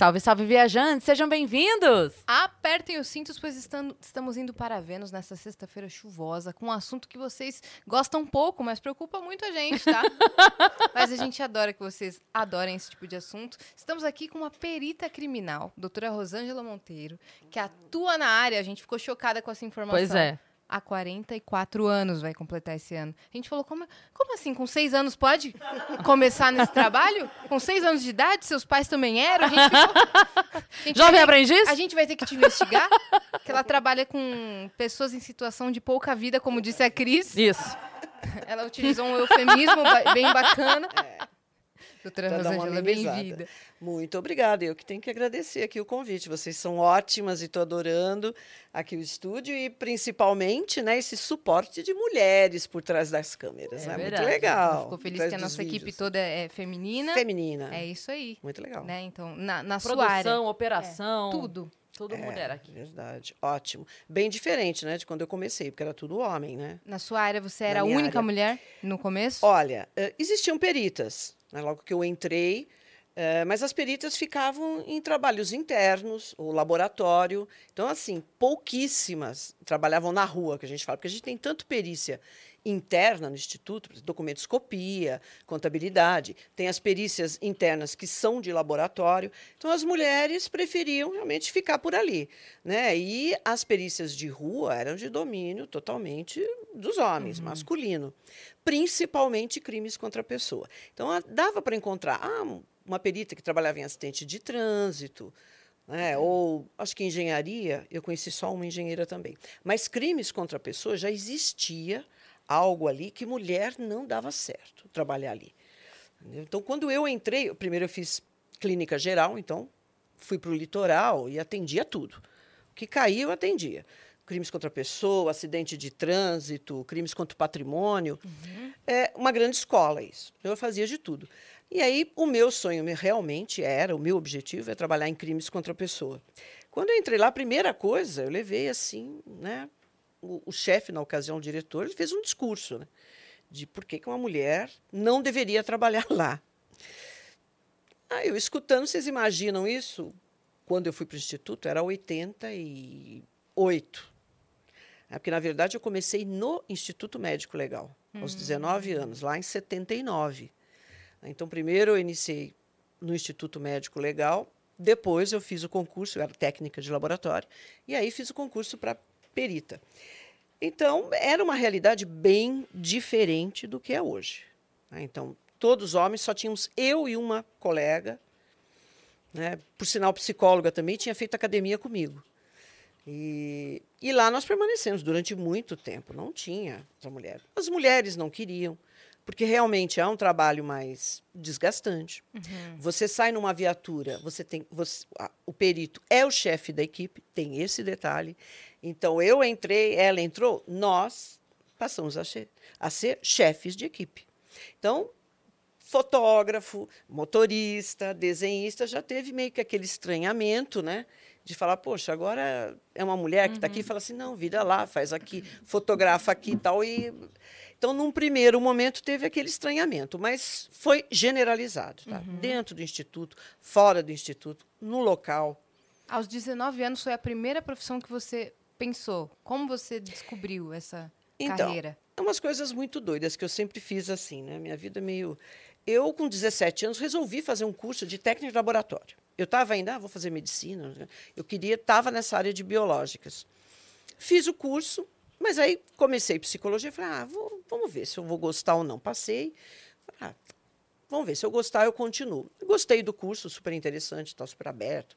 Salve, salve, viajantes! Sejam bem-vindos! Apertem os cintos, pois estamos indo para Vênus nessa sexta-feira chuvosa, com um assunto que vocês gostam pouco, mas preocupa muito a gente, tá? mas a gente adora que vocês adorem esse tipo de assunto. Estamos aqui com uma perita criminal, doutora Rosângela Monteiro, que atua na área. A gente ficou chocada com essa informação. Pois é há 44 anos vai completar esse ano. A gente falou, como, como assim? Com seis anos pode começar nesse trabalho? Com seis anos de idade? Seus pais também eram? A gente ficou, a gente Jovem aprendiz? A gente vai ter que te investigar, que ela trabalha com pessoas em situação de pouca vida, como disse a Cris. Isso. Ela utilizou um eufemismo bem bacana. É. Doutora Rosângela, bem-vinda. Muito obrigada. Eu que tenho que agradecer aqui o convite. Vocês são ótimas e estou adorando aqui o estúdio e principalmente né, esse suporte de mulheres por trás das câmeras. É né? Muito legal. Ficou feliz que a nossa vídeos. equipe toda é feminina. Feminina. É isso aí. Muito legal. Né? Então, na, na Produção, sua área. operação. É, tudo. Tudo é, mulher aqui. Verdade. Ótimo. Bem diferente, né, de quando eu comecei, porque era tudo homem, né? Na sua área, você era a única área. mulher no começo? Olha, uh, existiam peritas né, logo que eu entrei. É, mas as peritas ficavam em trabalhos internos, o laboratório. Então, assim, pouquíssimas trabalhavam na rua, que a gente fala, porque a gente tem tanto perícia interna no Instituto, documentoscopia, contabilidade, tem as perícias internas que são de laboratório. Então, as mulheres preferiam realmente ficar por ali. Né? E as perícias de rua eram de domínio totalmente dos homens, uhum. masculino. Principalmente crimes contra a pessoa. Então, dava para encontrar ah, uma perita que trabalhava em assistente de trânsito, né? ou acho que engenharia, eu conheci só uma engenheira também. Mas crimes contra a pessoa já existia algo ali que mulher não dava certo trabalhar ali. Então, quando eu entrei, primeiro eu fiz clínica geral, então fui para o litoral e atendia tudo. O que caía, eu atendia. Crimes contra a pessoa, acidente de trânsito, crimes contra o patrimônio. Uhum. É uma grande escola isso. Eu fazia de tudo. E aí, o meu sonho realmente era, o meu objetivo é trabalhar em crimes contra a pessoa. Quando eu entrei lá, a primeira coisa, eu levei assim, né, o, o chefe, na ocasião, o diretor, ele fez um discurso né, de por que, que uma mulher não deveria trabalhar lá. Aí eu escutando, vocês imaginam isso? Quando eu fui para o Instituto, era 88. É porque, na verdade, eu comecei no Instituto Médico Legal, aos 19 hum. anos, lá em 79. Então, primeiro eu iniciei no Instituto Médico Legal, depois eu fiz o concurso, eu era técnica de laboratório, e aí fiz o concurso para perita. Então, era uma realidade bem diferente do que é hoje. Né? Então, todos os homens, só tínhamos eu e uma colega, né? por sinal psicóloga também, tinha feito academia comigo. E, e lá nós permanecemos durante muito tempo, não tinha essa mulher. As mulheres não queriam, porque realmente é um trabalho mais desgastante. Uhum. Você sai numa viatura, você tem, você, o perito é o chefe da equipe, tem esse detalhe. Então, eu entrei, ela entrou, nós passamos a ser, a ser chefes de equipe. Então, fotógrafo, motorista, desenhista, já teve meio que aquele estranhamento, né? De falar, poxa, agora é uma mulher que está aqui e uhum. fala assim, não, vira lá, faz aqui, fotografa aqui e tal. E... Então, num primeiro momento, teve aquele estranhamento, mas foi generalizado, tá? Uhum. Dentro do instituto, fora do instituto, no local. Aos 19 anos, foi a primeira profissão que você pensou? Como você descobriu essa então, carreira? É umas coisas muito doidas que eu sempre fiz assim, né? Minha vida é meio. Eu, com 17 anos, resolvi fazer um curso de técnica de laboratório. Eu estava ainda, ah, vou fazer medicina. Eu queria, estava nessa área de biológicas. Fiz o curso, mas aí comecei psicologia. Falei, ah, vou, vamos ver se eu vou gostar ou não. Passei. Ah, vamos ver, se eu gostar, eu continuo. Gostei do curso, super interessante, está super aberto.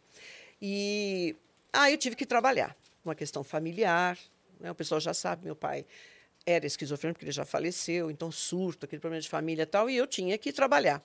E aí ah, eu tive que trabalhar uma questão familiar. Né? O pessoal já sabe, meu pai era esquizofrênico, porque ele já faleceu, então surto, aquele problema de família e tal, e eu tinha que trabalhar.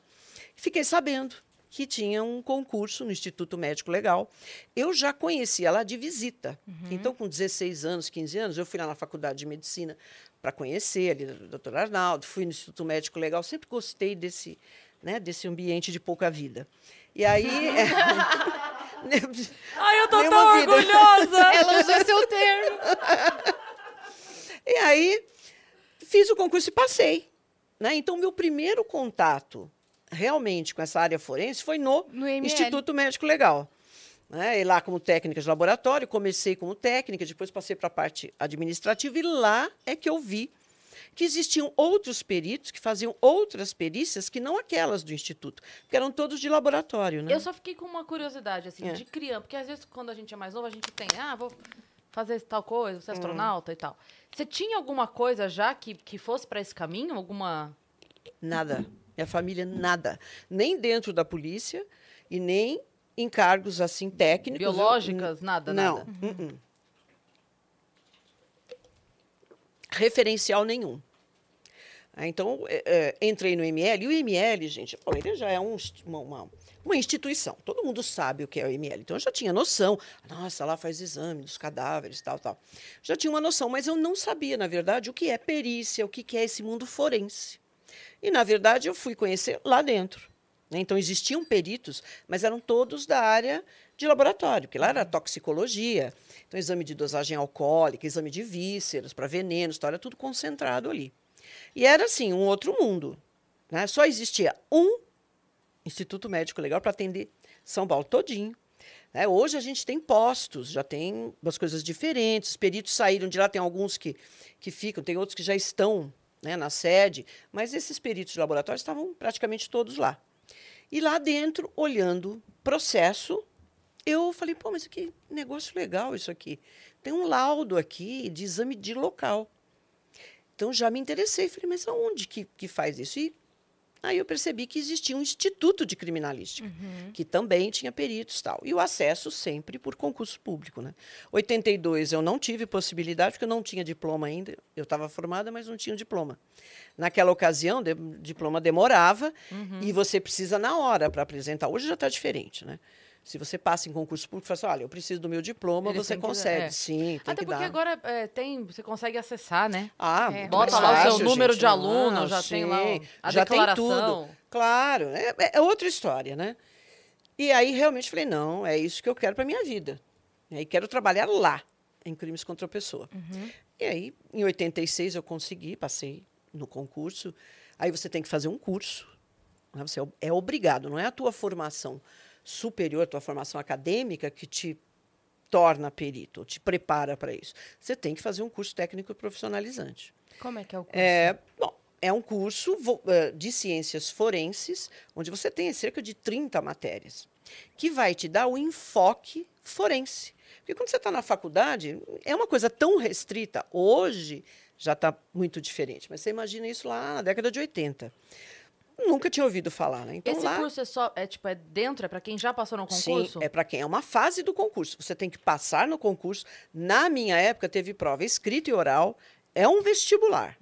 Fiquei sabendo que tinha um concurso no Instituto Médico Legal. Eu já conhecia lá de visita. Uhum. Então, com 16 anos, 15 anos, eu fui lá na Faculdade de Medicina para conhecer ali o doutor Arnaldo, fui no Instituto Médico Legal, sempre gostei desse, né, desse ambiente de pouca vida. E aí. Ai, eu tô tão vida. orgulhosa! Ela usou seu termo. E aí fiz o concurso e passei. Né? Então, meu primeiro contato realmente com essa área forense foi no, No. Instituto Médico Legal. Né? E lá como técnica de laboratório, comecei como técnica, depois passei para a parte administrativa e lá é que eu vi que existiam outros peritos que faziam outras perícias que não aquelas do instituto, porque eram todos de laboratório, né? Eu só fiquei com uma curiosidade, assim, É. de criança. Porque às vezes, quando a gente é mais novo, a gente tem, ah, vou fazer tal coisa, ser astronauta e tal. Você tinha alguma coisa já que, que fosse para esse caminho? Alguma. Nada. Minha família, nada. Nem dentro da polícia e nem em cargos assim técnicos. Eu- biológicas? Nada, Não. nada. uh-uh. Referencial nenhum. Ah, Então, é, é, entrei no ML, e o ML, gente, ele já é um uma, uma- instituição. Todo mundo sabe o que é o ML. Então, eu já tinha noção. Nossa, lá faz exame dos cadáveres, tal, tal. Já tinha uma noção, mas eu não sabia, na verdade, o que é perícia, o que que é esse mundo forense. E, na verdade, eu fui conhecer lá dentro. né? Então, existiam peritos, mas eram todos da área de laboratório, porque lá era toxicologia, então exame de dosagem alcoólica, exame de vísceras para venenos, tal, era tudo concentrado ali. E era, assim, um outro mundo. Né? Só existia um Instituto Médico Legal para atender São Paulo todinho. né? Hoje a gente tem postos, já tem umas coisas diferentes, os peritos saíram de lá, tem alguns que, que ficam, tem outros que já estão né, na sede, mas esses peritos de laboratório estavam praticamente todos lá. E lá dentro, olhando processo, eu falei, pô, mas que negócio legal isso aqui. Tem um laudo aqui de exame de local. Então já me interessei, falei, mas aonde que, que faz isso? E aí eu percebi que existia um instituto de criminalística, que também tinha peritos e tal. E o acesso sempre por concurso público. Né? 82 eu não tive possibilidade, porque eu não tinha diploma ainda. Eu estava formada, mas não tinha diploma. Naquela ocasião, o diploma demorava e você precisa na hora para apresentar. Hoje já está diferente, né? Se você passa em concurso público, fala assim, olha, eu preciso do meu diploma, Eles você consegue. é. Sim, tem Até que porque dar. agora é, tem, você consegue acessar, né? Ah, É, Bota lá o seu fácil, número gente. de aluno, Ah, já tem lá o- sim, a já tem declaração. tudo. Claro, é, é outra história, né? E aí realmente falei, não, é isso que eu quero para minha vida. E aí quero trabalhar lá, em crimes contra a pessoa. E aí, em 86, eu consegui, passei no concurso. Aí você tem que fazer um curso. né? Você é- é obrigado, não é a tua formação superior, tua formação acadêmica que te torna perito, te prepara para isso. Você tem que fazer um curso técnico profissionalizante. Como é que é o curso? É, bom, é um curso eh, de ciências forenses, onde você tem cerca de 30 matérias, que vai te dar o enfoque forense. Porque quando você está na faculdade, é uma coisa tão restrita. Hoje já está muito diferente, mas você imagina isso lá na década de 80. Nunca tinha ouvido falar, né? Então, Esse lá, curso é só, é tipo, é dentro, é para quem já passou no concurso? Sim, é para quem é uma fase do concurso. Você tem que passar no concurso. Na minha época, teve prova escrita e oral. É um vestibular.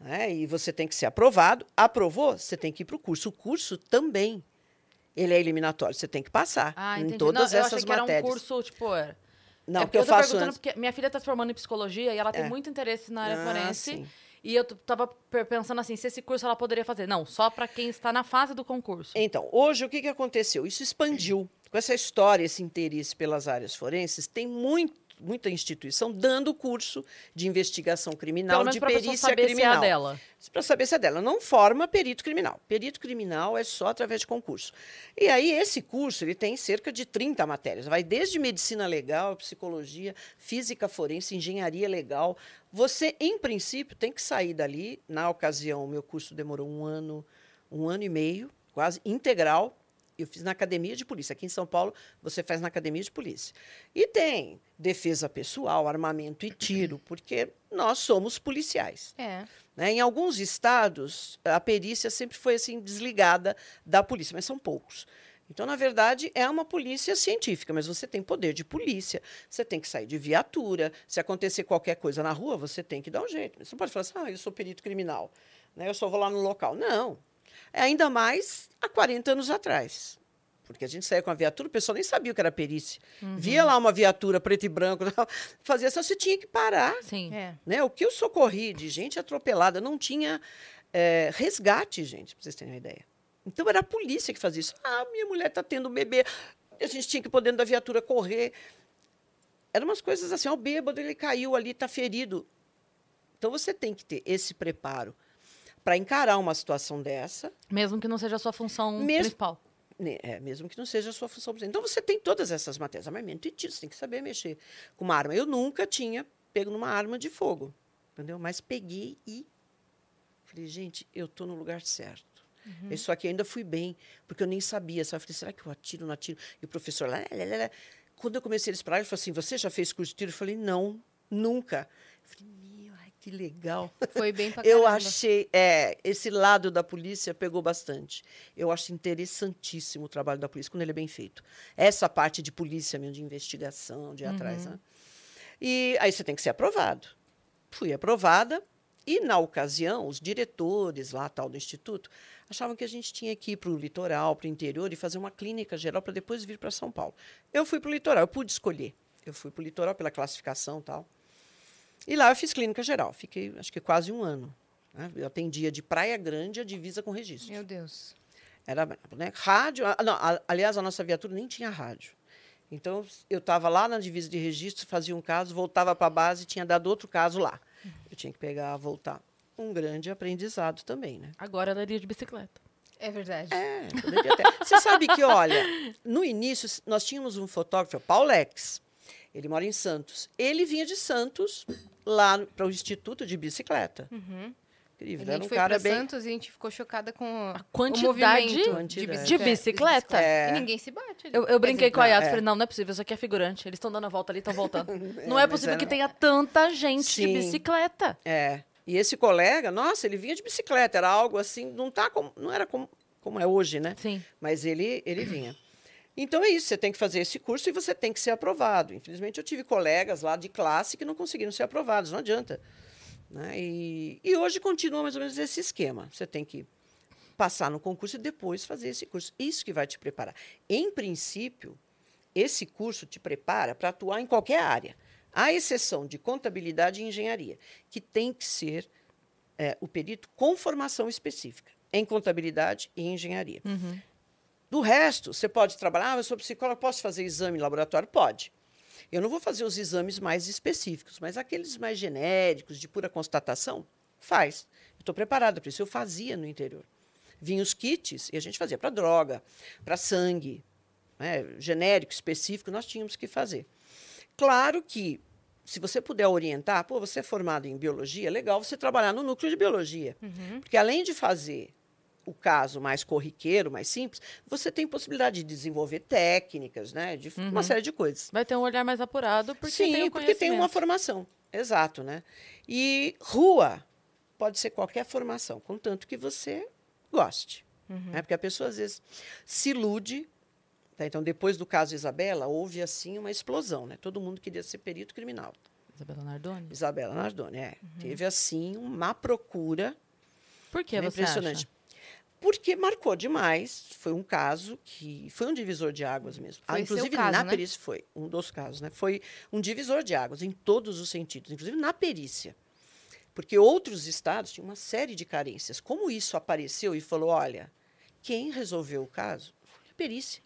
né? E você tem que ser aprovado. Aprovou, você tem que ir para o curso. O curso também, ele é eliminatório. Você tem que passar Ah, em entendi. todas Não, eu essas achei que era matérias. um curso, tipo, era... Não, é porque eu tô faço perguntando antes. porque minha filha está se formando em psicologia e ela tem É. muito interesse na área Ah, forense. sim. E eu tava pensando assim, se esse curso ela poderia fazer. Não, só para quem está na fase do concurso. Então, hoje, o que, que aconteceu? Isso expandiu. Com essa história, esse interesse pelas áreas forenses, tem muito, muita instituição dando curso de investigação criminal, de perícia saber se é criminal. a dela. Para saber se é dela. Não forma perito criminal. Perito criminal é só através de concurso. E aí, esse curso ele tem cerca de 30 matérias. Vai desde medicina legal, psicologia, física forense, engenharia legal. Você, em princípio, tem que sair dali. Na ocasião, o meu curso demorou um ano, um ano e meio, quase integral. Eu fiz na academia de polícia. Aqui em São Paulo, você faz na academia de polícia. E tem defesa pessoal, armamento e tiro, porque nós somos policiais. É. Né? Em alguns estados, a perícia sempre foi assim desligada da polícia, mas são poucos. Então, na verdade, é uma polícia científica, mas você tem poder de polícia, você tem que sair de viatura. Se acontecer qualquer coisa na rua, você tem que dar um jeito. Você não pode falar assim, ah, eu sou perito criminal, né? eu só vou lá no local. Não. É ainda mais há 40 anos atrás. Porque a gente saía com a viatura, o pessoal nem sabia o que era perícia. Via lá uma viatura preto e branco, fazia só, você tinha que parar. Sim. É. Né? O que eu socorri de gente atropelada não tinha eh, resgate, gente, para vocês terem uma ideia. Então era a polícia que fazia isso. Ah, minha mulher está tendo um bebê. a gente tinha que pôr dentro da viatura correr. Eram umas coisas assim, ó, o bêbado, ele caiu ali, está ferido. Então você tem que ter esse preparo para encarar uma situação dessa. Mesmo que não seja a sua função Mesmo- principal. né, é, mesmo que não seja a sua função. principal. Então você tem todas essas matérias, armamento e tiro, você tem que saber mexer com uma arma. Eu nunca tinha pego numa arma de fogo, entendeu? Mas peguei e falei, gente, eu estou no lugar certo. Isso aqui ainda fui bem, porque eu nem sabia. Eu falei, será que eu atiro, não atiro? E o professor lá, lá, lá, lá. quando eu comecei a explorar, ele falou assim, você já fez curso de tiro? Eu falei, não, nunca. Eu falei, meu, ai, que legal. Foi bem pra Eu achei, é, esse lado da polícia pegou bastante. Eu acho interessantíssimo o trabalho da polícia quando ele é bem feito. Essa parte de polícia mesmo, de investigação, de ir atrás. Né? E aí você tem que ser aprovado. Fui aprovada e, na ocasião, os diretores lá tal do instituto achavam que a gente tinha que ir para o litoral, para o interior e fazer uma clínica geral para depois vir para São Paulo. Eu fui para o litoral, eu pude escolher. Eu fui para o litoral pela classificação e tal. E lá eu fiz clínica geral. Fiquei, acho que quase um ano. né? Eu atendia de Praia Grande a divisa com registro. Meu Deus. Era né? Rádio. ah, Não, a- aliás, a nossa viatura nem tinha rádio. Então, eu estava lá na divisa de registro, fazia um caso, voltava para a base e tinha dado outro caso lá. Eu tinha que pegar, voltar. Um grande aprendizado também, né? Agora ela iria de bicicleta. É verdade. É, até. Você sabe que, olha, no início, nós tínhamos um fotógrafo, o Paulex. Ele mora em Santos. Ele vinha de Santos lá para o Instituto de Bicicleta. Uhum. Incrível. A gente um foi bem. Santos e a gente ficou chocada com A o quantidade de Quantidade. de bicicleta. É. E ninguém se bate. ali. Eu, eu brinquei com a Yas, é. falei, não, não é possível, isso aqui é figurante. Eles estão dando a volta ali, estão voltando. não É, é mas possível era- que tenha tanta gente de Sim. bicicleta. É. E esse colega, nossa, ele vinha de bicicleta. Era algo assim, não, tá como, não era como, como é hoje, né? Sim. Mas ele, ele vinha. Então é isso, você tem que fazer esse curso e você tem que ser aprovado. Infelizmente, eu tive colegas lá de classe que não conseguiram ser aprovados, não adianta. né? E, e hoje continua mais ou menos esse esquema. Você tem que passar no concurso e depois fazer esse curso. Isso que vai te preparar. Em princípio, esse curso te prepara para atuar em qualquer área, à exceção de contabilidade e engenharia, que tem que ser é, o perito com formação específica em contabilidade e engenharia. Do resto, você pode trabalhar, ah, eu sou psicóloga, posso fazer exame em laboratório? Pode. Eu não vou fazer os exames mais específicos, mas aqueles mais genéricos, de pura constatação, faz. Eu estou preparada para isso. Eu fazia no interior. Vinham os kits e a gente fazia para droga, para sangue, né, genérico, específico, nós tínhamos que fazer. Claro que, se você puder orientar, pô, você é formado em biologia, é legal você trabalhar no núcleo de biologia. Porque além de fazer o caso mais corriqueiro, mais simples, você tem possibilidade de desenvolver técnicas, né? De uma série de coisas. Vai ter um olhar mais apurado porque Sim, tem o porque tem uma formação. Exato, né? E rua pode ser qualquer formação, contanto que você goste. né? Porque a pessoa, às vezes, se ilude. Tá? Então, depois do caso Isabela, houve, assim, uma explosão, né? Todo mundo queria ser perito criminal. Isabela Nardoni. Isabela Nardoni, é. Teve, assim, uma procura Por que é você impressionante. acha? Porque marcou demais. Foi um caso que foi um divisor de águas mesmo. Foi Ah, inclusive caso, na né? perícia foi um dos casos, né? Foi um divisor de águas em todos os sentidos, inclusive na perícia. Porque outros estados tinham uma série de carências. Como isso apareceu e falou, olha, quem resolveu o caso foi a perícia.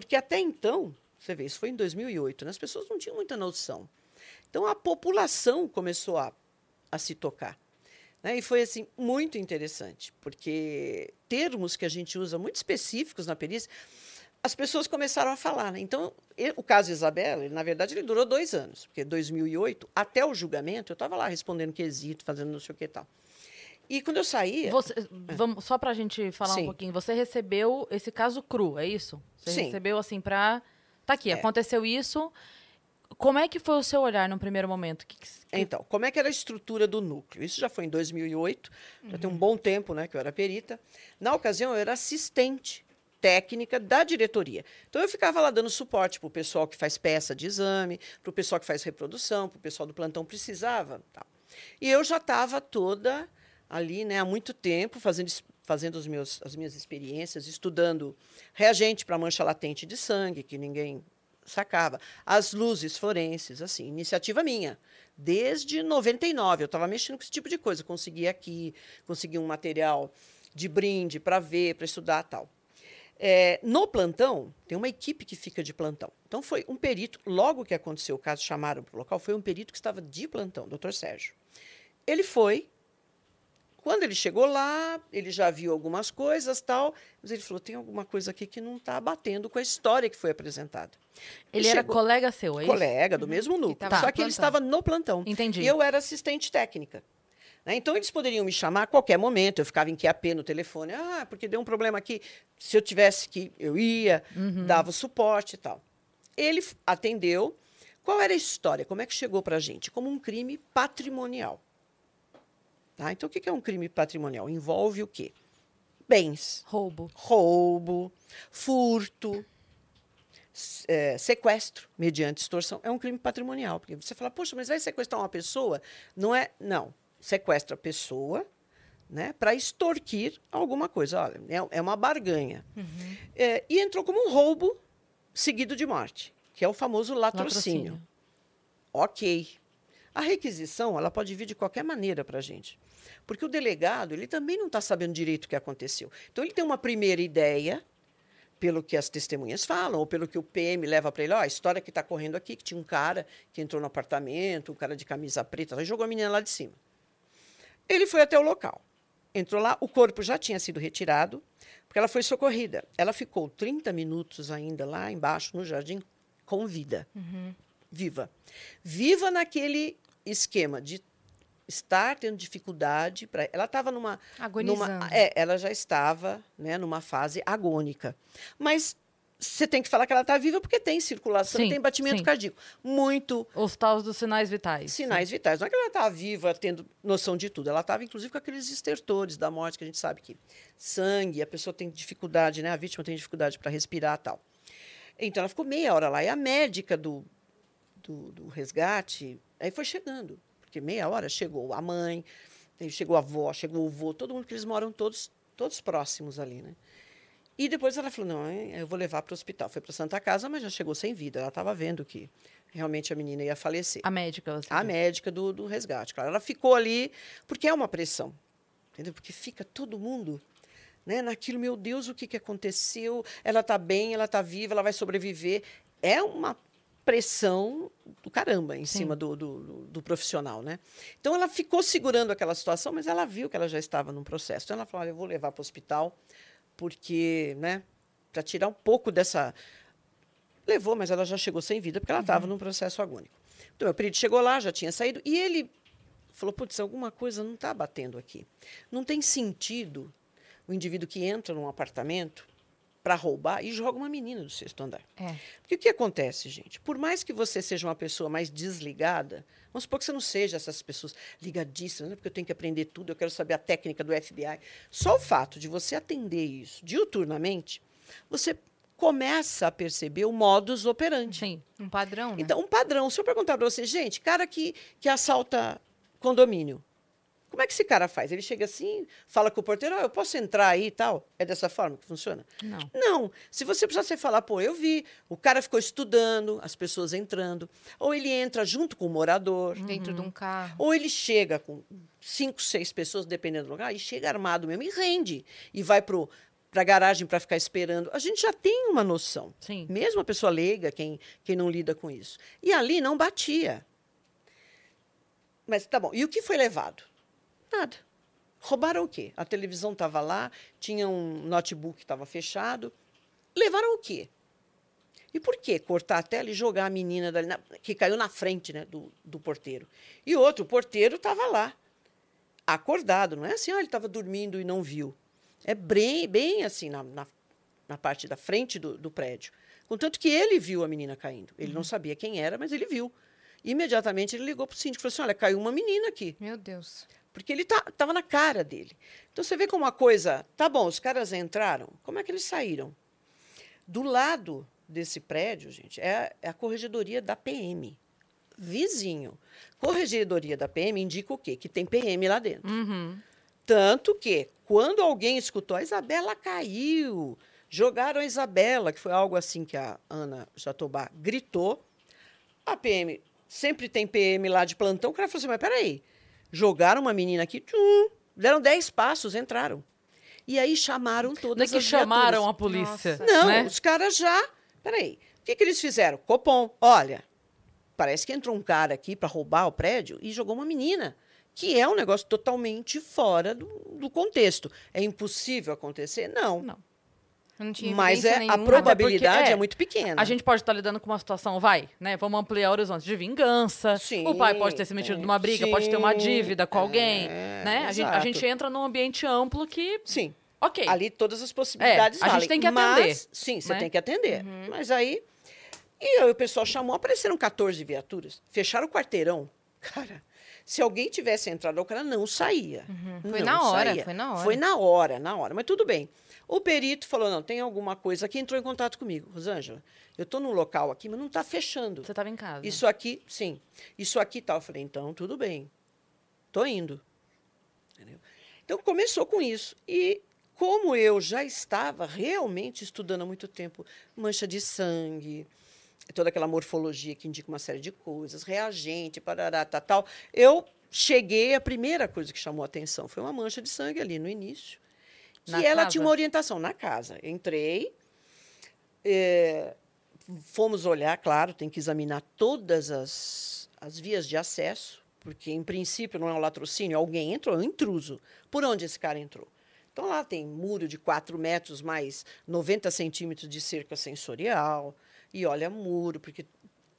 Porque até então, você vê, isso foi em 2008, né? as pessoas não tinham muita noção. Então a população começou a, a se tocar. Né? E foi assim muito interessante, porque termos que a gente usa muito específicos na perícia, as pessoas começaram a falar. Né? Então, e- o caso Isabela, ele, na verdade, ele durou dois anos, porque 2008, até o julgamento, eu estava lá respondendo quesito, fazendo não sei o que e tal. E quando eu saía, Você, vamos, só pra gente falar Sim. um pouquinho. Você recebeu esse caso cru, é isso? Você Sim. recebeu assim pra. Tá aqui, É. aconteceu isso. Como é que foi o seu olhar no primeiro momento? Que, que- Então, como é que era a estrutura do núcleo? Isso já foi em 2008, já tem um bom tempo né, que eu era perita. Na ocasião, eu era assistente técnica da diretoria. Então, eu ficava lá dando suporte para o pessoal que faz peça de exame, para o pessoal que faz reprodução, para o pessoal do plantão precisava. Tal. E eu já estava toda ali né, há muito tempo, fazendo, fazendo os meus, as minhas experiências, estudando reagente para mancha latente de sangue, que ninguém sacava. As luzes forenses, assim, iniciativa minha. Desde 99, eu estava mexendo com esse tipo de coisa. Consegui aqui, consegui um material de brinde para ver, para estudar tal. É, no plantão, tem uma equipe que fica de plantão. Então, foi um perito, logo que aconteceu o caso, chamaram para o local, foi um perito que estava de plantão, doutor Sérgio. Ele foi, quando ele chegou lá, ele já viu algumas coisas tal, mas ele falou: tem alguma coisa aqui que não está batendo com a história que foi apresentada. Ele era chegou- colega seu, é isso? Colega do mesmo núcleo. Só no que ele plantão. estava no plantão. Entendi. E eu era assistente técnica. né? Então, eles poderiam me chamar a qualquer momento. Eu ficava em QAP no telefone. Ah, porque deu um problema aqui. Se eu tivesse que, eu ia, dava o suporte e tal. Ele atendeu. Qual era a história? Como é que chegou para a gente? Como um crime patrimonial. Tá? Então, o que é um crime patrimonial? Envolve o quê? Bens Roubo. roubo, furto, é, sequestro mediante extorsão. É um crime patrimonial. Porque você fala, poxa, mas vai sequestrar uma pessoa? Não é. Não. Sequestra a pessoa né, para extorquir alguma coisa. Olha, é, é uma barganha. É, e entrou como um roubo seguido de morte, que é o famoso latrocínio. Latrocínio. Ok. A requisição ela pode vir de qualquer maneira para a gente. Porque o delegado ele também não está sabendo direito o que aconteceu. Então, ele tem uma primeira ideia, pelo que as testemunhas falam, ou pelo que o PM leva para ele. Ó, a história que está correndo aqui, que tinha um cara que entrou no apartamento, um cara de camisa preta, jogou a menina lá de cima. Ele foi até o local. Entrou lá, o corpo já tinha sido retirado, porque ela foi socorrida. Ela ficou 30 minutos ainda lá embaixo, no jardim, com vida. Viva. Viva naquele esquema de estar tendo dificuldade. Pra... Ela estava numa. Agonizando. numa- é, ela já estava né, numa fase agônica. Mas você tem que falar que ela está viva porque tem circulação, Sim, tem batimento sim. cardíaco. Muito Os tais dos sinais vitais. sinais vitais. Não é que ela estava viva, tendo noção de tudo. Ela estava, inclusive, com aqueles estertores da morte, que a gente sabe que sangue, a pessoa tem dificuldade, né? A vítima tem dificuldade para respirar tal. Então, ela ficou meia hora lá. E a médica do, do, do resgate, aí foi chegando. Porque meia hora chegou a mãe, chegou a avó, chegou o avô, todo mundo, que eles moram todos, todos próximos ali, né? E depois ela falou, não, eu vou levar para o hospital. Foi para Santa Casa, mas já chegou sem vida. Ela estava vendo que realmente a menina ia falecer. A médica, você A disse. médica do, do resgate, claro. Ela ficou ali porque é uma pressão, entendeu? Porque fica todo mundo né, naquilo, meu Deus, o que, que aconteceu? Ela está bem, ela está viva, ela vai sobreviver. É uma pressão do caramba em Sim. cima do, do, do- do profissional, né? Então, ela ficou segurando aquela situação, mas ela viu que ela já estava num processo. Então, ela falou, olha, eu vou levar para o hospital, porque, né, para tirar um pouco dessa... Levou, mas ela já chegou sem vida, porque ela estava num processo agônico. Então, o perito chegou lá, já tinha saído, e ele falou: putz, alguma coisa não está batendo aqui. Não tem sentido o indivíduo que entra num apartamento para roubar e joga uma menina do sexto andar. É. Porque o que acontece, gente? Por mais que você seja uma pessoa mais desligada, vamos supor que você não seja essas pessoas ligadíssimas, né? porque eu tenho que aprender tudo, eu quero saber a técnica do FBI. Só o fato de você atender isso diuturnamente, você começa a perceber o modus operandi. Sim. Um padrão, né? Então, um padrão. Se eu perguntar para você, gente, cara que, que assalta condomínio, como é que esse cara faz? Ele chega assim, fala com o porteiro, "Ah, eu posso entrar aí e tal? É dessa forma que funciona? Não. Não. Se você precisar você falar, pô, eu vi, o cara ficou estudando, as pessoas entrando, ou ele entra junto com o morador, Dentro de um carro. ou ele chega com cinco, seis pessoas, dependendo do lugar, e chega armado mesmo e rende. E vai para a garagem para ficar esperando. A gente já tem uma noção. Sim. Mesmo a pessoa leiga, quem, quem não lida com isso. E ali não batia. Mas tá bom. E o que foi levado? Nada. Roubaram o quê? A televisão estava lá, tinha um notebook que estava fechado. Levaram o quê? E por que cortar a tela e jogar a menina dali na- que caiu na frente né, do, do porteiro? E outro, o porteiro estava lá, acordado. Não é assim, ah, ele estava dormindo e não viu. É bem, bem assim, na, na, na parte da frente do, do prédio. Contanto que ele viu a menina caindo. Ele não sabia quem era, mas ele viu. Imediatamente ele ligou para o síndico e falou assim: olha, caiu uma menina aqui. Meu Deus. Porque ele estava na cara dele. Então você vê como a coisa. Tá bom, os caras entraram. Como é que eles saíram? Do lado desse prédio, gente, é, é a corregedoria da PM. Vizinho. Corregedoria da PM indica o quê? Que tem PM lá dentro. Uhum. Tanto que, quando alguém escutou, a Isabela caiu. Jogaram a Isabela, que foi algo assim que a Ana Jatobá gritou. A PM, sempre tem PM lá de plantão. O cara falou assim: mas peraí, jogaram uma menina aqui, tchum, deram 10 passos, entraram. E aí chamaram todas Não é que as chamaram viaturas. a polícia. Nossa. Não, né? os caras já. Peraí. O que, que eles fizeram? Copom, olha, parece que entrou um cara aqui para roubar o prédio e jogou uma menina. Que é um negócio totalmente fora do, do contexto. É impossível acontecer? Não. Não. Não tinha Mas é, a probabilidade porque, é, é, muito pequena. A gente pode estar lidando com uma situação, vai, né? Vamos ampliar o horizonte de vingança. Sim, o pai pode ter se metido é, numa briga, pode ter uma sim, dívida com alguém, é, né? A gente, a gente entra num ambiente amplo que, Sim. ok. Ali todas as possibilidades É, a gente valem. tem que Mas, atender, sim, você né? tem que atender. Mas aí. E aí o pessoal chamou, apareceram 14 viaturas, fecharam o quarteirão. Cara, se alguém tivesse entrado, o cara não saía. Foi Não na hora, saía. foi na hora. Foi na hora, na hora. Mas tudo bem. O perito falou: não, tem alguma coisa aqui, entrou em contato comigo. Rosângela, eu estou num local aqui, mas não está fechando. Você estava em casa. Isso aqui, sim. Isso aqui tal. Eu falei, então, tudo bem. Tô indo. Entendeu? Então, começou com isso. E como eu já estava realmente estudando há muito tempo mancha de sangue, toda aquela morfologia que indica uma série de coisas, reagente, parará, tal, tal, eu cheguei, a primeira coisa que chamou a atenção foi uma mancha de sangue ali no início, que Na ela casa? tinha uma orientação na casa. Entrei, é, fomos olhar, claro, tem que examinar todas as, as vias de acesso, porque, em princípio, não é um latrocínio, alguém entrou, é um intruso. Por onde esse cara entrou? Então, lá tem muro de 4 metros mais 90 centímetros de cerca sensorial, e olha muro, porque,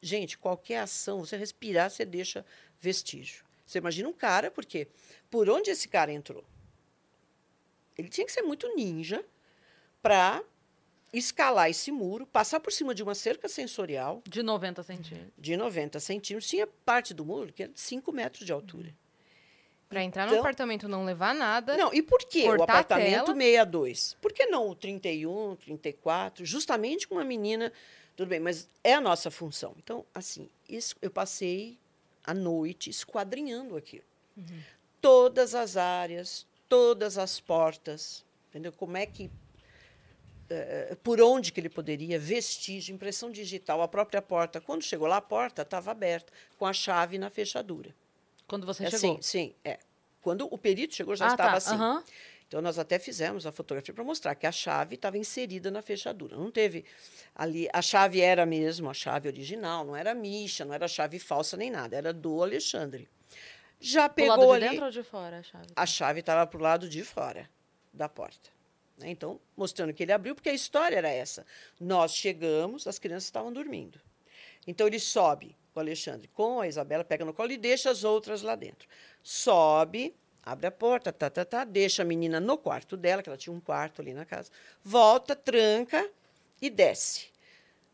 gente, qualquer ação, você respirar, você deixa vestígio. Você imagina um cara, porque por onde esse cara entrou? Ele tinha que ser muito ninja para escalar esse muro, passar por cima de uma cerca sensorial De 90 centímetros. de 90 centímetros. Tinha parte do muro que era de 5 metros de altura. Pra entrar no Então- apartamento não levar nada. Não, e por que o apartamento tela. 62? Por que não o 31, 34? Justamente com uma menina. Tudo bem, mas é a nossa função. Então, assim, isso, eu passei a noite esquadrinhando aquilo. Todas as áreas, todas as portas, entendeu? Como é que. eh, por onde que ele poderia, vestígio, impressão digital, a própria porta. Quando chegou lá, a porta estava aberta, com a chave na fechadura. Quando você É chegou. Sim, sim, é. Quando o perito chegou, já ah, estava tá. assim. aham. Então, nós até fizemos a fotografia para mostrar que a chave estava inserida na fechadura. Não teve ali. A chave era mesmo a chave original, não era micha, não era chave falsa nem nada, era do Alexandre. Já pegou lado de ali. dentro ou de fora a chave? A chave estava para o lado de fora da porta. né? Então, mostrando que ele abriu, porque a história era essa. Nós chegamos, as crianças estavam dormindo. Então, ele sobe, o Alexandre, com a Isabela, pega no colo e deixa as outras lá dentro. Sobe, abre a porta, tá, tá, tá, deixa a menina no quarto dela, que ela tinha um quarto ali na casa, volta, tranca e desce.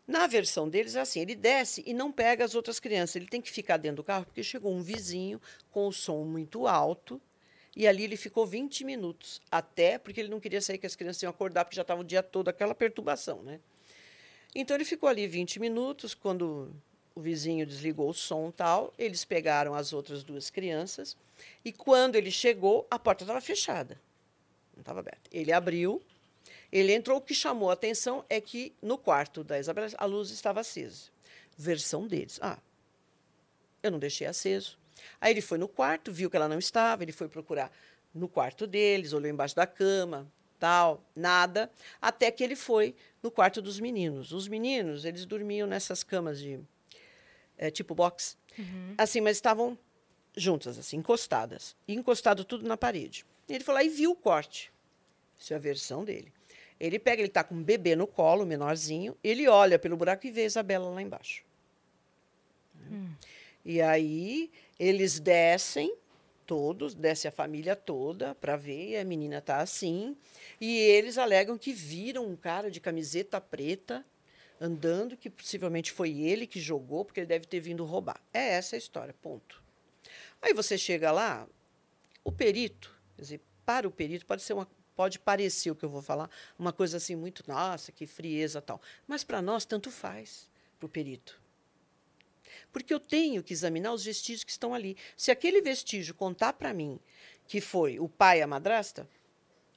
Na versão deles é assim, ele desce e não pega as outras crianças. Ele tem que ficar dentro do carro porque chegou um vizinho com o som muito alto e ali ele ficou 20 minutos, até porque ele não queria sair que as crianças iam acordar porque já estava o dia todo aquela perturbação, né? Então ele ficou ali 20 minutos, quando o vizinho desligou o som tal, eles pegaram as outras duas crianças e quando ele chegou, a porta estava fechada. Não estava aberta. Ele abriu, ele entrou, o que chamou a atenção é que no quarto da Isabela a luz estava acesa. Versão deles. Ah, eu não deixei aceso. Aí ele foi no quarto, viu que ela não estava, ele foi procurar no quarto deles, olhou embaixo da cama, tal, nada, até que ele foi no quarto dos meninos. Os meninos, eles dormiam nessas camas de eh, tipo box, assim, mas estavam juntas, assim, encostadas, e encostado tudo na parede. E ele foi lá e viu o corte. Isso é a versão dele. Ele pega, ele está com um bebê no colo, menorzinho, ele olha pelo buraco e vê a Isabela lá embaixo. E aí eles descem, todos, desce a família toda para ver, e a menina está assim. E eles alegam que viram um cara de camiseta preta andando, que possivelmente foi ele que jogou, porque ele deve ter vindo roubar. É essa a história, ponto. Aí você chega lá, o perito, quer dizer, para o perito pode ser uma pode parecer o que eu vou falar, uma coisa assim muito, nossa, que frieza tal. Mas para nós tanto faz, para o perito. Porque eu tenho que examinar os vestígios que estão ali. Se aquele vestígio contar para mim que foi o pai e a madrasta,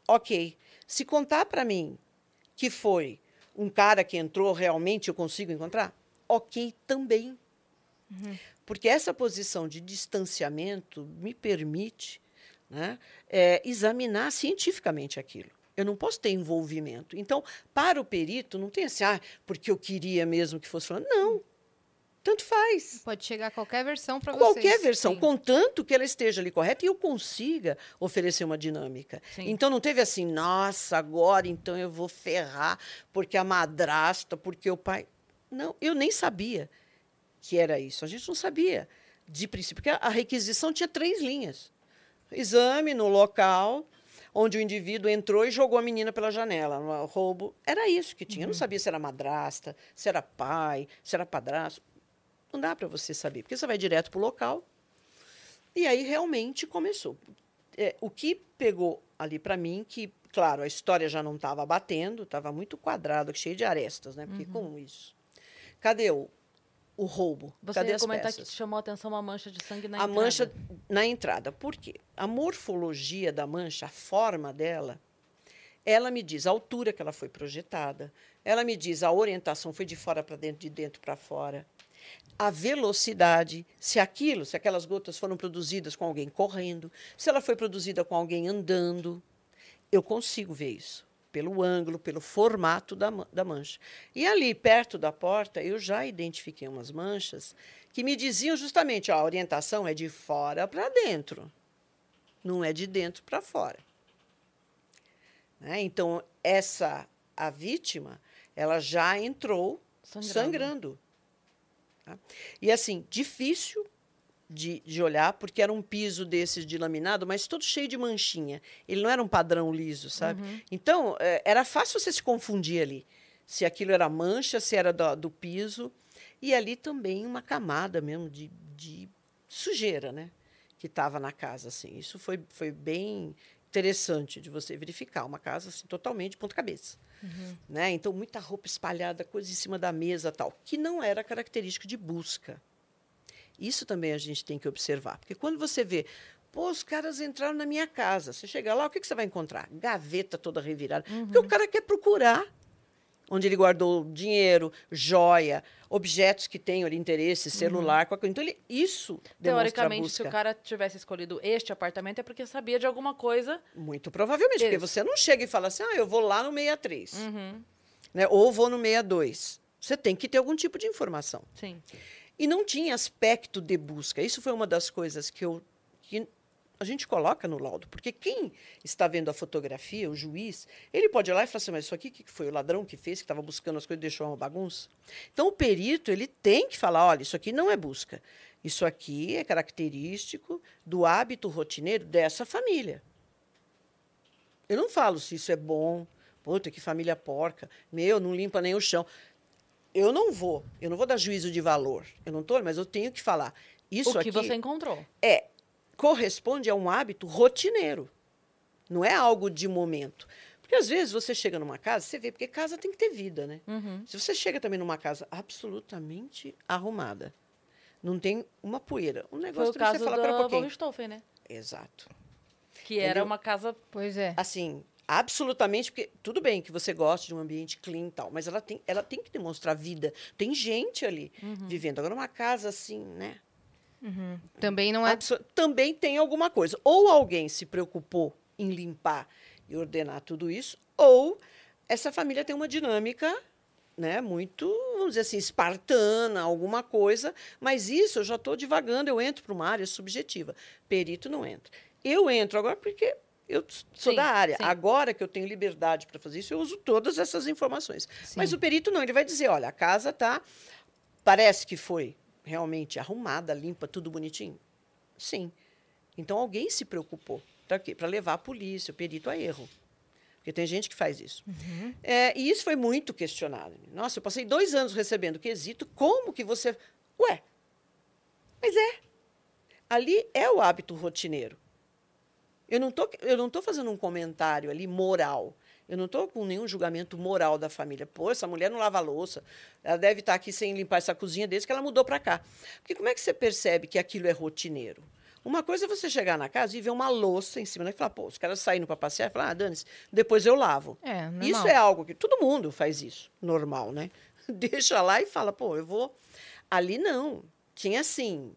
ok. Se contar para mim que foi um cara que entrou realmente, eu consigo encontrar, ok também. Porque essa posição de distanciamento me permite né, é, examinar cientificamente aquilo. Eu não posso ter envolvimento. Então, para o perito, não tem assim, ah, porque eu queria mesmo que fosse falando. Não. Tanto faz. Pode chegar qualquer versão para vocês. Qualquer versão, Sim. contanto que ela esteja ali correta e eu consiga oferecer uma dinâmica. Sim. Então não teve assim, nossa, agora então eu vou ferrar porque a madrasta, porque o pai. Não, eu nem sabia que era isso. A gente não sabia de princípio, porque a requisição tinha três linhas: exame no local onde o indivíduo entrou e jogou a menina pela janela, no roubo. Era isso que tinha. Eu não sabia se era madrasta, se era pai, se era padrasto. Não dá para você saber, porque você vai direto para o local. E aí realmente começou. É, o que pegou ali para mim, que, claro, a história já não estava batendo, estava muito quadrado, cheio de arestas, né? Porque com isso. Cadê o, o roubo? Você Cadê ia comentar peças? que chamou a atenção uma mancha de sangue na a entrada. mancha na entrada. Por quê? A morfologia da mancha, a forma dela, ela me diz a altura que ela foi projetada, ela me diz a orientação foi de fora para dentro, de dentro para fora, a velocidade, se aquilo, se aquelas gotas foram produzidas com alguém correndo, se ela foi produzida com alguém andando, eu consigo ver isso pelo ângulo, pelo formato da, da mancha. E ali, perto da porta, eu já identifiquei umas manchas que me diziam justamente, ó, a orientação é de fora para dentro, não é de dentro para fora. Né? Então, essa, a vítima, ela já entrou Sangrando. sangrando. tá? E assim, difícil de, de olhar, porque era um piso desses de laminado, mas todo cheio de manchinha. Ele não era um padrão liso, sabe? Então, eh, era fácil você se confundir ali. Se aquilo era mancha, se era do, do piso. E ali também uma camada mesmo de, de sujeira, né? Que estava na casa, assim. Isso foi, foi bem interessante de você verificar. Uma casa, assim, totalmente de ponta cabeça. Né? Então, muita roupa espalhada, coisa em cima da mesa tal, que não era característico de busca. Isso também a gente tem que observar. Porque quando você vê, pô, os caras entraram na minha casa, você chega lá, o que, que você vai encontrar? Gaveta toda revirada. Porque o cara quer procurar onde ele guardou dinheiro, joia, objetos que tenham interesse, celular, qualquer coisa. Então, ele, isso Teoricamente, se o cara tivesse escolhido este apartamento, é porque sabia de alguma coisa. Muito provavelmente, porque você não chega e fala assim, ah, eu vou lá no 63, Uhum. né? ou vou no 62. Você tem que ter algum tipo de informação. Sim. E não tinha aspecto de busca. Isso foi uma das coisas que, eu, que a gente coloca no laudo. Porque quem está vendo a fotografia, o juiz, ele pode ir lá e falar assim, mas isso aqui que foi o ladrão que fez, que estava buscando as coisas e deixou uma bagunça? Então, o perito ele tem que falar, olha, isso aqui não é busca. Isso aqui é característico do hábito rotineiro dessa família. Eu não falo se isso é bom, puta, que família porca, meu, não limpa nem o chão. Eu não vou, eu não vou dar juízo de valor. Eu não estou, mas eu tenho que falar. Isso o que aqui você encontrou. é corresponde a um hábito rotineiro. Não é algo de momento. Porque às vezes você chega numa casa, você vê, porque casa tem que ter vida, né? Uhum. Se você chega também numa casa absolutamente arrumada, não tem uma poeira. Um Foi negócio o caso você falar, pera um da pouquinho. Wolverstoffen, né? Exato. Que era Entendeu? uma casa. Pois é. Assim, absolutamente, porque tudo bem que você gosta de um ambiente clean e tal, mas ela tem, ela tem que demonstrar vida. Tem gente ali vivendo. Agora, uma casa assim, né? Também não é. Também tem alguma coisa. Ou alguém se preocupou em limpar e ordenar tudo isso, ou essa família tem uma dinâmica né, muito, vamos dizer assim, espartana, alguma coisa, mas isso eu já estou divagando, eu entro para uma área subjetiva. Perito não entra. Eu entro agora porque eu sou Sim, da área. sim. Agora que eu tenho liberdade para fazer isso, eu uso todas essas informações. Sim. Mas o perito não, ele vai dizer, olha, a casa tá parece que foi realmente arrumada, limpa, tudo bonitinho. Sim. Então alguém se preocupou. Para quê? Para levar a polícia, o perito a erro. Porque tem gente que faz isso. É, e isso foi muito questionado. Nossa, eu passei dois anos recebendo quesito. Como que você. Ué, mas é. Ali é o hábito rotineiro. Eu não tô, eu não tô fazendo um comentário ali moral. Eu não estou com nenhum julgamento moral da família. Pô, essa mulher não lava louça. Ela deve estar aqui sem limpar essa cozinha desde que ela mudou para cá. Porque como é que você percebe que aquilo é rotineiro? Uma coisa é você chegar na casa e ver uma louça em cima, né? E falar, pô, os caras saindo para passear, falar, ah, dane-se, depois eu lavo. É. Isso é algo que todo mundo faz isso, normal, né? Deixa lá e fala, pô, eu vou. Ali não. Tinha assim,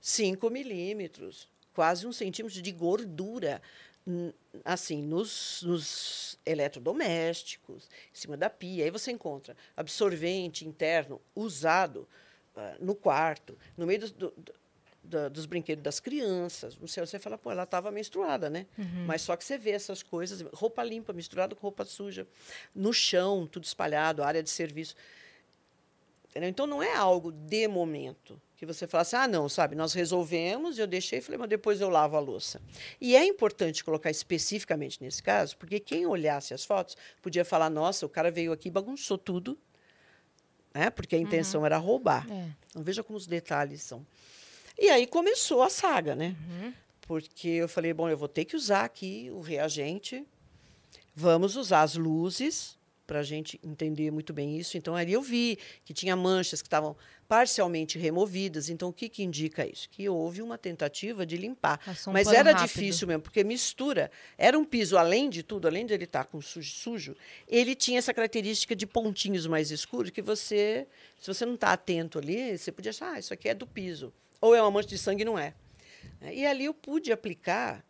5 milímetros, quase um centímetro de gordura N- Assim, nos, nos eletrodomésticos, em cima da pia. Aí você encontra absorvente interno usado ah, no quarto, no meio do- do- do- dos brinquedos das crianças. Não sei, você fala, pô, ela estava menstruada, né? Mas só que você vê essas coisas, roupa limpa misturada com roupa suja, no chão, tudo espalhado, área de serviço. Entendeu? Então, não é algo de momento que você fala assim, ah, não, sabe, nós resolvemos, eu deixei e falei, mas depois eu lavo a louça. E é importante colocar especificamente nesse caso, porque quem olhasse as fotos podia falar, nossa, o cara veio aqui e bagunçou tudo, né? porque a intenção era roubar. É. Então, veja como os detalhes são. E aí começou a saga, né? Porque eu falei, bom, eu vou ter que usar aqui o reagente, vamos usar as luzes para a gente entender muito bem isso. Então, ali eu vi que tinha manchas que estavam parcialmente removidas. Então, o que, que indica isso? Que houve uma tentativa de limpar. Passou um Mas pano era rápido. difícil mesmo, porque mistura. Era um piso, além de tudo, além de ele estar com sujo, sujo, ele tinha essa característica de pontinhos mais escuros que você, se você não está atento ali, você podia achar, ah, isso aqui é do piso. Ou é uma mancha de sangue, não é. E ali eu pude aplicar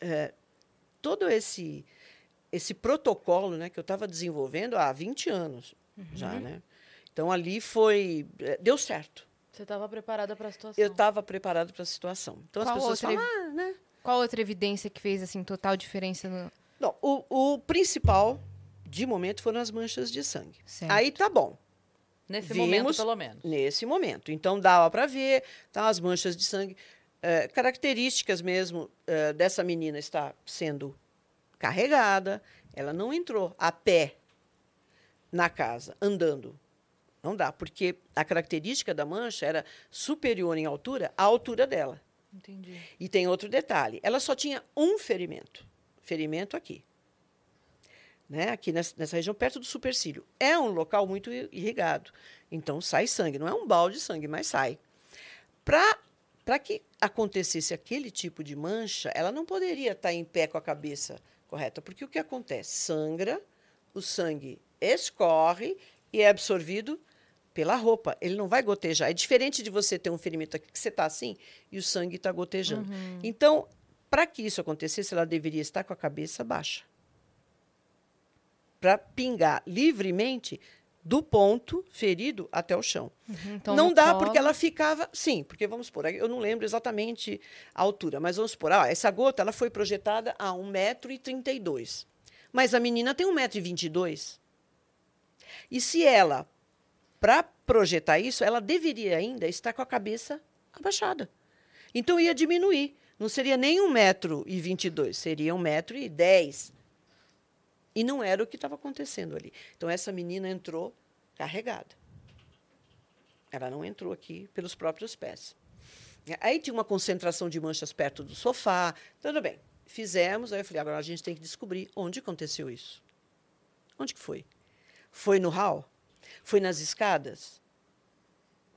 eh, todo esse esse protocolo né, que eu estava desenvolvendo há 20 anos já, Uhum. né? Então ali foi eh, deu certo. Você estava preparada para a situação. Eu estava preparado para a situação. Então Qual as pessoas outra falam, ah, né? Qual outra evidência que fez assim total diferença no Não, o, o principal de momento foram as manchas de sangue. Certo. Aí tá bom. Nesse Vimos- momento, pelo menos. Nesse momento. Então dava para ver, tá, as manchas de sangue, eh, características mesmo eh, dessa menina está sendo carregada. Ela não entrou a pé na casa, andando. Não dá, porque a característica da mancha era superior em altura à altura dela. Entendi. E tem outro detalhe: ela só tinha um ferimento. Ferimento aqui. Né? Aqui nessa, nessa região, perto do supercílio. É um local muito irrigado. Então sai sangue. Não é um balde de sangue, mas sai. Para que acontecesse aquele tipo de mancha, ela não poderia estar em pé com a cabeça correta. Porque o que acontece? Sangra, o sangue escorre e é absorvido pela roupa. Ele não vai gotejar. É diferente de você ter um ferimento aqui que você está assim e o sangue está gotejando. Então, para que isso acontecesse, ela deveria estar com a cabeça baixa. Para pingar livremente do ponto ferido até o chão. Então, não dá colo- porque ela ficava. Sim, porque vamos supor, eu não lembro exatamente a altura, mas vamos supor, ah, essa gota ela foi projetada a 1,32m. Mas a menina tem 1,22m. E se ela, para projetar isso, ela deveria ainda estar com a cabeça abaixada. Então ia diminuir. Não seria nem 1,22m, seria 1,10m. E não era o que estava acontecendo ali. Então essa menina entrou carregada. Ela não entrou aqui pelos próprios pés. Aí tinha uma concentração de manchas perto do sofá. Tudo bem. Fizemos. Aí eu falei, agora a gente tem que descobrir onde aconteceu isso. Onde que foi? Foi no hall? Foi nas escadas?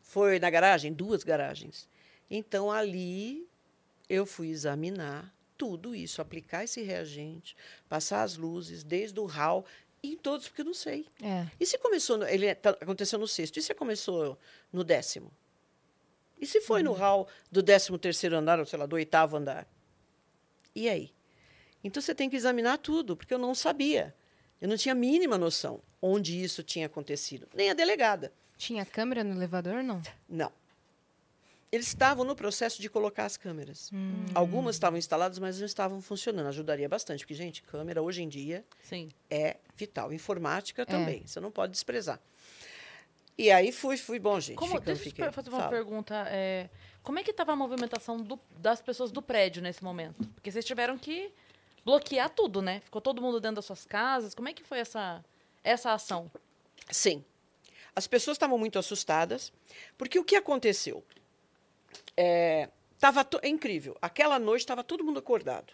Foi na garagem? Duas garagens. Então, ali, eu fui examinar tudo isso, aplicar esse reagente, passar as luzes, desde o hall, em todos, porque eu não sei. É. E se começou, no- ele tá- aconteceu no sexto, e se começou no décimo? E se foi no hall do décimo terceiro andar, ou sei lá, do oitavo andar? E aí? Então você tem que examinar tudo, porque eu não sabia. Eu não tinha a mínima noção onde isso tinha acontecido. Nem a delegada. Tinha câmera no elevador, não? Não. Eles estavam no processo de colocar as câmeras. Algumas estavam instaladas, mas não estavam funcionando. Ajudaria bastante, porque, gente, câmera hoje em dia Sim. é vital. Informática também, você não pode desprezar. E aí fui, fui bom, gente. Como, ficando, deixa eu fiquei. per- fazer uma Fala. pergunta. é, como é que estava a movimentação do- das pessoas do prédio nesse momento? Porque vocês tiveram que bloquear tudo, né? Ficou todo mundo dentro das suas casas. Como é que foi essa, essa ação? Sim. As pessoas estavam muito assustadas, porque o que aconteceu? É, tava é incrível. Aquela noite estava todo mundo acordado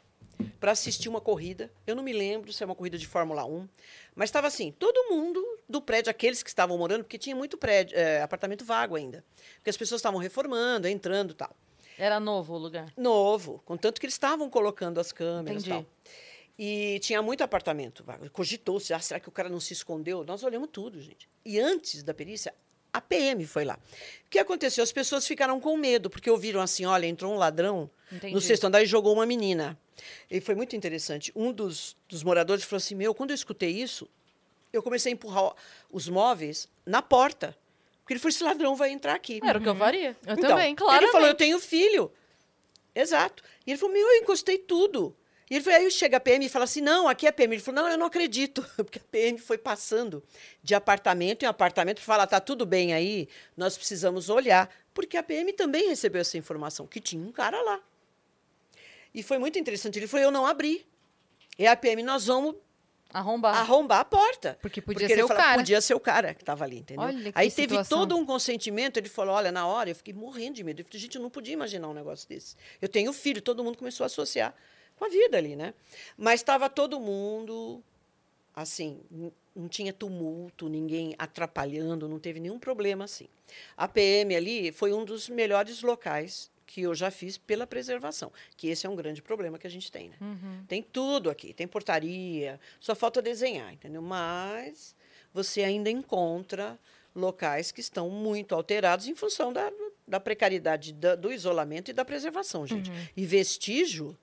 para assistir uma corrida. Eu não me lembro se é uma corrida de Fórmula 1, mas estava assim, todo mundo do prédio, aqueles que estavam morando, porque tinha muito prédio, é, apartamento vago ainda. Porque as pessoas estavam reformando, entrando e tal. Era novo o lugar. Novo, contanto que eles estavam colocando as câmeras e Entendi. tal. E tinha muito apartamento. Cogitou-se, ah, será que o cara não se escondeu? Nós olhamos tudo, gente. E antes da perícia, A PM foi lá. O que aconteceu? As pessoas ficaram com medo, porque ouviram assim: olha, entrou um ladrão Entendi. no sexto andar e jogou uma menina. E foi muito interessante. Um dos, dos moradores falou assim: meu, quando eu escutei isso, eu comecei a empurrar os móveis na porta. Porque ele falou: esse ladrão vai entrar aqui. Era o que eu faria. Eu Então, também. Ele claramente. falou: eu tenho filho. Exato. E ele falou: meu, eu encostei tudo. E ele falou, aí chega a PM e fala assim: não, aqui é a PM. Ele falou: não, eu não acredito. Porque a PM foi passando de apartamento em apartamento para falar: tá tudo bem aí, nós precisamos olhar. Porque a PM também recebeu essa informação, que tinha um cara lá. E foi muito interessante. Ele falou: eu não abri. E a PM, nós vamos Arrombar. arrombar a porta. Porque podia Porque ser ele o falou, cara. Podia ser o cara que estava ali, entendeu? Olha que Aí teve situação. todo um consentimento. Ele falou: olha, na hora eu fiquei morrendo de medo. Eu falei, gente, eu não podia imaginar um negócio desse. Eu tenho filho, todo mundo começou a associar com a vida ali, né? Mas estava todo mundo assim, não tinha tumulto, ninguém atrapalhando, não teve nenhum problema assim. A PM ali foi um dos melhores locais que eu já fiz pela preservação, que esse é um grande problema que a gente tem, né? Uhum. Tem tudo aqui, tem portaria, só falta desenhar, entendeu? Mas você ainda encontra locais que estão muito alterados em função da, da precariedade da- do isolamento e da preservação, gente. E vestígio,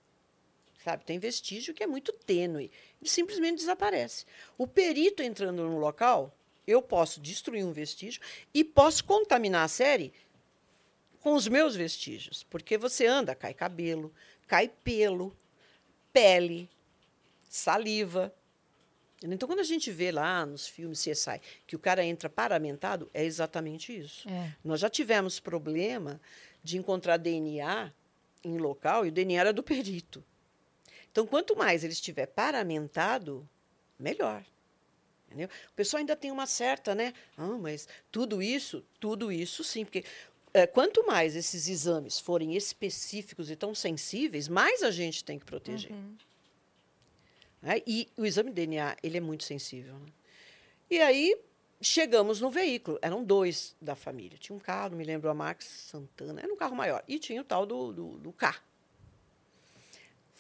sabe? Tem vestígio que é muito tênue, ele simplesmente desaparece. O perito entrando no local, eu posso destruir um vestígio e posso contaminar a série com os meus vestígios, porque você anda, cai cabelo, cai pelo, pele, saliva. Então, quando a gente vê lá nos filmes CSI que o cara entra paramentado, é exatamente isso. É. Nós já tivemos problema de encontrar DNA em local e o DNA era do perito. Então, quanto mais ele estiver paramentado, melhor. Entendeu? O pessoal ainda tem uma certa, né? Ah, mas tudo isso, tudo isso sim, porque eh, quanto mais esses exames forem específicos e tão sensíveis, mais a gente tem que proteger. né? E o exame de DNA, ele é muito sensível. né? E aí, chegamos no veículo. Eram dois da família. Tinha um carro, me lembro, a Max Santana. Era um carro maior. E tinha o tal do, do, do K.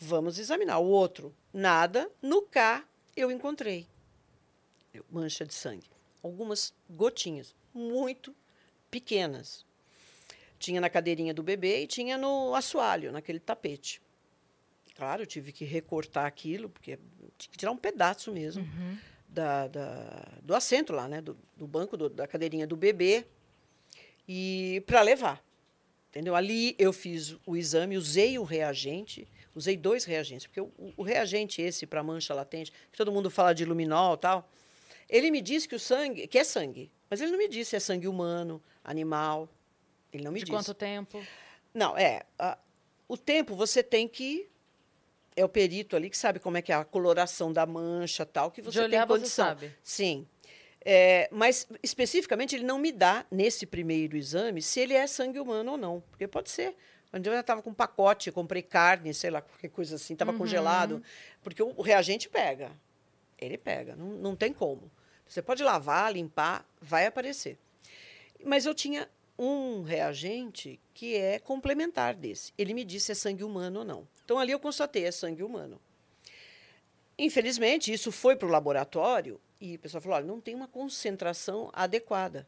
Vamos examinar. O outro, nada. No K, eu encontrei mancha de sangue. Algumas gotinhas, muito pequenas. Tinha na cadeirinha do bebê e tinha no assoalho, naquele tapete. Claro, eu tive que recortar aquilo, porque tinha que tirar um pedaço mesmo da, da- do assento lá, né? Do, do banco, do- da cadeirinha do bebê, e para levar. Entendeu? Ali eu fiz o exame, usei o reagente, usei dois reagentes, porque o, o reagente esse para mancha latente, que todo mundo fala de luminol e tal, ele me disse que o sangue, que é sangue, mas ele não me disse se é sangue humano, animal. Ele não me De disse. quanto tempo? Não, é. a- o tempo você tem que. É o perito ali que sabe como é que é a coloração da mancha tal, que você De olhar, tem você condição. sabe. Sim. É, mas, especificamente, ele não me dá, nesse primeiro exame, se ele é sangue humano ou não. Porque pode ser. Onde eu já estava com um pacote, comprei carne, sei lá, qualquer coisa assim, estava Uhum. congelado. Porque o, o reagente pega. Ele pega, não, não tem como. Você pode lavar, limpar, vai aparecer. Mas eu tinha um reagente que é complementar desse. Ele me disse se é sangue humano ou não. Então ali eu constatei, é sangue humano. Infelizmente, isso foi para o laboratório e o pessoal falou: olha, não tem uma concentração adequada.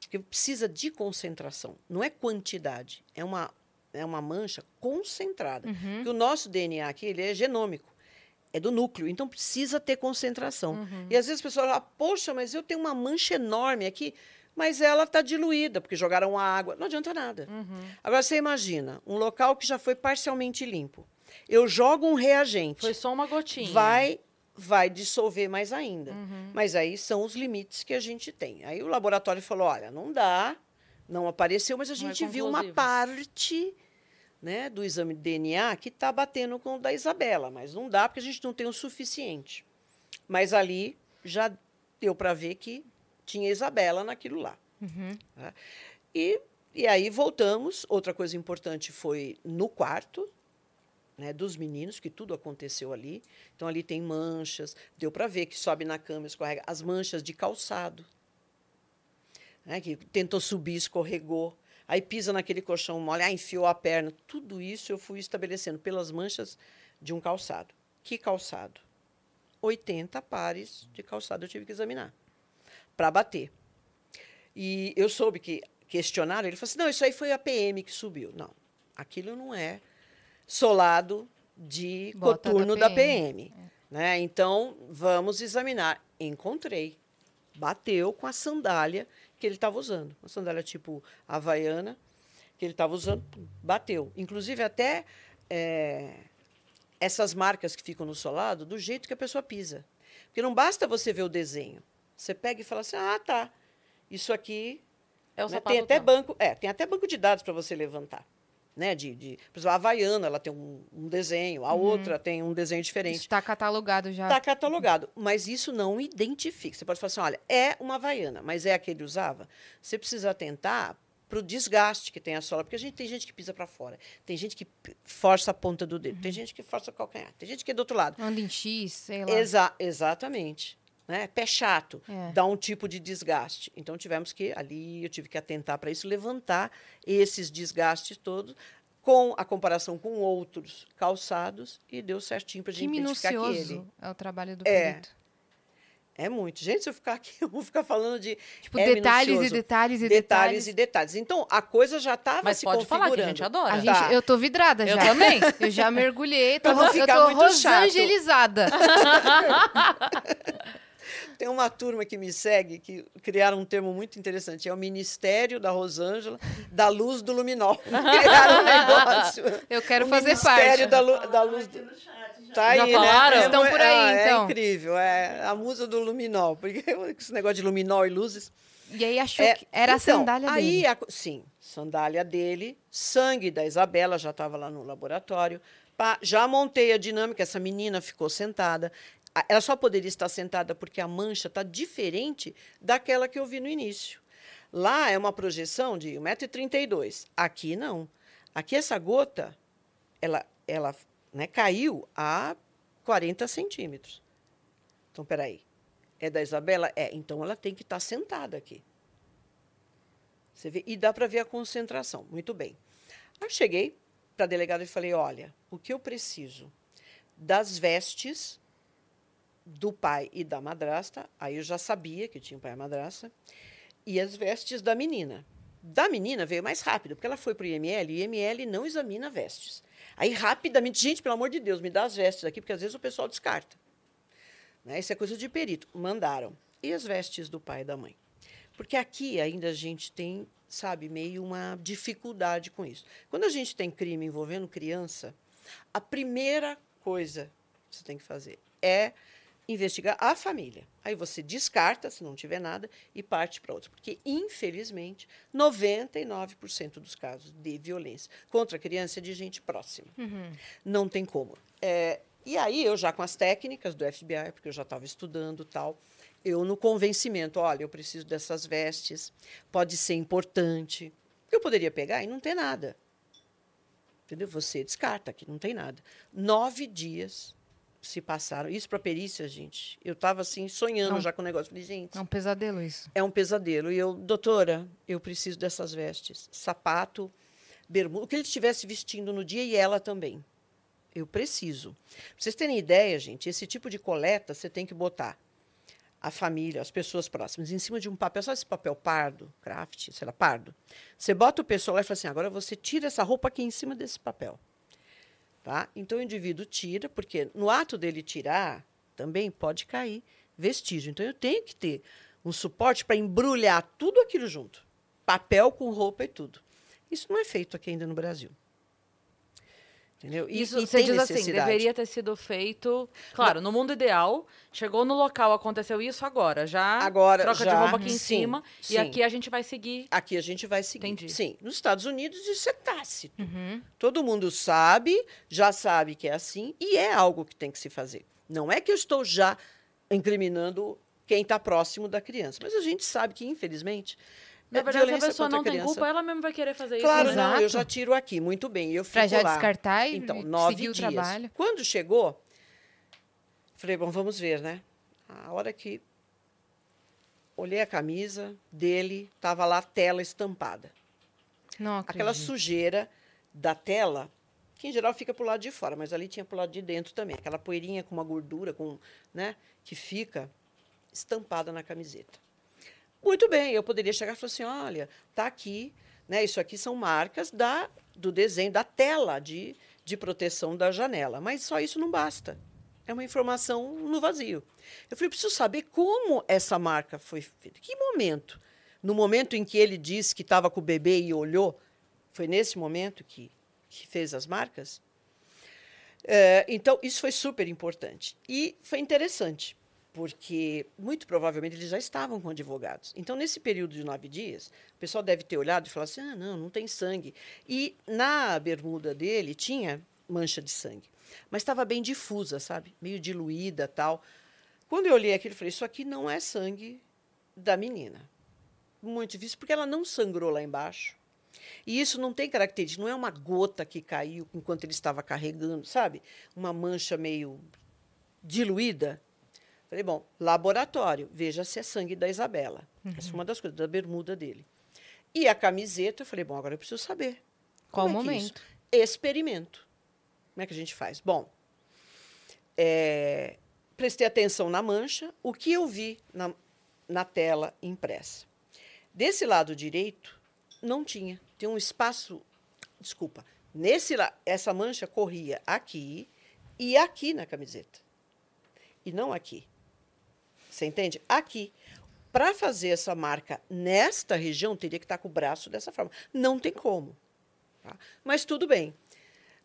Porque precisa de concentração, não é quantidade, é uma, é uma mancha concentrada. Porque o nosso DNA aqui ele é genômico, é do núcleo, então precisa ter concentração. E às vezes as pessoas falam: poxa, mas eu tenho uma mancha enorme aqui, mas ela está diluída, porque jogaram água. Não adianta nada. Agora você imagina um local que já foi parcialmente limpo. Eu jogo um reagente Foi só uma gotinha. vai vai dissolver mais ainda. Uhum. Mas aí são os limites que a gente tem. Aí o laboratório falou: olha, não dá, não apareceu, mas a é gente viu uma parte né, do exame de DNA que está batendo com o da Isabela, mas não dá porque a gente não tem o suficiente. Mas ali já deu para ver que tinha Isabela naquilo lá. Tá? E, e aí voltamos. Outra coisa importante foi no quarto, né, dos meninos, que tudo aconteceu ali. Então, ali tem manchas, deu para ver que sobe na cama, escorrega. As manchas de calçado, né, que tentou subir, escorregou. Aí pisa naquele colchão mole, ah, enfiou a perna. Tudo isso eu fui estabelecendo pelas manchas de um calçado. Que calçado? 80 pares de calçado eu tive que examinar para bater. E eu soube que questionaram, ele falou assim: não, isso aí foi a PM que subiu. Não, aquilo não é solado de Bota da coturno da PM. PM. Né? Então, vamos examinar. Encontrei. Bateu com a sandália que ele estava usando. Uma sandália tipo havaiana, que ele estava usando, bateu. Inclusive, até é, essas marcas que ficam no solado, do jeito que a pessoa pisa. Porque não basta você ver o desenho. Você pega e fala assim: ah, tá. Isso aqui É o né, sapato tem até banco, é, tem até banco de dados para você levantar, né? De, de, por exemplo, a Havaiana, ela tem um, um desenho, a outra tem um desenho diferente. Está catalogado já. Está catalogado, mas isso não identifica. Você pode falar assim, olha, é uma Havaiana, mas é a que ele usava. Você precisa atentar para o desgaste que tem a sola, porque a gente tem gente que pisa para fora, tem gente que força a ponta do dedo, tem gente que força o calcanhar, tem gente que é do outro lado. Anda em X, sei lá. Exa exatamente. Né? Pé chato, É. dá um tipo de desgaste. Então tivemos que, ali, eu tive que atentar para isso, levantar esses desgastes todos com a comparação com outros calçados e deu certinho para a gente identificar que minucioso ele. é o trabalho do É. perito. É muito. Gente, se eu ficar aqui, eu vou ficar falando de Tipo, é detalhes e minucioso. detalhes e detalhes detalhes. e detalhes. Então, a coisa já estava Mas se pode falar que a gente adora. A gente, tá. Eu tô vidrada Eu já. também. Eu já mergulhei, tô, eu tô rosangelizada. Tem uma turma que me segue que criaram um termo muito interessante. É o Ministério da Rosângela da Luz do Luminol. Criaram um negócio. Eu quero o fazer Ministério parte. da, lu- da Luz do... Tá Já aí, falaram? né? É Estão por aí, ah, então. É incrível. É a musa do luminol. Porque esse negócio de luminol e luzes... E aí achou É, que era a então, sandália aí dele. a sim, sandália dele, sangue da Isabela, já estava lá no laboratório. Pá, já montei a dinâmica, essa menina ficou sentada. Ela só poderia estar sentada porque a mancha está diferente daquela que eu vi no início. Lá é uma projeção de 1,32m. Aqui não. Aqui essa gota, ela, ela né, caiu a 40 centímetros. Então, peraí. É da Isabela? É. Então, ela tem que estar sentada aqui. Você vê? E dá para ver a concentração. Muito bem. Aí cheguei para a delegada e falei: olha, o que eu preciso das vestes do pai e da madrasta, aí eu já sabia que tinha pai e madrasta, e as vestes da menina. Da menina veio mais rápido, porque ela foi para o IML e o IML não examina vestes. Aí, rapidamente, gente, pelo amor de Deus, me dá as vestes aqui, porque às vezes o pessoal descarta. Né? Isso é coisa de perito. Mandaram. E as vestes do pai e da mãe? Porque aqui ainda a gente tem, sabe, meio uma dificuldade com isso. Quando a gente tem crime envolvendo criança, a primeira coisa que você tem que fazer é investigar a família. Aí você descarta, se não tiver nada, e parte para outra. Porque, infelizmente, 99% dos casos de violência contra a criança é de gente próxima. Não tem como. É, e aí, eu já com as técnicas do FBI, porque eu já estava estudando tal, eu no convencimento, olha, eu preciso dessas vestes, pode ser importante. Eu poderia pegar e não ter nada. Entendeu? Você descarta que não tem nada. Nove dias se passaram. Isso para perícia, gente. Eu estava assim, sonhando Não. já com o negócio. Falei, gente, É um pesadelo isso. é um pesadelo. E eu, doutora, eu preciso dessas vestes. Sapato, bermuda, o que ele estivesse vestindo no dia e ela também. Eu preciso. Pra vocês terem ideia, gente, esse tipo de coleta você tem que botar a família, as pessoas próximas, em cima de um papel, sabe esse papel pardo, craft, sei lá, pardo? Você bota o pessoal lá e fala assim, agora você tira essa roupa aqui em cima desse papel. Tá? Então o indivíduo tira, porque no ato dele tirar, também pode cair vestígio. Então eu tenho que ter um suporte para embrulhar tudo aquilo junto. Papel com roupa e tudo. Isso não é feito aqui ainda no Brasil. Entendeu? Isso e você diz assim, deveria ter sido feito. Claro, no mundo ideal, chegou no local, aconteceu isso agora. Já Agora, troca de já, roupa aqui em sim, cima. sim. E aqui a gente vai seguir. Aqui a gente vai seguir. Entendi. Sim, nos Estados Unidos isso é tácito. Uhum. Todo mundo sabe, já sabe que é assim, e é algo que tem que se fazer. Não é que eu estou já incriminando quem está próximo da criança, mas a gente sabe que, infelizmente, Na é verdade, se a pessoa não tem culpa, ela mesmo vai querer fazer Claro, isso. né? não, eu já tiro aqui, muito bem. Eu fico Pra já lá. descartar e Então, nove seguir o dias. trabalho. Quando chegou, falei, bom, vamos ver, né? A hora que olhei a camisa dele, estava lá a tela estampada. Não Aquela sujeira da tela, que em geral fica para o lado de fora, mas ali tinha para o lado de dentro também. Aquela poeirinha com uma gordura, com, né, que fica estampada na camiseta. Muito bem, eu poderia chegar e falar assim: olha, tá aqui, né? Isso aqui são marcas da, do desenho, da tela de, de proteção da janela. Mas só isso não basta. É uma informação no vazio. Eu falei, preciso saber como essa marca foi feita. Que momento? No momento em que ele disse que estava com o bebê e olhou, foi nesse momento que, que fez as marcas? É, então, isso foi super importante. E foi interessante, porque muito provavelmente eles já estavam com advogados. Então, nesse período de nove dias, o pessoal deve ter olhado e falado assim: ah, não, não tem sangue. E na bermuda dele tinha mancha de sangue, mas estava bem difusa, sabe? Meio diluída tal. Quando eu olhei aquilo, eu falei: isso aqui não é sangue da menina. Muito difícil, porque ela não sangrou lá embaixo. E isso não tem característica, não é uma gota que caiu enquanto ele estava carregando, sabe? Uma mancha meio diluída. Falei, bom, laboratório, veja se é sangue da Isabela. Uhum. Essa é uma das coisas, da bermuda dele. E a camiseta, eu falei, bom, agora eu preciso saber. Qual o é, é momento? É Experimento. Como é que a gente faz? Bom, é, prestei atenção na mancha, o que eu vi na, na tela impressa. Desse lado direito, não tinha. Tem um espaço. Desculpa. Nesse essa mancha corria aqui e aqui na camiseta. E não aqui. Você entende? Aqui. Para fazer essa marca nesta região, teria que estar tá com o braço dessa forma. Não tem como. Tá? Mas tudo bem.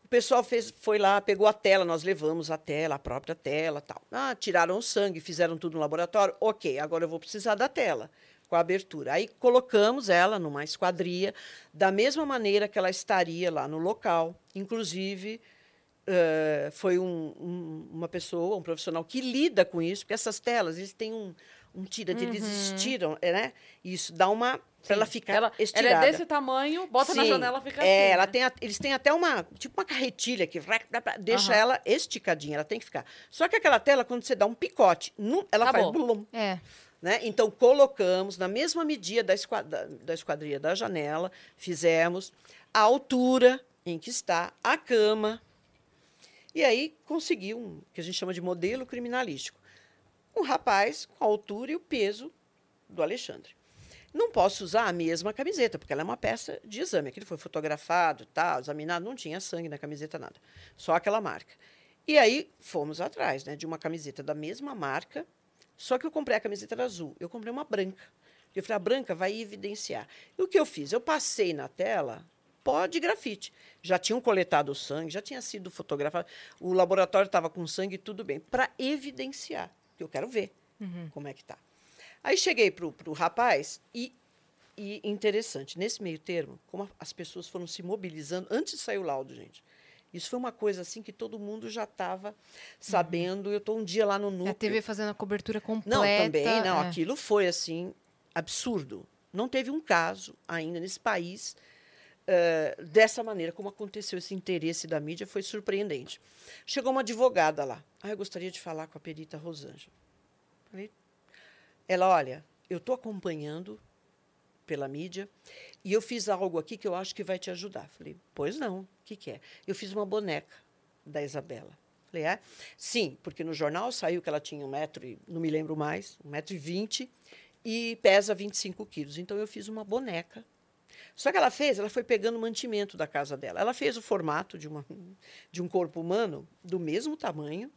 O pessoal fez, foi lá, pegou a tela, nós levamos a tela, a própria tela, tal. Ah, tiraram o sangue, fizeram tudo no laboratório. Ok, agora eu vou precisar da tela com a abertura. Aí colocamos ela numa esquadria, da mesma maneira que ela estaria lá no local. Inclusive, uh, foi um, um, uma pessoa, um profissional que lida com isso, porque essas telas, eles têm um, um tira, uhum. eles estiram, é, né? Isso dá uma para ela ficar ela, estirada. Ela é desse tamanho, bota Sim, na janela, fica é, assim. ela né? tem a, eles têm até uma tipo uma carretilha que deixa uhum. ela esticadinha, ela tem que ficar. Só que aquela tela quando você dá um picote, ela Acabou. faz blum. É. Né? Então, colocamos na mesma medida da, esquadra, da esquadria da janela, fizemos a altura em que está a cama. E aí consegui um que a gente chama de modelo criminalístico. Um rapaz com a altura e o peso do Alexandre. Não posso usar a mesma camiseta, porque ela é uma peça de exame. Aquilo foi fotografado, tá, examinado, não tinha sangue na camiseta, nada. Só aquela marca. E aí fomos atrás né, de uma camiseta da mesma marca, só que eu comprei a camiseta era azul, eu comprei uma branca. Eu falei, a branca vai evidenciar. E o que eu fiz? Eu passei na tela pó de grafite. Já tinham coletado o sangue, já tinha sido fotografado. O laboratório estava com sangue, tudo bem. Para evidenciar, que eu quero ver uhum. como é que está. Aí cheguei para o rapaz e, e interessante, nesse meio termo, como as pessoas foram se mobilizando, antes de sair o laudo, gente, isso foi uma coisa assim que todo mundo já estava sabendo. Uhum. Eu estou um dia lá no núcleo. A TV fazendo a cobertura completa. Não, também, não. É. Aquilo foi assim absurdo. Não teve um caso ainda nesse país dessa maneira como aconteceu esse interesse da mídia foi surpreendente. Chegou uma advogada lá. Ah, eu gostaria de falar com a perita Rosângela. Ela, olha, eu estou acompanhando pela mídia e eu fiz algo aqui que eu acho que vai te ajudar. Falei, pois não, o que, que é? Eu fiz uma boneca da Isabela. Falei, é? Sim, porque no jornal saiu que ela tinha um metro, e, não me lembro mais, um metro e vinte, e pesa 25 quilos. Então eu fiz uma boneca. Só que ela fez, ela foi pegando o mantimento da casa dela. Ela fez o formato de, uma, de um corpo humano do mesmo tamanho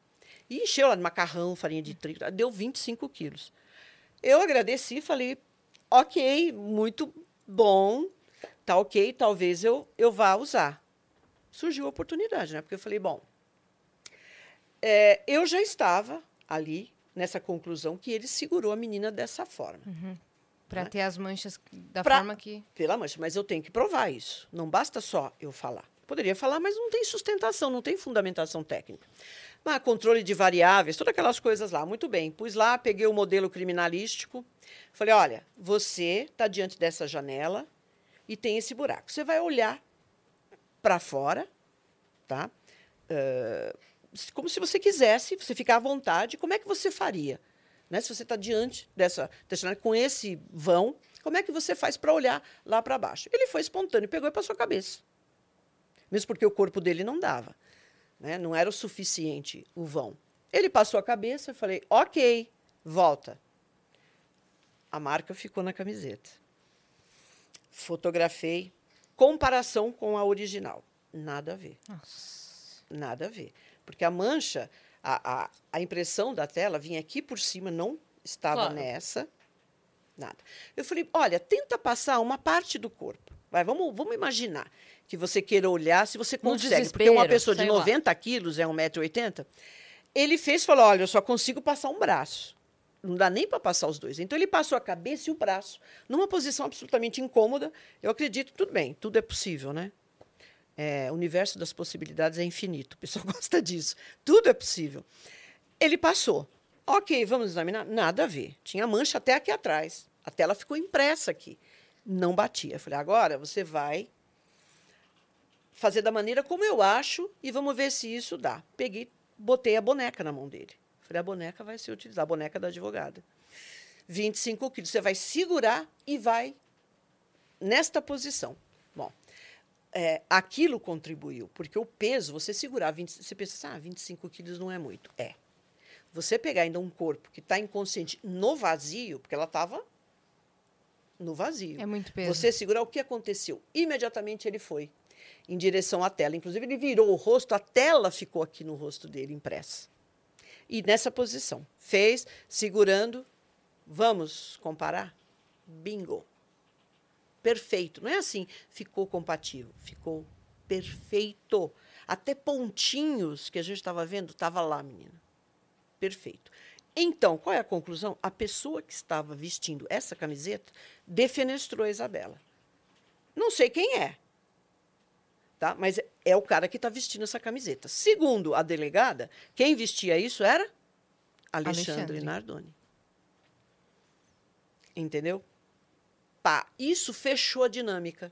e encheu ela de macarrão, farinha de trigo, deu 25 quilos. Eu agradeci, falei, ok, muito bom, tá ok, talvez eu, eu vá usar. Surgiu a oportunidade, né? Porque eu falei, bom, é, eu já estava ali nessa conclusão que ele segurou a menina dessa forma. Uhum. Para né? ter as manchas da pra, forma que. Pela mancha, mas eu tenho que provar isso. Não basta só eu falar. Poderia falar, mas não tem sustentação, não tem fundamentação técnica. Mas controle de variáveis, todas aquelas coisas lá. Muito bem. Pus lá, peguei o modelo criminalístico. Falei: olha, você está diante dessa janela e tem esse buraco. Você vai olhar para fora, tá? Uh, como se você quisesse, você ficar à vontade. Como é que você faria? Né? Se você está diante dessa, janela com esse vão, como é que você faz para olhar lá para baixo? Ele foi espontâneo, pegou e passou a cabeça. Mesmo porque o corpo dele não dava. Né? Não era o suficiente o vão. Ele passou a cabeça, eu falei, ok, volta. A marca ficou na camiseta. Fotografei. Comparação com a original. Nada a ver. Nossa. Nada a ver. Porque a mancha, a, a, a impressão da tela vinha aqui por cima, não estava Claro. nessa. Nada. Eu falei, olha, tenta passar uma parte do corpo. Vai, vamos, vamos imaginar que você queira olhar se você consegue. Porque uma pessoa de sei lá. 90 quilos é 1,80m. Ele fez e falou: olha, eu só consigo passar um braço. Não dá nem para passar os dois. Então ele passou a cabeça e o braço numa posição absolutamente incômoda. Eu acredito, tudo bem, tudo é possível, né? É, o universo das possibilidades é infinito. O pessoal gosta disso. Tudo é possível. Ele passou. Ok, vamos examinar? Nada a ver. Tinha mancha até aqui atrás. A tela ficou impressa aqui. Não batia. Eu falei, agora você vai fazer da maneira como eu acho e vamos ver se isso dá. Peguei, botei a boneca na mão dele. Falei, a boneca vai ser utilizada, a boneca da advogada. 25 quilos. Você vai segurar e vai nesta posição. É, aquilo contribuiu, porque o peso, você segurar 20, você pensa, assim, ah, 25 quilos não é muito. É. Você pegar ainda um corpo que está inconsciente no vazio, porque ela estava no vazio. É muito peso. Você segurar, o que aconteceu? Imediatamente ele foi em direção à tela. Inclusive, ele virou o rosto, a tela ficou aqui no rosto dele, impressa. E nessa posição. Fez, segurando. Vamos comparar? Bingo. Perfeito. Não é assim, ficou compatível. Ficou perfeito. Até pontinhos que a gente estava vendo, estava lá, menina. Perfeito. Então, qual é a conclusão? A pessoa que estava vestindo essa camiseta defenestrou a Isabela. Não sei quem é, tá? mas é- o cara que está vestindo essa camiseta. Segundo a delegada, quem vestia isso era Alexandre, Alexandre. Nardoni. Entendeu? Pá, isso fechou a dinâmica.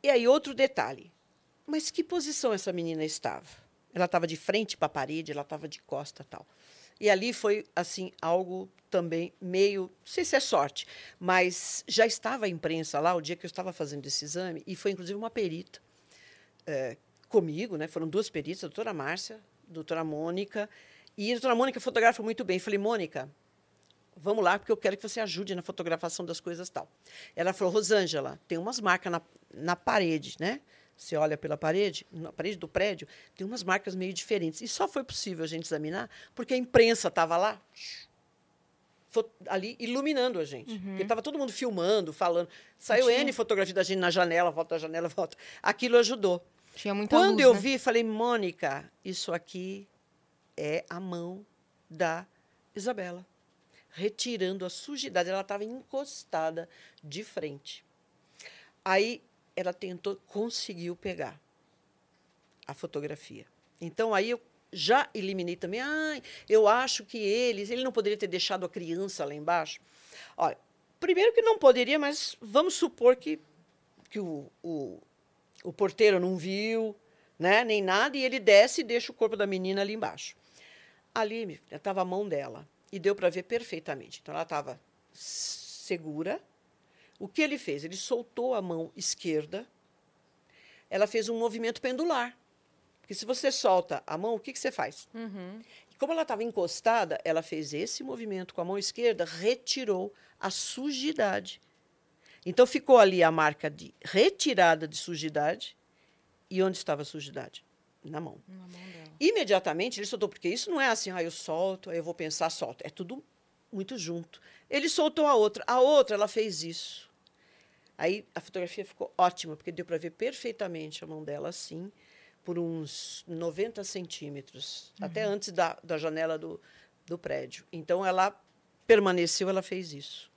E aí, outro detalhe. Mas que posição essa menina estava? Ela estava de frente para a parede, ela estava de costa tal. E ali foi, assim, algo também meio. Não sei se é sorte, mas já estava a imprensa lá o dia que eu estava fazendo esse exame, e foi inclusive uma perita eh, comigo, né? Foram duas peritas, a doutora Márcia, a doutora Mônica. E a doutora Mônica fotografa muito bem. Falei, Mônica, vamos lá, porque eu quero que você ajude na fotografação das coisas tal. Ela falou, Rosângela, tem umas marcas na, na parede, né? Você olha pela parede, na parede do prédio, tem umas marcas meio diferentes. E só foi possível a gente examinar porque a imprensa estava lá, ali, iluminando a gente. Porque estava todo mundo filmando, falando. Saiu Tinha- N fotografia da gente na janela, volta da janela, volta. Aquilo ajudou. Tinha muita Quando luz, eu né? vi, falei, Mônica, isso aqui é a mão da Isabela, retirando a sujidade. Ela estava encostada de frente. Aí ela tentou, conseguiu pegar a fotografia. Então aí eu já eliminei também. Ai, eu acho que ele, ele não poderia ter deixado a criança lá embaixo. Olha, primeiro que não poderia, mas vamos supor que, que o, o, o porteiro não viu, né, nem nada, e ele desce e deixa o corpo da menina ali embaixo. Ali estava a mão dela e deu para ver perfeitamente. Então ela estava segura. O que ele fez? Ele soltou a mão esquerda. Ela fez um movimento pendular. Porque se você solta a mão, o que, que você faz? Uhum. E como ela estava encostada, ela fez esse movimento com a mão esquerda, retirou a sujidade. Então ficou ali a marca de retirada de sujidade. E onde estava a sujidade? Na mão. Na mão. Imediatamente ele soltou, porque isso não é assim, ah, eu solto, aí eu vou pensar, solto. É tudo muito junto. Ele soltou a outra. A outra, ela fez isso. Aí a fotografia ficou ótima, porque deu para ver perfeitamente a mão dela assim, por uns 90 centímetros, até antes da, da janela do, do prédio. Então ela permaneceu, ela fez isso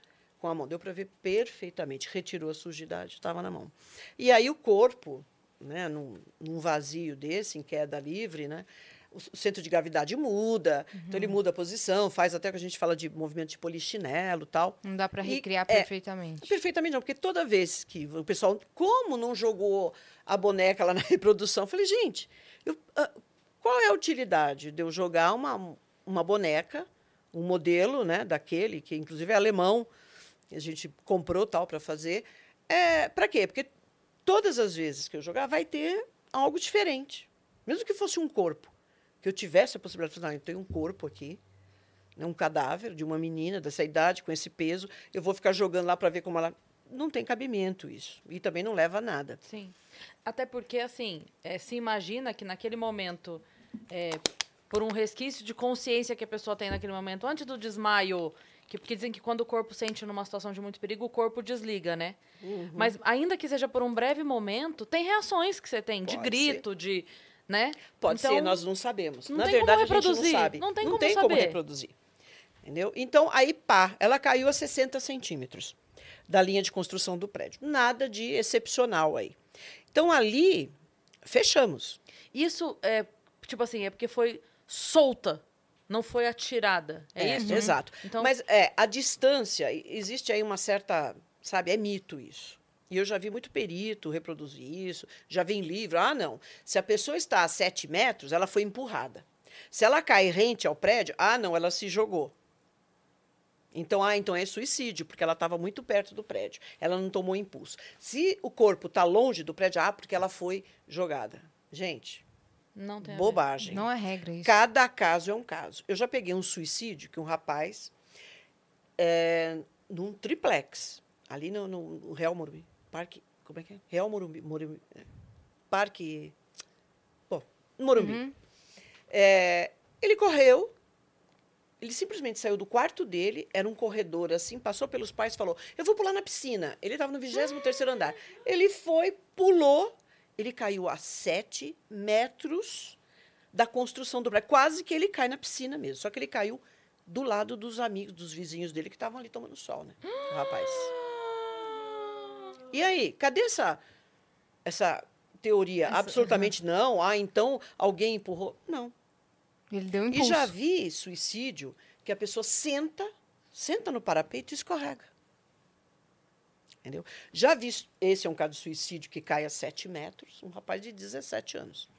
com a mão. Deu para ver perfeitamente. Retirou a sujidade, estava na mão. E aí o corpo, né, num, num vazio desse, em queda livre, né, o, centro de gravidade muda, então ele muda a posição, faz até o que a gente fala de movimento de polichinelo tal. Não dá pra E- recriar é, perfeitamente. Perfeitamente não, porque toda vez que o pessoal, como não jogou a boneca lá na reprodução, eu falei, gente, eu- qual é a utilidade de eu jogar uma, uma boneca, um modelo né, daquele, que inclusive é alemão, que a gente comprou tal para fazer, é, para quê? Porque todas as vezes que eu jogar vai ter algo diferente. Mesmo que fosse um corpo, que eu tivesse a possibilidade de falar, "Ah, eu tenho um corpo aqui, né, um cadáver de uma menina dessa idade, com esse peso, eu vou ficar jogando lá para ver como ela. Não tem cabimento isso. E também não leva a nada. Sim. Até porque, assim, é, se imagina que naquele momento, é, por um resquício de consciência que a pessoa tem naquele momento, antes do desmaio, que, porque dizem que quando o corpo sente numa situação de muito perigo, o corpo desliga, né? Uhum. Mas ainda que seja por um breve momento, tem reações que você tem, de Pode grito, de. Né? Pode Então, ser, nós não sabemos. não Na verdade, a gente não sabe. Não tem como tem como reproduzir. Entendeu? Então, aí, pá, ela caiu a 60 centímetros da linha de construção do prédio. Nada de excepcional aí. Então, ali, fechamos. Isso é, tipo assim, é porque foi solta, não foi atirada. É, isso? Exato. Então, Mas é, a distância, existe aí uma certa, sabe, é mito isso. E eu já vi muito perito reproduzir isso, já vi em livro. Ah, não. Se a pessoa está a 7 metros, ela foi empurrada. Se ela cai rente ao prédio, ah, não, ela se jogou. Então, ah, então é suicídio, porque ela estava muito perto do prédio. Ela não tomou impulso. Se o corpo está longe do prédio, ah, porque ela foi jogada. Gente, não tem bobagem. Não é regra isso. Cada caso é um caso. Eu já peguei um suicídio que um rapaz, é, num triplex, ali no, no- Real Morumbi, Parque, como é que é? Real Morumbi, Morumbi é, Parque, bom, Morumbi. Uhum. É, ele correu, ele simplesmente saiu do quarto dele, era um corredor assim, passou pelos pais e falou: Eu vou pular na piscina. Ele estava no 23 andar. Ele foi, pulou, ele caiu a 7 metros da construção do prédio. Quase que ele cai na piscina mesmo. Só que ele caiu do lado dos amigos, dos vizinhos dele que estavam ali tomando sol, né? O rapaz. E aí, cadê essa, essa teoria? Essa- Absolutamente não. Ah, então alguém empurrou. Não. Ele deu um E impulso. já vi suicídio que a pessoa senta, senta no parapeito e escorrega. Entendeu? Já vi, esse é um caso de suicídio que cai a 7 metros, um rapaz de 17 anos.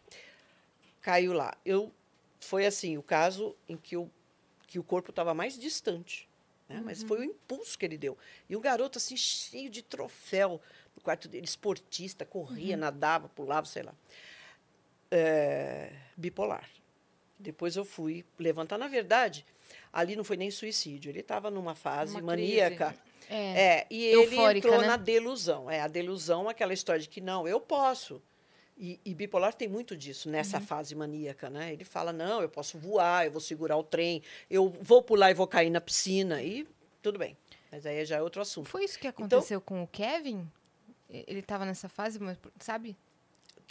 Caiu lá. Eu, foi assim, o caso em que o, que o corpo estava mais distante. né? Mas foi o impulso que ele deu. E um garoto assim, cheio de troféu no quarto dele, esportista, corria, nadava, pulava, sei lá. É, bipolar. Depois eu fui levantar. Na verdade, ali não foi nem suicídio. Ele estava numa fase Uma maníaca. É. É, e ele entrou né? na delusão. É, a delusão, aquela história de que não, eu posso. E, e bipolar tem muito disso nessa Uhum. fase maníaca, né? Ele fala, não, eu posso voar, eu vou segurar o trem, eu vou pular e vou cair na piscina, e tudo bem. Mas aí já é outro assunto. Foi isso que Então- aconteceu com o Kevin? Ele tava nessa fase, mas, sabe?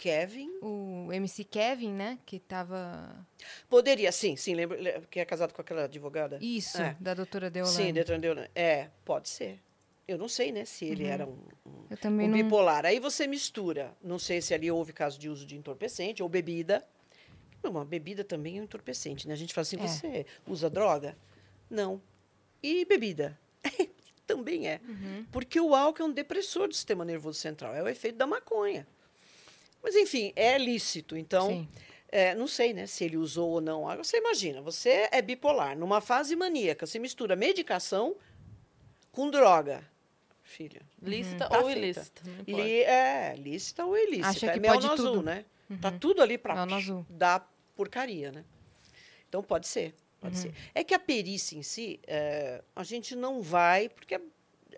Kevin O MC Kevin, né? Que tava. poderia, sim, sim, lembra le- que é casado com aquela advogada? Isso, É. da doutora Deolane. Sim, Detran Deolane. É, pode ser. Eu não sei, né, se ele era um, um- um não. bipolar. Aí você mistura. Não sei se ali houve caso de uso de entorpecente ou bebida. Não, Uma bebida também é um entorpecente, né? A gente fala assim, É. você usa droga? Não. E bebida? também é. Uhum. Porque o álcool é um depressor do sistema nervoso central. É o efeito da maconha. Mas, enfim, é lícito. Então, é, não sei né, se ele usou ou não. Agora, você imagina, você é bipolar, numa fase maníaca, você mistura medicação com droga. Filha, Lícita Tá ou feita. ilícita. li, é lícita ou ilícita. Acha é que mel pode no azul, tudo. né? Tá tudo ali para dar porcaria, né? Então, pode ser, Uhum. pode ser. É que a perícia em si, é, a gente não vai, porque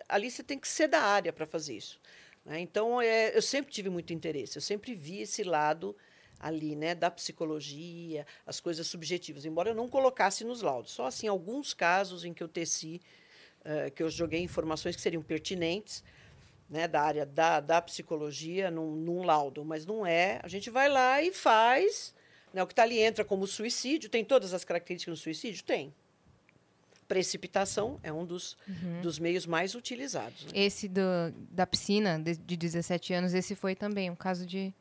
ali você tem que ser da área para fazer isso. Né? Então, é, eu sempre tive muito interesse, eu sempre vi esse lado ali, né, da psicologia, as coisas subjetivas, embora eu não colocasse nos laudos. Só assim, alguns casos em que eu teci, eh, que eu joguei informações que seriam pertinentes, né, da área da, da psicologia num, num laudo, mas não é. A gente vai lá e faz. Né, o que está ali entra como suicídio. Tem todas as características do suicídio? Tem. Precipitação é um dos, Uhum. dos meios mais utilizados. né? Esse do, da piscina, de, de 17 anos, esse foi também um caso de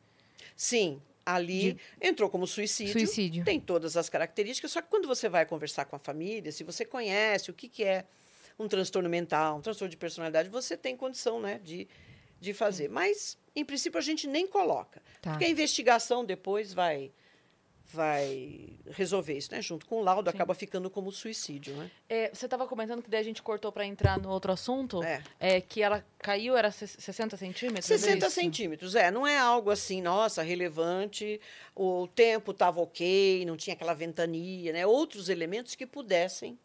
Sim, ali entrou como suicídio. suicídio. Tem todas as características, só que quando você vai conversar com a família, se você conhece o que, que é um transtorno mental, um transtorno de personalidade, você tem condição né, de, de fazer. Mas, em princípio, a gente nem coloca. Tá. Porque a investigação depois vai vai resolver isso, né? Junto com o laudo, Sim. acaba ficando como suicídio, né? É, você estava comentando que daí a gente cortou para entrar no outro assunto. É. É, que ela caiu, era se- 60 centímetros? 60 Isso. centímetros, é, não é algo assim, nossa, relevante, o tempo estava ok, não tinha aquela ventania, né? Outros elementos que pudessem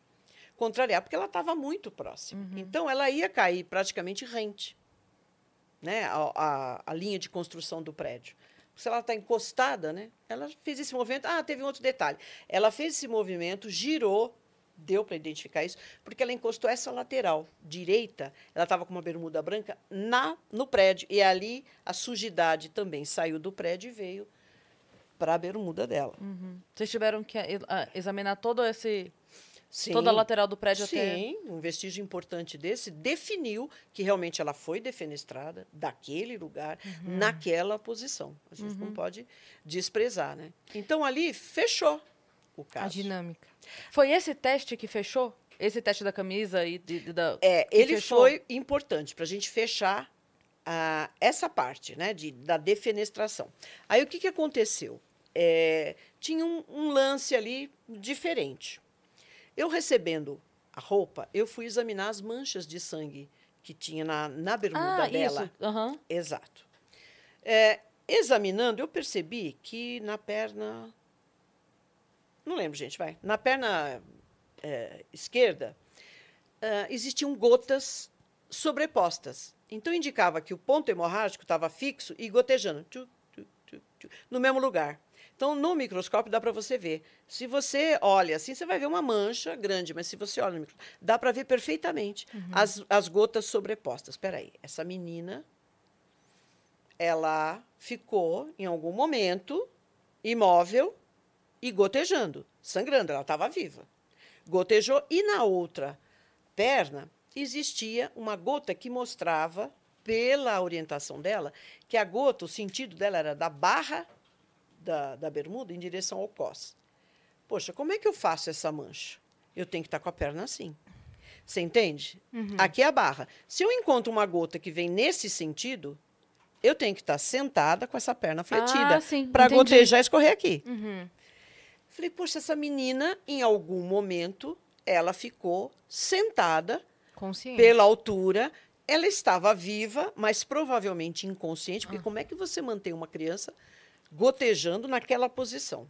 contrariar, porque ela estava muito próxima. Então, ela ia cair praticamente rente, né? A, a, a linha de construção do prédio. Se ela está encostada, né? Ela fez esse movimento. Ah, teve um outro detalhe. Ela fez esse movimento, girou, deu para identificar isso, porque ela encostou essa lateral direita. Ela estava com uma bermuda branca na no prédio e ali a sujidade também saiu do prédio e veio para a bermuda dela. Vocês tiveram que eh, examinar todo esse, Sim. toda a lateral do prédio Sim, até. um vestígio importante desse definiu que realmente ela foi defenestrada daquele lugar, Uhum. naquela posição. A gente não pode desprezar, né? Então ali fechou o A caso. dinâmica. Foi esse teste que fechou? Esse teste da camisa e de- de- da. É, ele fechou? foi importante para a gente fechar ah, essa parte, né, de, da defenestração. Aí o que, que aconteceu? É, tinha um, um lance ali diferente. Eu recebendo a roupa, eu fui examinar as manchas de sangue que tinha na, na bermuda Ah, dela. isso. Aham. Exato. É, examinando, eu percebi que na perna. Não lembro, gente, vai. Na perna é, esquerda, ah, existiam gotas sobrepostas. Então, indicava que o ponto hemorrágico estava fixo e gotejando. No mesmo lugar. Então, no microscópio dá para você ver. Se você olha assim, você vai ver uma mancha grande, mas se você olha no microscópio, dá para ver perfeitamente as, as gotas sobrepostas. Espera aí, essa menina ela ficou, em algum momento, imóvel e gotejando, sangrando. Ela estava viva. Gotejou e na outra perna existia uma gota que mostrava, pela orientação dela, que a gota, o sentido dela era da barra da, da bermuda em direção ao cós. Poxa, como é que eu faço essa mancha? Eu tenho que estar com a perna assim. Você entende? Aqui é a barra. Se eu encontro uma gota que vem nesse sentido, eu tenho que estar sentada com essa perna fletida Ah, para gotejar e escorrer aqui. Uhum. Falei, poxa, essa menina, em algum momento, ela ficou sentada Consciente. pela altura. Ela estava viva, mas provavelmente inconsciente, Ah. porque como é que você mantém uma criança gotejando naquela posição?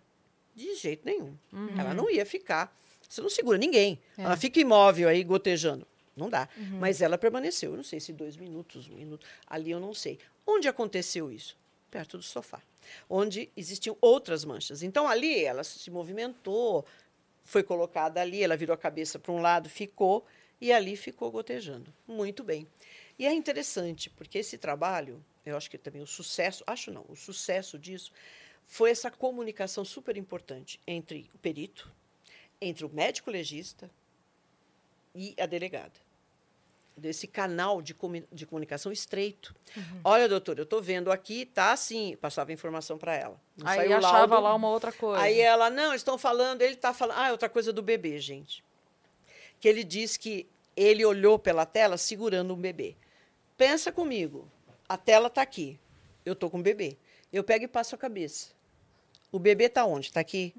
De jeito nenhum. Uhum. Ela não ia ficar. Você não segura ninguém. É. Ela fica imóvel aí, gotejando. Não dá. Uhum. Mas ela permaneceu. Eu não sei se dois minutos, um minuto. Ali eu não sei. Onde aconteceu isso? Perto do sofá. Onde existiam outras manchas. Então, ali ela se movimentou, foi colocada ali, ela virou a cabeça para um lado, ficou, e ali ficou gotejando. Muito bem. E é interessante, porque esse trabalho, eu acho que também o sucesso, acho não, o sucesso disso foi essa comunicação super importante entre o perito, entre o médico legista e a delegada. Desse canal de, comu- de comunicação estreito. Olha, doutor, eu estou vendo aqui, tá assim, passava informação para ela. Não Aí achava laudo. lá uma outra coisa. Aí ela, não, estão falando, ele está falando. Ah, é outra coisa do bebê, gente. Que ele diz que ele olhou pela tela segurando um bebê. Pensa comigo, a tela está aqui, eu estou com o bebê. Eu pego e passo a cabeça. O bebê está onde? Está aqui.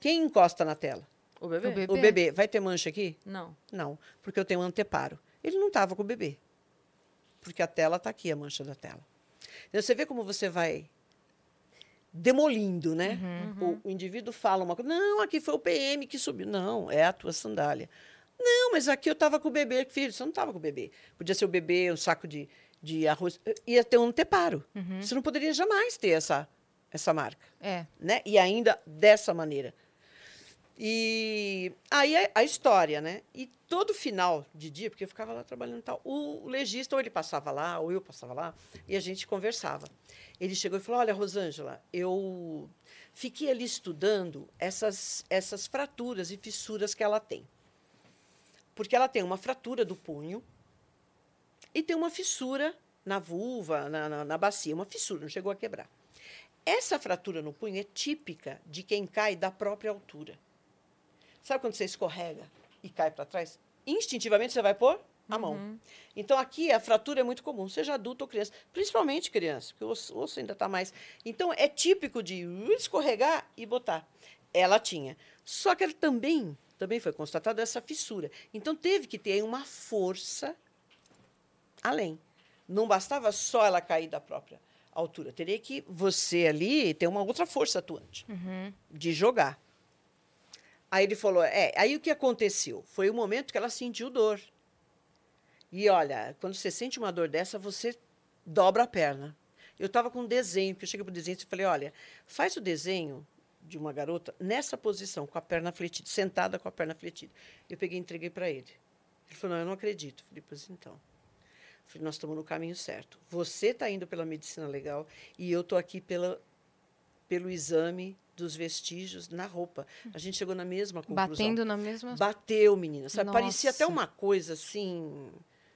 Quem encosta na tela? O bebê? O bebê. O bebê. Vai ter mancha aqui? Não. Não, porque eu tenho um anteparo. Ele não estava com o bebê. Porque a tela está aqui, a mancha da tela. Então, você vê como você vai demolindo, né? O, o indivíduo fala uma coisa, não, aqui foi o PM que subiu. Não, é a tua sandália. Não, mas aqui eu estava com o bebê. Filho, você não estava com o bebê. Podia ser o bebê, um saco de, de arroz. Ia ter um anteparo. Você não poderia jamais ter essa, essa marca É. né? E ainda dessa maneira. E aí a, a história, né? E todo final de dia, porque eu ficava lá trabalhando e tal, o legista, ou ele passava lá, ou eu passava lá, e a gente conversava. Ele chegou e falou: Olha, Rosângela, eu fiquei ali estudando essas, essas fraturas e fissuras que ela tem. Porque ela tem uma fratura do punho e tem uma fissura na vulva, na, na, na bacia, uma fissura, não chegou a quebrar. Essa fratura no punho é típica de quem cai da própria altura. Sabe quando você escorrega e cai para trás? Instintivamente você vai pôr a mão. Então aqui a fratura é muito comum, seja adulto ou criança, principalmente criança, porque o osso, o osso ainda está mais. Então é típico de escorregar e botar. Ela tinha. Só que ela também, também foi constatada essa fissura. Então teve que ter aí uma força além. Não bastava só ela cair da própria altura. Teria que você ali ter uma outra força atuante Uhum. de jogar. Aí ele falou: é, aí o que aconteceu? Foi o momento que ela sentiu dor. E olha, quando você sente uma dor dessa, você dobra a perna. Eu estava com um desenho, que eu cheguei para o desenho e falei: olha, faz o desenho de uma garota nessa posição, com a perna fletida, sentada com a perna fletida. Eu peguei e entreguei para ele. Ele falou: não, eu não acredito. Eu falei: pois então. Falei: nós estamos no caminho certo. Você está indo pela medicina legal e eu estou aqui pela, pelo exame dos vestígios na roupa. A gente chegou na mesma conclusão. Batendo na mesma. Bateu, menina. Sabe? Nossa. Parecia até uma coisa assim,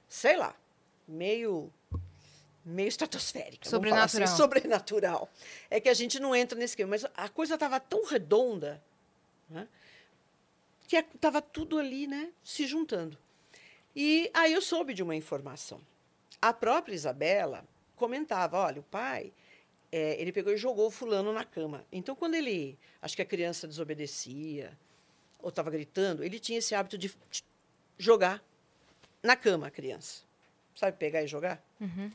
sei lá, meio meio estratosférica. vamos falar assim, Sobrenatural. sobrenatural. É que a gente não entra nesse esquema. Mas a coisa estava tão redonda né, que estava tudo ali né, se juntando. E aí eu soube de uma informação. A própria Isabela comentava, olha, o pai, é, ele pegou e jogou o fulano na cama. Então, quando ele, acho que a criança desobedecia ou estava gritando, ele tinha esse hábito de jogar na cama a criança. Sabe pegar e jogar? Uhum.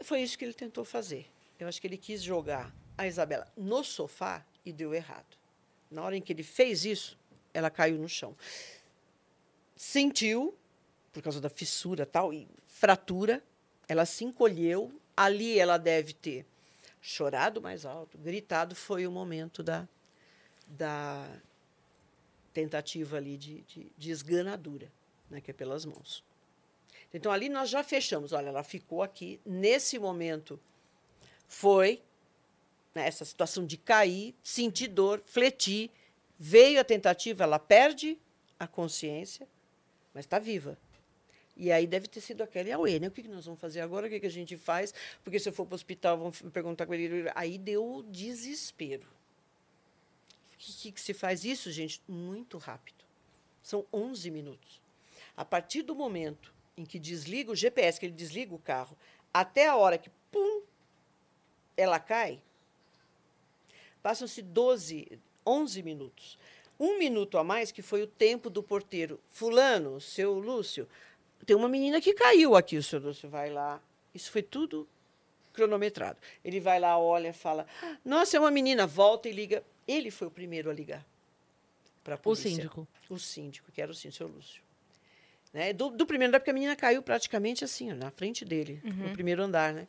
Foi isso que ele tentou fazer. Eu acho que ele quis jogar a Isabela no sofá e deu errado. Na hora em que ele fez isso, ela caiu no chão. Sentiu, por causa da fissura tal, e fratura, ela se encolheu. Ali ela deve ter chorado mais alto, gritado. Foi o momento da, da tentativa ali de, de, de esganadura, né, que é pelas mãos. Então, ali nós já fechamos. Olha, ela ficou aqui. Nesse momento, foi né, essa situação de cair, sentir dor, fletir. Veio a tentativa, ela perde a consciência, mas está viva. E aí deve ter sido aquela, e a Uê, né? O que nós vamos fazer agora? O que, a gente faz? Porque se eu for para o hospital, vão perguntar com ele. Aí deu desespero. O que, que, que se faz isso, gente? Muito rápido. São 11 minutos. A partir do momento em que desliga o GPS, que ele desliga o carro, até a hora que, pum, ela cai, passam-se 12, 11 minutos. Um minuto a mais, que foi o tempo do porteiro. Fulano, seu Lúcio, tem uma menina que caiu aqui, o seu Lúcio vai lá. Isso foi tudo cronometrado. Ele vai lá, olha, fala: Nossa, é uma menina, volta e liga. Ele foi o primeiro a ligar para a O polícia. síndico. O síndico, que era o síndico, seu Lúcio. Né? Do, do primeiro andar, porque a menina caiu praticamente assim, na frente dele, no primeiro andar, né?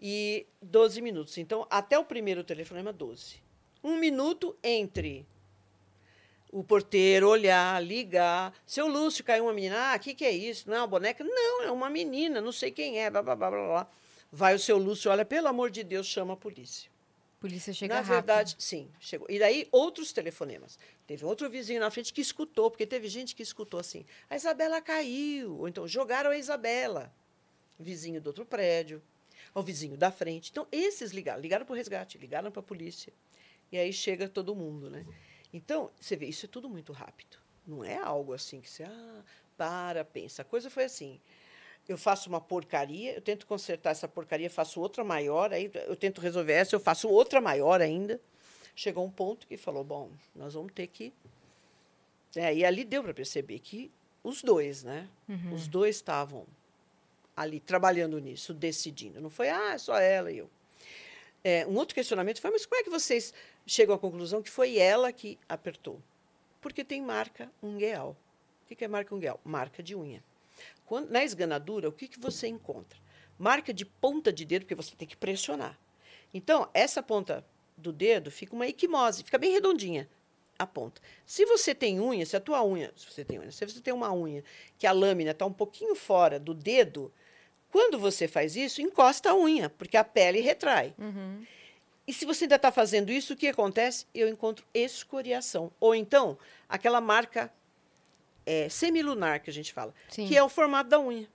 E 12 minutos. Então, até o primeiro telefonema, 12. Um minuto entre o porteiro olhar, ligar. Seu Lúcio, caiu uma menina. Ah, o que, que é isso? Não é uma boneca? Não, é uma menina, não sei quem é. Blá, blá, blá, blá, blá. Vai o seu Lúcio, olha, pelo amor de Deus, chama a polícia. Polícia chega Na rápido. verdade, sim, chegou. E daí, outros telefonemas. Teve outro vizinho na frente que escutou, porque teve gente que escutou assim: a Isabela caiu. Ou então, jogaram a Isabela. Vizinho do outro prédio, o vizinho da frente. Então, esses ligaram. Ligaram para o resgate, ligaram para a polícia. E aí chega todo mundo, né? Então, você vê, isso é tudo muito rápido. Não é algo assim que você, ah, para, pensa. A coisa foi assim. Eu faço uma porcaria, eu tento consertar essa porcaria, faço outra maior, aí eu tento resolver essa, eu faço outra maior ainda. Chegou um ponto que falou, bom, nós vamos ter que... É, e ali deu para perceber que os dois, né? Os dois estavam ali trabalhando nisso, decidindo. Não foi, ah, é só ela e eu. É, um outro questionamento foi, mas como é que vocês chegam à conclusão que foi ela que apertou? Porque tem marca ungueal. O que é marca ungueal? Marca de unha. Quando, na esganadura, o que, que você encontra? Marca de ponta de dedo, porque você tem que pressionar. Então, essa ponta do dedo fica uma equimose, fica bem redondinha a ponta. Se você tem unha, se a tua unha, se você tem unha, se você tem uma unha que a lâmina está um pouquinho fora do dedo, quando você faz isso, encosta a unha, porque a pele retrai. Uhum. E se você ainda está fazendo isso, o que acontece? Eu encontro escoriação. Ou então, aquela marca é, semilunar que a gente fala, Sim. que é o formato da unha.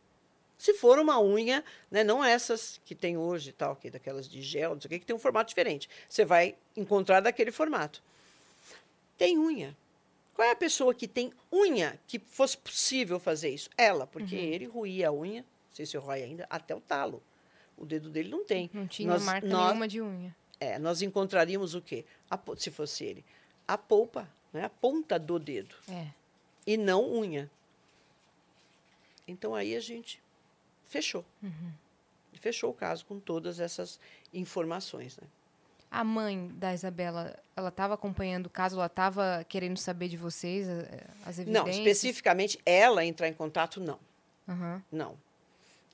Se for uma unha, né, não essas que tem hoje, tal, que daquelas de gel, não sei o que, que tem um formato diferente. Você vai encontrar daquele formato. Tem unha. Qual é a pessoa que tem unha que fosse possível fazer isso? Ela, porque ele ruía a unha, sei se rói ainda, até o talo. O dedo dele não tem. Não tinha Nós- marca nós- nenhuma de unha. é, nós encontraríamos o quê? A se fosse ele, a polpa, né? a ponta do dedo, É. e não unha. Então aí a gente fechou. Fechou o caso com todas essas informações. Né? A mãe da Isabela, ela estava acompanhando o caso, ela estava querendo saber de vocês eh, as evidências? Não, especificamente ela entrar em contato, não. Aham. Não.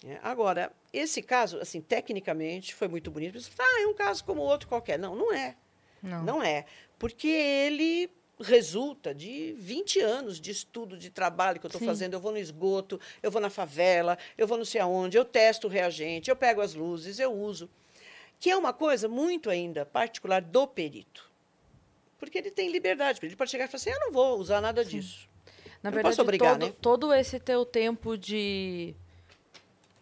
É, agora, esse caso, assim, tecnicamente, foi muito bonito. Você fala, Ah, é um caso como outro qualquer. Não, não é. Não. Não é. Porque ele resulta de 20 anos de estudo, de trabalho que eu estou fazendo. Eu vou no esgoto, eu vou na favela, eu vou não sei aonde, eu testo o reagente, eu pego as luzes, eu uso. Que é uma coisa muito ainda particular do perito. Porque ele tem liberdade. Ele pode chegar e falar assim, eu não vou usar nada disso. Na Eu verdade, posso obrigar, todo, né? todo esse teu tempo de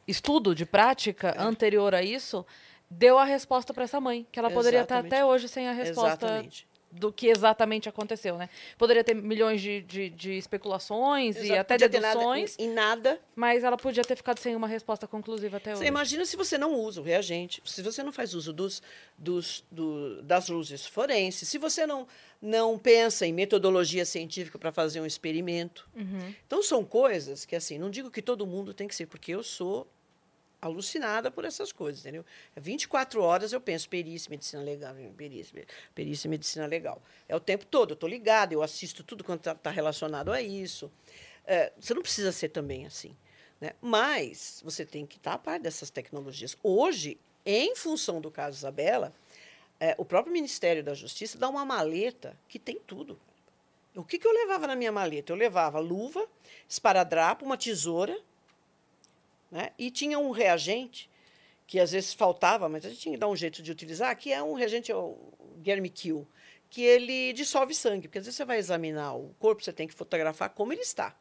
estudo, de prática É. anterior a isso, deu a resposta para essa mãe, que ela poderia estar Exatamente. até hoje sem a resposta Exatamente. Do que exatamente aconteceu, né? Poderia ter milhões de, de, de especulações e Exato. até ter nada- deduções, em nada mas ela podia ter ficado sem uma resposta conclusiva até Você hoje. imagina se você não usa o reagente, se você não faz uso dos, dos, do- das luzes forenses, se você não, não pensa em metodologia científica para fazer um experimento. Uhum. Então, são coisas que, assim, não digo que todo mundo tem que ser, porque eu sou alucinada por essas coisas, entendeu? 24 horas eu penso perícia, medicina legal, perícia, perícia, medicina legal. É o tempo todo, eu estou ligada, eu assisto tudo quanto está relacionado a isso. É, você não precisa ser também assim. Né? Mas você tem que estar a par dessas tecnologias. Hoje, em função do caso Isabela, é, o próprio Ministério da Justiça dá uma maleta que tem tudo. O que, que eu levava na minha maleta? Eu levava luva, esparadrapo, uma tesoura, né? e tinha um reagente que às vezes faltava, mas a gente tinha que dar um jeito de utilizar, que é um reagente, é o Guermiquil, que ele dissolve sangue, porque às vezes você vai examinar o corpo, você tem que fotografar como ele está.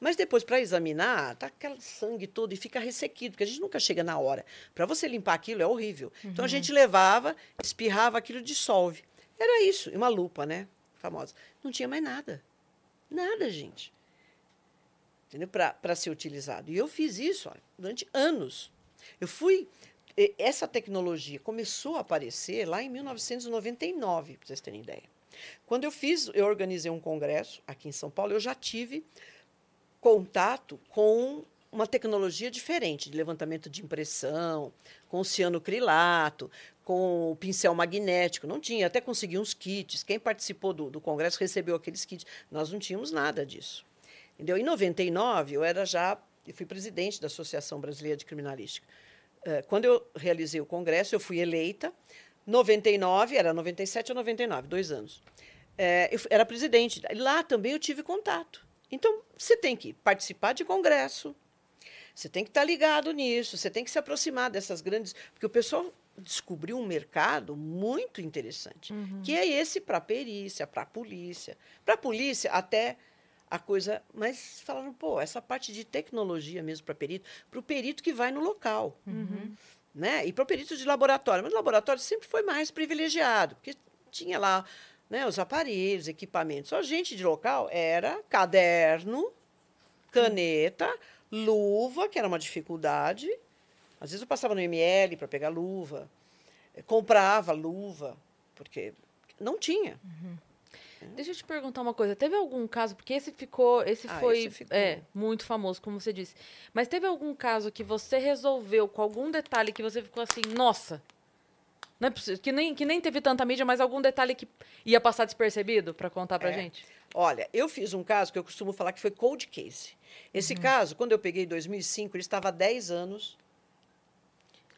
Mas depois, para examinar, tá aquele sangue todo e fica ressequido, porque a gente nunca chega na hora. Para você limpar aquilo é horrível. Então a gente levava, espirrava, aquilo dissolve. Era isso, e uma lupa, né? Famosa. Não tinha mais nada. Nada, gente. Entendeu? Para ser utilizado. E eu fiz isso olha, durante anos. Eu fui. Essa tecnologia começou a aparecer lá em 1999, para vocês terem ideia. Quando eu fiz, eu organizei um congresso aqui em São Paulo, eu já tive contato com uma tecnologia diferente de levantamento de impressão, com o cianocrilato, com o pincel magnético. Não tinha, até consegui uns kits. Quem participou do, do congresso recebeu aqueles kits. Nós não tínhamos nada disso. Entendeu? Em 99, eu era já, eu fui presidente da Associação Brasileira de Criminalística. Eh, Quando eu realizei o congresso, eu fui eleita. 99, era 97 ou 99, dois anos. Eh, eu era presidente. Lá também eu tive contato. Então, você tem que participar de congresso, você tem que estar ligado nisso, você tem que se aproximar dessas grandes. Porque o pessoal descobriu um mercado muito interessante, que é esse para perícia, para polícia. Para polícia, até a coisa. Mas falaram, pô, essa parte de tecnologia mesmo para perito, para o perito que vai no local. Né? E para o perito de laboratório. Mas o laboratório sempre foi mais privilegiado, porque tinha lá né, os aparelhos, equipamentos. A gente de local era caderno, caneta, luva, que era uma dificuldade. Às vezes eu passava no ML para pegar luva, eh, comprava luva, porque não tinha. Deixa eu te perguntar uma coisa. Teve algum caso, porque esse ficou, esse Ah, foi esse é, muito famoso, como você disse. Mas teve algum caso que você resolveu com algum detalhe que você ficou assim, nossa, não é possível, que nem, que nem teve tanta mídia, mas algum detalhe que ia passar despercebido pra contar pra É. gente? Olha, eu fiz um caso que eu costumo falar que foi cold case. Esse caso, quando eu peguei em 2005, ele estava há 10 anos.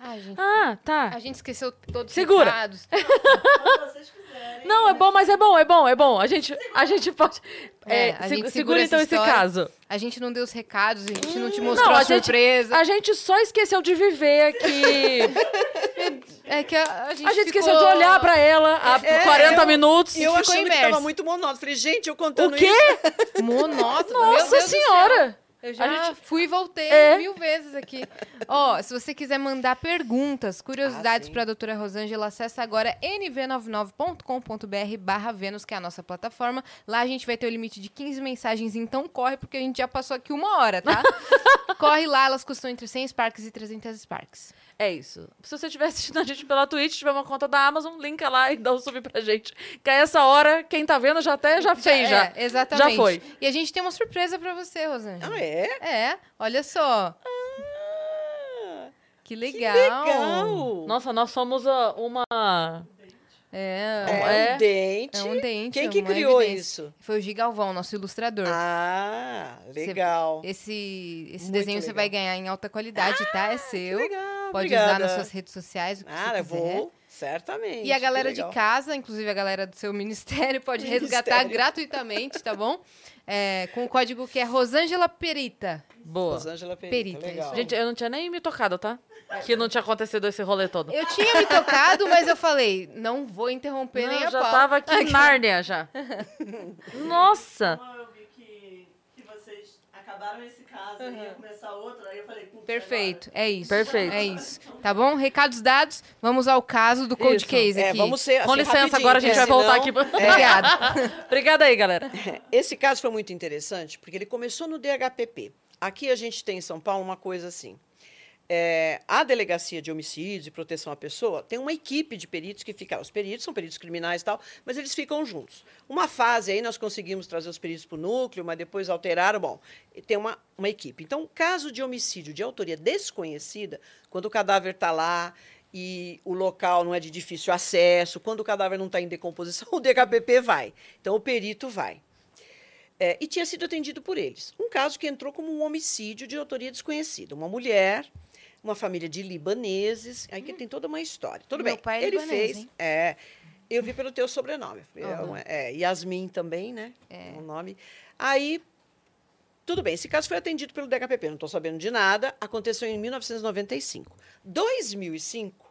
Ah, gente, Ah, tá. a gente esqueceu todos Segura. os recados. Vocês quiserem. Não, é bom, mas é bom, é bom, é bom. A gente, a gente pode. É, É, a se- gente segura, segura então esse caso. A gente não deu os recados, a gente não te Não, mostrou a a gente- surpresa. A gente só esqueceu de viver aqui. É que a, a gente, A gente ficou- esqueceu de olhar pra ela há É, 40 eu- minutos. E eu ficou achando que imerso. estava muito monótono. Falei, gente, eu contando O quê? isso. Monótono. meu Nossa Deus do céu. senhora! Eu já gente- fui e voltei É. mil vezes aqui. Ó, se você quiser mandar perguntas, curiosidades Ah, para a doutora Rosângela, acessa agora nv99.com.br barra Vênus, que é a nossa plataforma. Lá a gente vai ter o limite de 15 mensagens, então corre, porque a gente já passou aqui uma hora, tá? corre lá, elas custam entre 100 Sparks e 300 Sparks. É isso. Se você estiver assistindo a gente pela Twitch, tiver uma conta da Amazon, linka lá e dá um sub pra gente. Que a essa hora, quem tá vendo já até já fez, já. É, exatamente. Já foi. E a gente tem uma surpresa para você, Rosângela. Ah, é? É, olha só. Ah, Que que legal. legal. Nossa, nós somos ah, uma. É, É, É. um dente. é um dente. Quem é que criou evidência. isso? Foi o Gigalvão, nosso ilustrador. Ah, legal. Esse, esse Muito desenho você vai ganhar em alta qualidade, tá? É Que seu. legal, Pode obrigada. usar nas suas redes sociais, o que Ah, você quiser. vou, certamente. E a galera de casa, inclusive a galera do seu ministério, pode resgatar Ministério. gratuitamente, tá bom? É, com o código que é Rosângela Perita. Boa. Rosângela Perita, Perita, legal. Gente, eu não tinha nem me tocado, tá? Que não tinha acontecido esse rolê todo. Eu tinha me tocado, mas eu falei, não vou interromper nem Não, a já pau. tava aqui em Nárnia já. Nossa! Como eu vi que, que vocês acabaram esse caso e ia começar outro, aí eu falei, putz, Perfeito, é isso. Perfeito. É isso. Tá bom? Recados dados, vamos ao caso do Cold Isso. Case É, aqui. vamos ser Com assim, licença, rapidinho, agora a gente vai voltar senão- aqui. Obrigada. Obrigada aí, galera. Esse caso foi muito interessante, porque ele começou no DHPP. Aqui a gente tem em São Paulo uma coisa assim. É, a Delegacia de Homicídios e Proteção à Pessoa tem uma equipe de peritos que fica. Os peritos são peritos criminais e tal, mas eles ficam juntos. Uma fase aí nós conseguimos trazer os peritos para o núcleo, mas depois alteraram. Bom, tem uma, uma equipe. Então, caso de homicídio de autoria desconhecida, quando o cadáver está lá e o local não é de difícil acesso, quando o cadáver não está em decomposição, o DHPP vai. Então, o perito vai. É, e tinha sido atendido por eles. Um caso que entrou como um homicídio de autoria desconhecida. Uma mulher, uma família de libaneses, aí que tem toda uma história. Tudo Meu bem, pai é ele libanês, fez. hein? É, eu vi pelo teu sobrenome. É, Aham. um- é, Yasmin também, né? É. O nome. Aí, tudo bem, esse caso foi atendido pelo DHPP, não estou sabendo de nada. Aconteceu em 1995. 2005,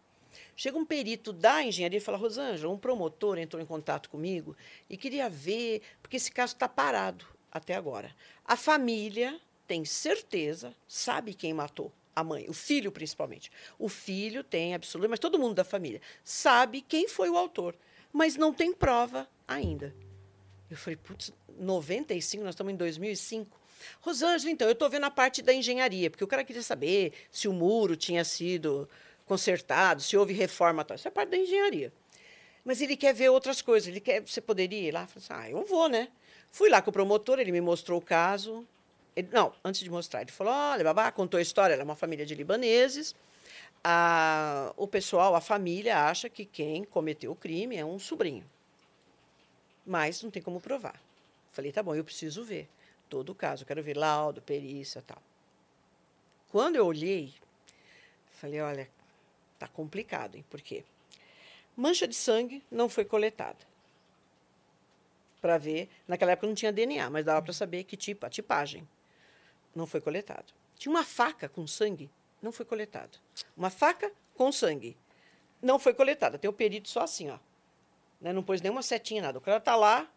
Chega um perito da engenharia e fala: Rosângela, um promotor entrou em contato comigo e queria ver, porque esse caso está parado até agora. A família tem certeza, sabe quem matou a mãe, o filho principalmente. O filho tem absoluta, mas todo mundo da família sabe quem foi o autor, mas não tem prova ainda. Eu falei, putz, 95, nós estamos em 2005. Rosângela, então, eu estou vendo a parte da engenharia, porque o cara queria saber se o muro tinha sido consertado, se houve reforma. Tal. Isso é parte da engenharia. Mas ele quer ver outras coisas. Ele quer, você poderia ir lá? Eu falei assim, ah, eu vou, né? Fui lá com o promotor, ele me mostrou o caso. Ele- não, antes de mostrar, ele falou: olha, babá, contou a história. Ela é uma família de libaneses. A- o pessoal, a família, acha que quem cometeu o crime é um sobrinho. Mas não tem como provar. Falei: tá bom, eu preciso ver todo o caso. Quero ver laudo, perícia tal. Quando eu olhei, falei: olha, tá complicado, hein? Por quê? Mancha de sangue não foi coletada para ver. Naquela época não tinha DNA, mas dava para saber que tipo, a tipagem. Não foi coletado. Tinha uma faca com sangue, não foi coletada. Uma faca com sangue, não foi coletada. Tem o perito só assim, ó. Né? Não pôs nenhuma setinha, nada. O cara tá lá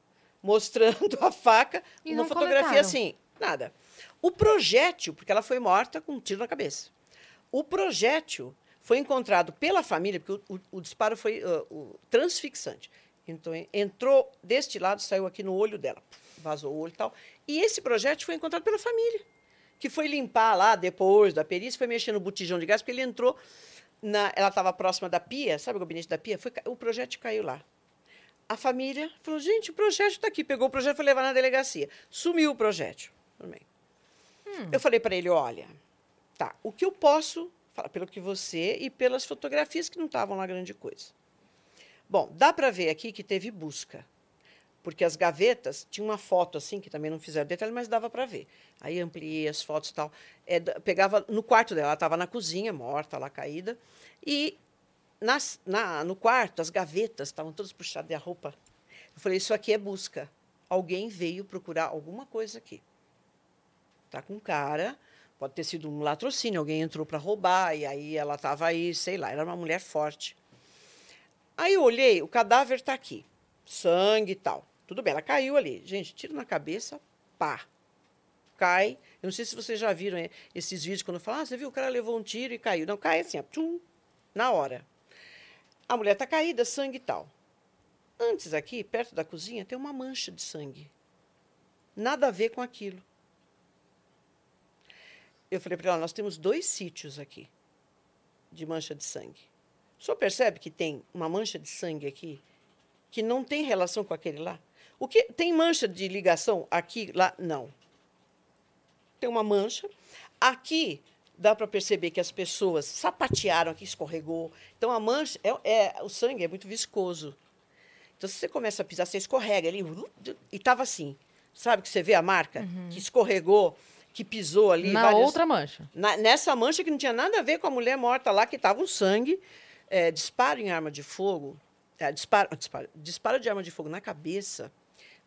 mostrando a faca, E uma fotografia coletaram. assim, nada. O projétil, porque ela foi morta com um tiro na cabeça. O projétil foi encontrado pela família, porque o, o- o disparo foi ah, o transfixante. Então, en- entrou deste lado, saiu aqui no olho dela, vazou o olho e tal. E esse projétil foi encontrado pela família, que foi limpar lá depois da perícia, foi mexer no botijão de gás, porque ele entrou, na, ela estava próxima da pia, sabe o gabinete da pia? Foi, o projétil caiu lá. A família falou, gente, o projétil está aqui. Pegou o projétil e foi levar na delegacia. Sumiu o. Tudo bem. Eu falei para ele, olha, tá, o que eu posso falar pelo que você e pelas fotografias que não estavam lá grande coisa. Bom, dá para ver aqui que teve busca, porque as gavetas tinha uma foto assim que também não fizeram detalhe, mas dava para ver. Aí ampliei as fotos e tal. É, pegava no quarto dela, ela estava na cozinha, morta lá caída, e nas, na, no quarto as gavetas estavam todas puxadas e a roupa. Eu falei, isso aqui é busca. Alguém veio procurar alguma coisa aqui. Tá com cara, pode ter sido um latrocínio, alguém entrou para roubar e aí ela estava aí, sei lá, era uma mulher forte. Aí eu olhei, o cadáver está aqui, sangue e tal. Tudo bem, ela caiu ali. Gente, tiro na cabeça, pá. Cai. Eu não sei se vocês já viram eh, esses vídeos quando falam, ah, você viu, o cara levou um tiro e caiu. Não, cai assim, ó, tchum, na hora. A mulher está caída, sangue e tal. Antes aqui, perto da cozinha, tem uma mancha de sangue. Nada a ver com aquilo. Eu falei para ela, nós temos dois sítios aqui de mancha de sangue. O senhor percebe que tem uma mancha de sangue aqui que não tem relação com aquele lá? O que tem mancha de ligação aqui, lá? Não. Tem uma mancha. Aqui dá para perceber que as pessoas sapatearam aqui, escorregou. Então a mancha, é, é- o sangue é muito viscoso. Então, se você começa a pisar, você escorrega ali. E tava assim. Sabe que você vê a marca? Que escorregou, que pisou ali. Na várias- outra mancha. na- nessa mancha que não tinha nada a ver com a mulher morta lá, que estava um sangue. É, disparo em arma de fogo. é, disparo, disparo, disparo de arma de fogo na cabeça,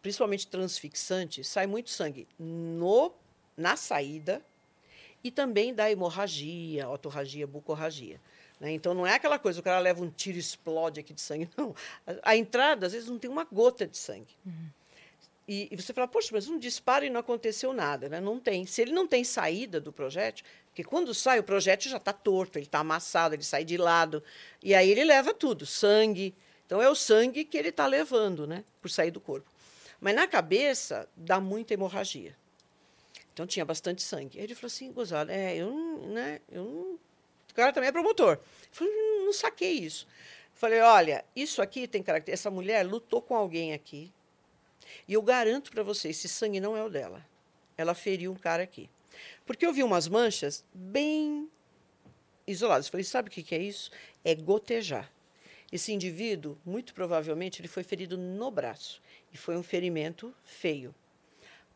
principalmente transfixante, sai muito sangue no, na saída e também da hemorragia, otorragia, bucorragia. né? Então, não é aquela coisa, o cara leva um tiro e explode aqui de sangue. Não. A, a entrada, às vezes, não tem uma gota de sangue. E, e você fala, poxa, mas um disparo e não aconteceu nada, né? Não tem. Se ele não tem saída do projétil, porque quando sai o projétil já está torto, ele está amassado, ele sai de lado. E aí ele leva tudo, sangue. Então é o sangue que ele está levando, né? Por sair do corpo. Mas na cabeça dá muita hemorragia. Então tinha bastante sangue. Aí ele falou assim, gozado, é, eu não, né? Eu não... O cara também é promotor. Eu falei, não, não saquei isso. Eu falei, olha, isso aqui tem característica. Essa mulher lutou com alguém aqui. E eu garanto para você, esse sangue não é o dela. Ela feriu um cara aqui. Porque eu vi umas manchas bem isoladas. Eu falei, sabe o que é isso? É gotejar. Esse indivíduo, muito provavelmente, ele foi ferido no braço. E foi um ferimento feio.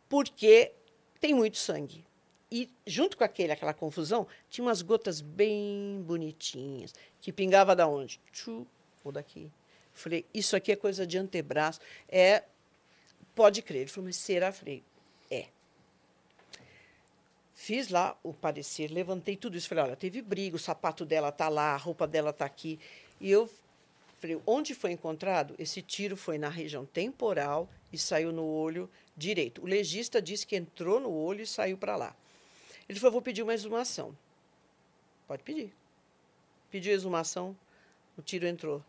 Porque tem muito sangue. E junto com aquele, aquela confusão, tinha umas gotas bem bonitinhas, que pingava da onde? Tchu, ou daqui. Falei, isso aqui é coisa de antebraço. É, pode crer. Ele falou, mas será? Falei, é. Fiz lá o parecer, levantei tudo isso. Falei, olha, teve briga, o sapato dela tá lá, a roupa dela tá aqui. E eu falei, onde foi encontrado? Esse tiro foi na região temporal e saiu no olho direito. O legista disse que entrou no olho e saiu para lá. Ele falou, vou pedir uma exumação. Pode pedir. Pediu exumação, o tiro entrou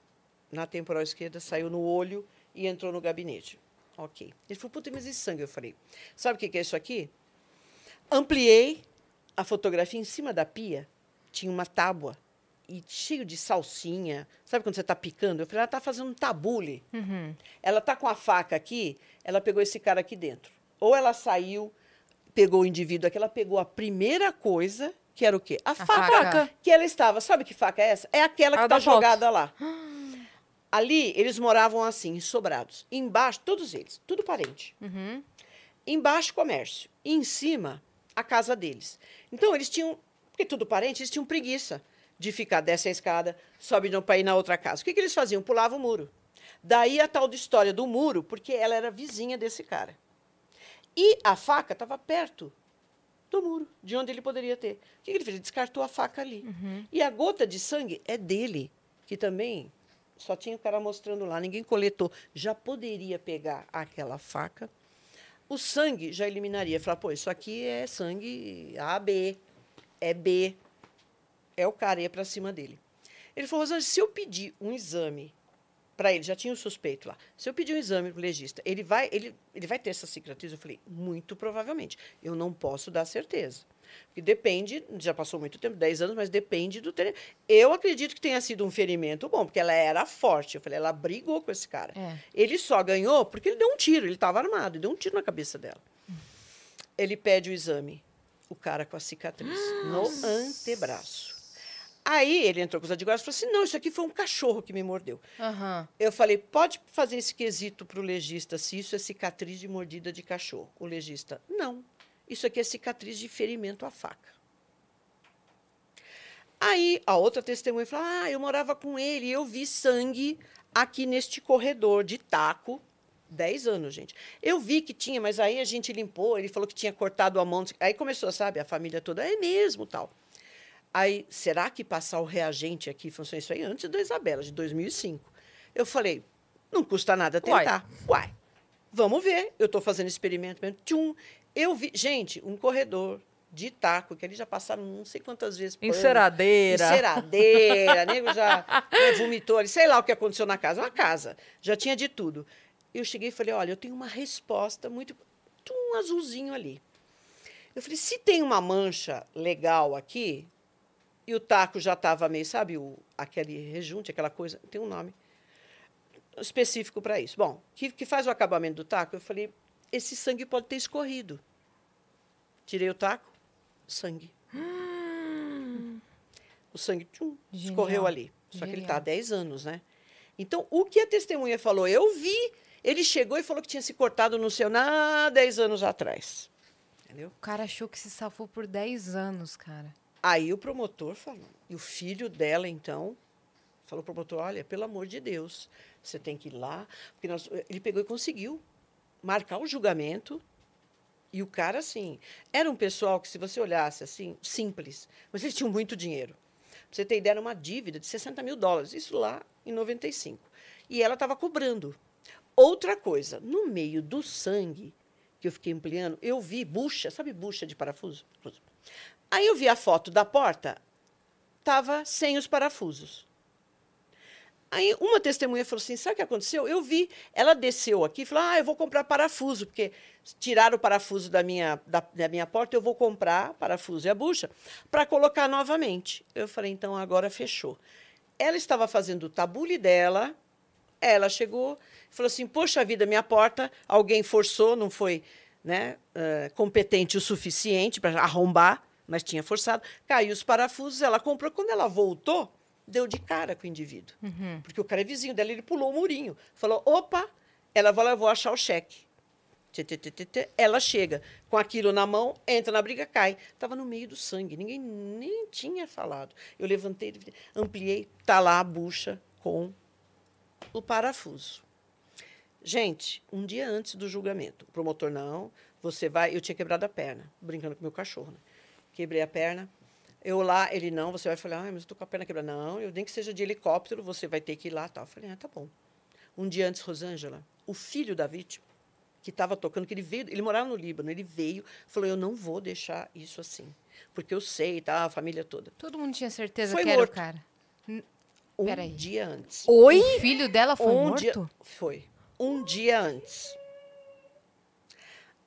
na temporal esquerda, saiu no olho e entrou no gabinete. Ok. Ele falou, puta, mas esse sangue? Eu falei, sabe o que é isso aqui? Ampliei a fotografia em cima da pia, tinha uma tábua e cheio de salsinha. Sabe quando você está picando? Eu falei, ela está fazendo um tabule. Ela está com a faca aqui, ela pegou esse cara aqui dentro. Ou ela saiu, pegou o indivíduo aqui, ela pegou a primeira coisa, que era o quê? A, faca, faca. que ela estava. Sabe que faca é essa? É aquela que A está jogada lá. Ali, eles moravam assim, em sobrados. Embaixo, todos eles, tudo parente. Uhum. Embaixo, comércio. E em cima, a casa deles. Então, eles tinham, porque tudo parente, eles tinham preguiça de ficar, desce a escada, sobe para ir na outra casa. O que, que eles faziam? Pulavam o muro. Daí a tal de história do muro, porque ela era vizinha desse cara. E a faca estava perto do muro, de onde ele poderia ter. O que, que ele fez? Ele descartou a faca ali. E a gota de sangue é dele, que também só tinha o cara mostrando lá, ninguém coletou. Já poderia pegar aquela faca o sangue já eliminaria. Falar, pô, isso aqui é sangue AB, é B. É o cara, ia para cima dele. Ele falou, Rosângela, se eu pedir um exame para ele, já tinha o suspeito lá, se eu pedir um exame para o legista, ele vai, ele, ele vai ter essa cicatriz? Eu falei, muito provavelmente. Eu não posso dar certeza. Porque depende, já passou muito tempo, 10 anos, mas depende do treino. Eu acredito que tenha sido um ferimento bom, porque ela era forte. Eu falei, ela brigou com esse cara. É. Ele só ganhou porque ele deu um tiro, ele estava armado, ele deu um tiro na cabeça dela. Ele pede o exame, o cara com a cicatriz no antebraço. Aí ele entrou com os advogados e falou assim: não, isso aqui foi um cachorro que me mordeu. Aham. Eu falei: pode fazer esse quesito para o legista se isso é cicatriz de mordida de cachorro. O legista: não, isso aqui é cicatriz de ferimento à faca. Aí a outra testemunha falou: ah, eu morava com ele e eu vi sangue aqui neste corredor de taco. 10 anos, gente. Eu vi que tinha, mas aí a gente limpou, ele falou que tinha cortado a mão. Aí começou, sabe, a família toda, é mesmo, tal. Aí, será que passar o reagente aqui funciona isso aí antes da Isabela, de 2005? Eu falei, não custa nada Uai. tentar. Uai, vamos ver. Eu estou fazendo experimento mesmo. Tchum. Eu vi, gente, um corredor de taco, que eles já passaram não sei quantas vezes. pano, Enceradeira. Enceradeira, nego já né, vomitou ali, sei lá o que aconteceu na casa. Uma casa, já tinha de tudo. Eu cheguei e falei, olha, eu tenho uma resposta muito... Um azulzinho ali. Eu falei, se tem uma mancha legal aqui, e o taco já estava meio, sabe, o, aquele rejunte, aquela coisa, tem um nome específico para isso. Bom, que, que faz o acabamento do taco? Eu falei, esse sangue pode ter escorrido. Tirei o taco, sangue. O sangue tchum, Genial. escorreu ali. Só que ele está há Genial. 10 anos, né? Então, o que a testemunha falou, eu vi. Ele chegou e falou que tinha se cortado no seu há 10 anos atrás. Entendeu? O cara achou que se safou por 10 anos, cara. Aí o promotor falou. E o filho dela, então, falou pro promotor: olha, pelo amor de Deus, você tem que ir lá. Porque nós, ele pegou e conseguiu marcar o julgamento. E o cara, assim, era um pessoal que, se você olhasse assim, simples, mas eles tinham muito dinheiro. Pra você ter ideia, era uma dívida de 60 mil dólares, isso lá em 95. E ela estava cobrando. Outra coisa, no meio do sangue que eu fiquei ampliando, eu vi bucha, sabe bucha de parafuso? Aí eu vi a foto da porta, estava sem os parafusos. Aí uma testemunha falou assim: sabe o que aconteceu? Eu vi. Ela desceu aqui e falou: ah, eu vou comprar parafuso, porque tiraram o parafuso da minha, da, da minha porta, eu vou comprar parafuso e a bucha para colocar novamente. Eu falei: então agora fechou. Ela estava fazendo o tabule dela, ela chegou falou assim: poxa vida, minha porta, alguém forçou, não foi né, uh, competente o suficiente para arrombar, mas tinha forçado. Caiu os parafusos, ela comprou. Quando ela voltou deu de cara com o indivíduo. Uhum. Porque o cara é vizinho dela, ele pulou o murinho. Falou: opa, ela vai vou achar o cheque. Ela chega com aquilo na mão, entra na briga, cai. Estava no meio do sangue, ninguém nem tinha falado. Eu levantei, ampliei, tá lá a bucha com o parafuso. Gente, um dia antes do julgamento, o promotor, não, você vai. Eu tinha quebrado a perna, brincando com meu cachorro. Né? Quebrei a perna, eu lá, ele não, você vai falar, ah, mas eu tô com a perna quebrada. Não, eu nem que seja de helicóptero, você vai ter que ir lá. Tal. Eu falei, ah, tá bom. Um dia antes, Rosângela, o filho da vítima, que estava tocando, que ele veio, ele morava no Líbano, ele veio, falou, eu não vou deixar isso assim. Porque eu sei, tá, a família toda. Todo mundo tinha certeza Foi que era morto. o cara. Um Peraí. dia antes. Oi? O filho dela foi um morto? Dia, foi. Um dia antes.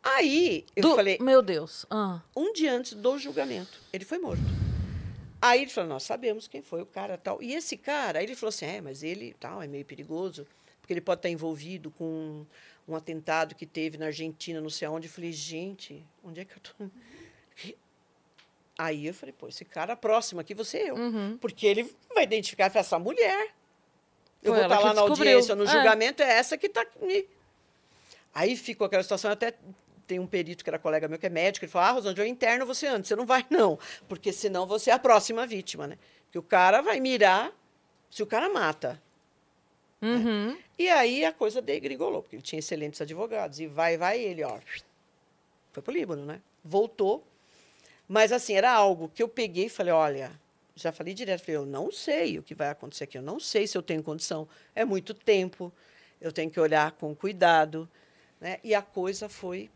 Aí, eu Do- falei, Meu Deus. Ah. um dia antes do julgamento. Ele foi morto. Aí ele falou, nós sabemos quem foi o cara tal. E esse cara, aí ele falou assim, é, mas ele tal, é meio perigoso, porque ele pode estar envolvido com um atentado que teve na Argentina, não sei aonde. Eu falei, gente, onde é que eu tô? Aí eu falei, pô, esse cara próximo aqui, você é eu. Uhum. Porque ele vai identificar, essa mulher. Eu Foi vou estar lá que na descobriu. audiência, no É. julgamento, é essa que está aqui. Aí ficou aquela situação, até tem um perito que era colega meu, que é médico, ele falou, ah, Rosângela, eu interno você antes, você não vai não, porque senão você é a próxima vítima, né? Porque o cara vai mirar se o cara mata. Uhum. E aí a coisa degringolou, porque ele tinha excelentes advogados, e vai, vai ele, ó, foi pro Líbano, né? Voltou, mas assim, era algo que eu peguei e falei, olha, já falei direto, falei, eu não sei o que vai acontecer aqui, eu não sei se eu tenho condição, é muito tempo, eu tenho que olhar com cuidado, né? E a coisa foi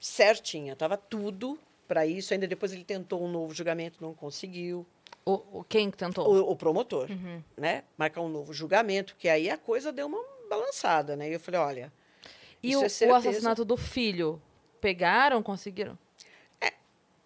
certinha, estava tudo para isso, ainda depois ele tentou um novo julgamento, não conseguiu, O, o- quem que tentou? o, o promotor, né? Marcar um novo julgamento, que aí a coisa deu uma balançada, né? E eu falei, olha, e o, é o assassinato do filho? Pegaram, conseguiram?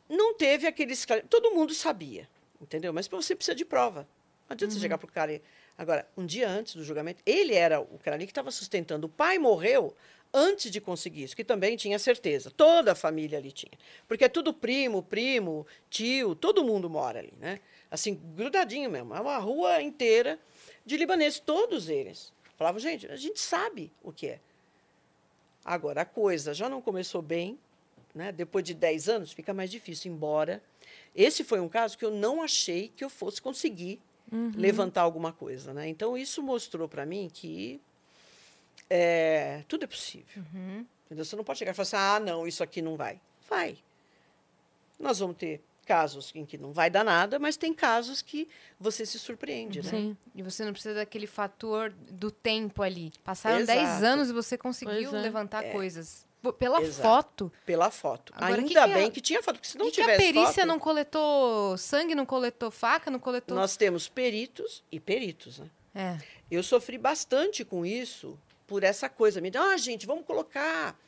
não teve aquele esclare- Todo mundo sabia, entendeu? Mas você precisa de prova. Não adianta você chegar para o cara. e- Agora, um dia antes do julgamento, ele era o cara ali que estava sustentando. O pai morreu antes de conseguir isso, que também tinha certeza. Toda a família ali tinha. Porque é tudo primo, primo, tio, todo mundo mora ali, né? Assim, grudadinho mesmo. É uma rua inteira de libaneses, todos eles. Falavam, gente, a gente sabe o que é. Agora, a coisa já não começou bem, né? depois de 10 anos, fica mais difícil, embora. Esse foi um caso que eu não achei que eu fosse conseguir levantar alguma coisa. Né? Então, isso mostrou para mim que é, tudo é possível. Entendeu? Você não pode chegar e falar assim: ah, não, isso aqui não vai. Vai. Nós vamos ter casos em que não vai dar nada, mas tem casos que você se surpreende. Né? Sim. E você não precisa daquele fator do tempo ali. Passaram 10 Exato. anos e você conseguiu é. levantar coisas. Pô, Pela Exato. foto. Pela foto. Agora, Ainda que que é- bem que tinha foto, porque se não e que a tivesse perícia foto, não coletou sangue, não coletou faca, não coletou. nós temos peritos e peritos. Né? É. Eu sofri bastante com isso, por essa coisa. Me ah, gente, vamos colocar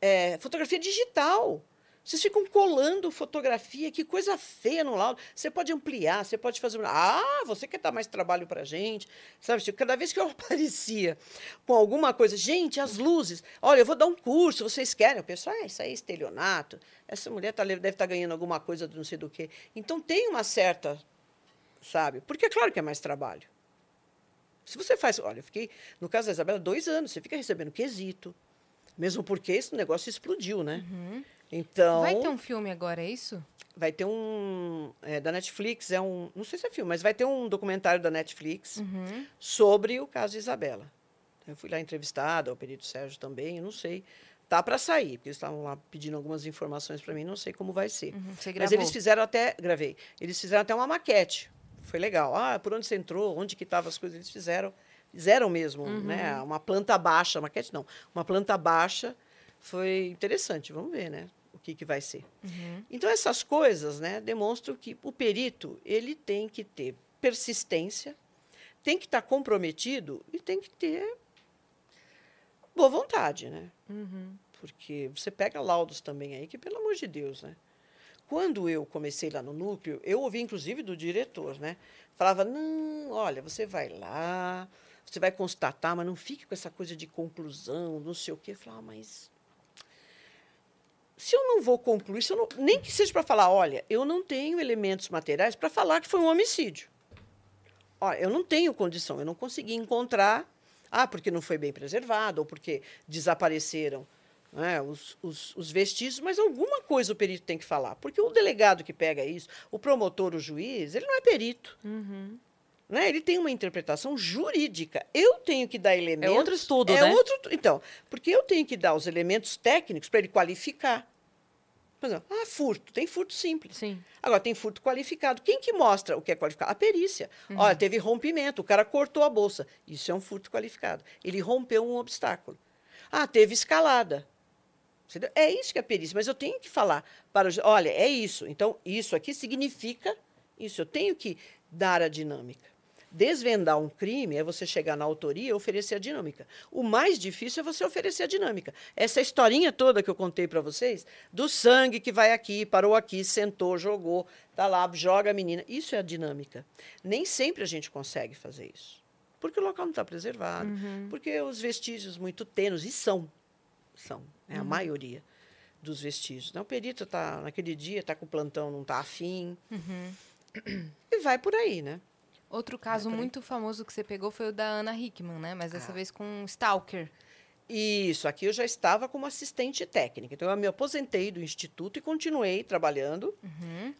é, fotografia digital. Vocês ficam colando fotografia, que coisa feia no laudo. Você pode ampliar, você pode fazer. Ah, você quer dar mais trabalho para gente? Sabe, tipo, cada vez que eu aparecia com alguma coisa, gente, as luzes, olha, eu vou dar um curso, vocês querem? O pessoal, é, isso aí é estelionato. Essa mulher tá, deve estar ganhando alguma coisa do não sei do quê. Então tem uma certa, sabe? Porque é claro que é mais trabalho. Se você faz. Olha, eu fiquei, no caso da Isabela, dois anos, você fica recebendo quesito. Mesmo porque esse negócio explodiu, né? Então. Vai ter um filme agora, é isso? vai ter um é, da Netflix é um não sei se é filme mas vai ter um documentário da Netflix Uhum. sobre o caso de Isabela eu fui lá entrevistada o perito Sérgio também eu não sei tá para sair porque eles estavam lá pedindo algumas informações para mim não sei como vai ser Uhum. Mas eles fizeram até gravei eles fizeram até uma maquete foi legal. Ah por onde você entrou? Onde que estavam as coisas? Eles fizeram fizeram mesmo né? Uma planta baixa maquete não. Uma planta baixa foi interessante. Vamos ver né? O que que vai ser. Uhum. então essas coisas, né, demonstram que o perito ele tem que ter persistência, tem que estar comprometido e tem que ter boa vontade, né? Uhum. Porque você pega laudos também aí que pelo amor de Deus, né? Quando eu comecei lá no núcleo, eu ouvi inclusive do diretor, né? Falava: "Não, olha, você vai lá, você vai constatar, mas não fique com essa coisa de conclusão, não sei o quê". Eu falava: ah, "Mas se eu não vou concluir, não- nem que seja para falar, olha, eu não tenho elementos materiais para falar que foi um homicídio. Olha, eu não tenho condição, eu não consegui encontrar, ah, porque não foi bem preservado, ou porque desapareceram né, os, os- os vestígios, mas alguma coisa o perito tem que falar. Porque o delegado que pega isso, o promotor, o juiz, ele não é perito. Uhum. Né? Ele tem uma interpretação jurídica. Eu tenho que dar elementos. outro estudo, é né? Outro, então, porque eu tenho que dar os elementos técnicos para ele qualificar. Por exemplo, ah, furto. Tem furto simples. Sim. Agora, tem furto qualificado. Quem que mostra o que é qualificado? A perícia. Olha, teve rompimento, o cara cortou a bolsa. Isso é um furto qualificado. Ele rompeu um obstáculo. Ah, teve escalada. Entendeu? É isso que é a perícia. Mas eu tenho que falar para o... ju- Olha, é isso. Então, isso aqui significa isso. Eu tenho que dar a dinâmica. Desvendar um crime é você chegar na autoria e oferecer a dinâmica. O mais difícil é você oferecer a dinâmica. Essa historinha toda que eu contei para vocês, do sangue que vai aqui, parou aqui, sentou, jogou, tá lá, joga a menina. Isso é a dinâmica. Nem sempre a gente consegue fazer isso. Porque o local não está preservado, porque os vestígios muito tênues, e são, são, é a maioria dos vestígios. Não, o perito está naquele dia, está com o plantão, não está afim. E vai por aí, né? Outro caso muito famoso que você pegou foi o da Ana Hickman, né? Mas dessa Ah. vez com um Stalker. Isso, aqui eu já estava como assistente técnica. Então, eu me aposentei do instituto e continuei trabalhando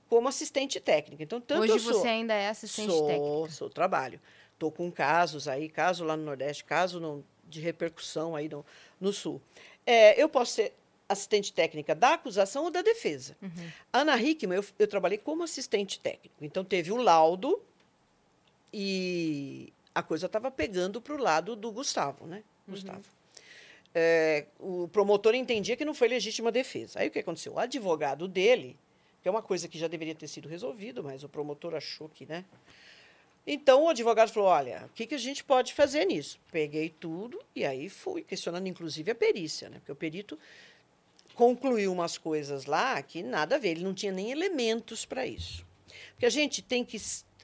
como assistente técnica. Então, tanto Hoje sou, você ainda é assistente sou, técnica. Sou, trabalho. Estou com casos aí, caso lá no Nordeste, caso no- de repercussão aí no, no Sul. É, eu posso ser assistente técnica da acusação ou da defesa. Uhum. Ana Hickman, eu, eu trabalhei como assistente técnico. Então, teve o laudo e a coisa estava pegando para o lado do Gustavo, né? Gustavo. É, o promotor entendia que não foi legítima defesa. Aí o que aconteceu? O advogado dele, que é uma coisa que já deveria ter sido resolvido, mas o promotor achou que, né? Então o advogado falou: olha, o que, que a gente pode fazer nisso? Peguei tudo e aí fui questionando, inclusive, a perícia, né? Porque o perito concluiu umas coisas lá que nada a ver, ele não tinha nem elementos para isso. Porque a gente tem que.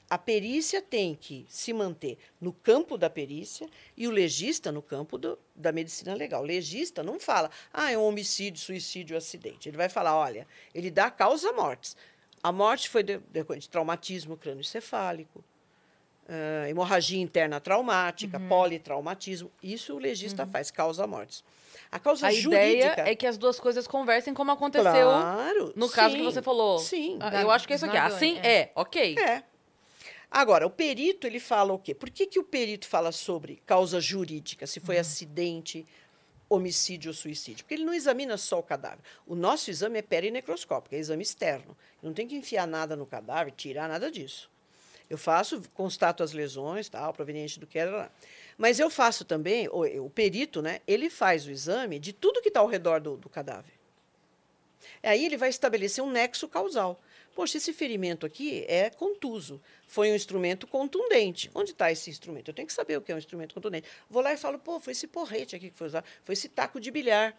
A perícia tem que se manter no campo da perícia e o legista no campo do- da medicina legal. O legista não fala, ah, é um homicídio, suicídio, acidente. Ele vai falar, olha, ele dá causa mortes. A morte foi de- de traumatismo crânioencefálico, ah, hemorragia interna traumática, politraumatismo. Isso o legista faz, causa mortes. A causa A jurídica... ideia é que as duas coisas conversem como aconteceu Claro, no caso que sim, você falou. Sim. Ah, Eu acho que é isso aqui. Assim é. é, ok. É. Agora, o perito, ele fala o quê? Por que, que o perito fala sobre causa jurídica, se foi acidente, homicídio ou suicídio? Porque ele não examina só o cadáver. O nosso exame é perinecroscópico, é exame externo. Não tem que enfiar nada no cadáver, tirar nada disso. Eu faço, constato as lesões, tal, proveniente do que era lá. Mas eu faço também, o, o perito, né, ele faz o exame de tudo que está ao redor do, do cadáver. Aí ele vai estabelecer um nexo causal. Poxa, esse ferimento aqui é contuso. Foi um instrumento contundente. Onde está esse instrumento? Eu tenho que saber o que é um instrumento contundente. Vou lá e falo, pô, foi esse porrete aqui que foi usado, foi esse taco de bilhar.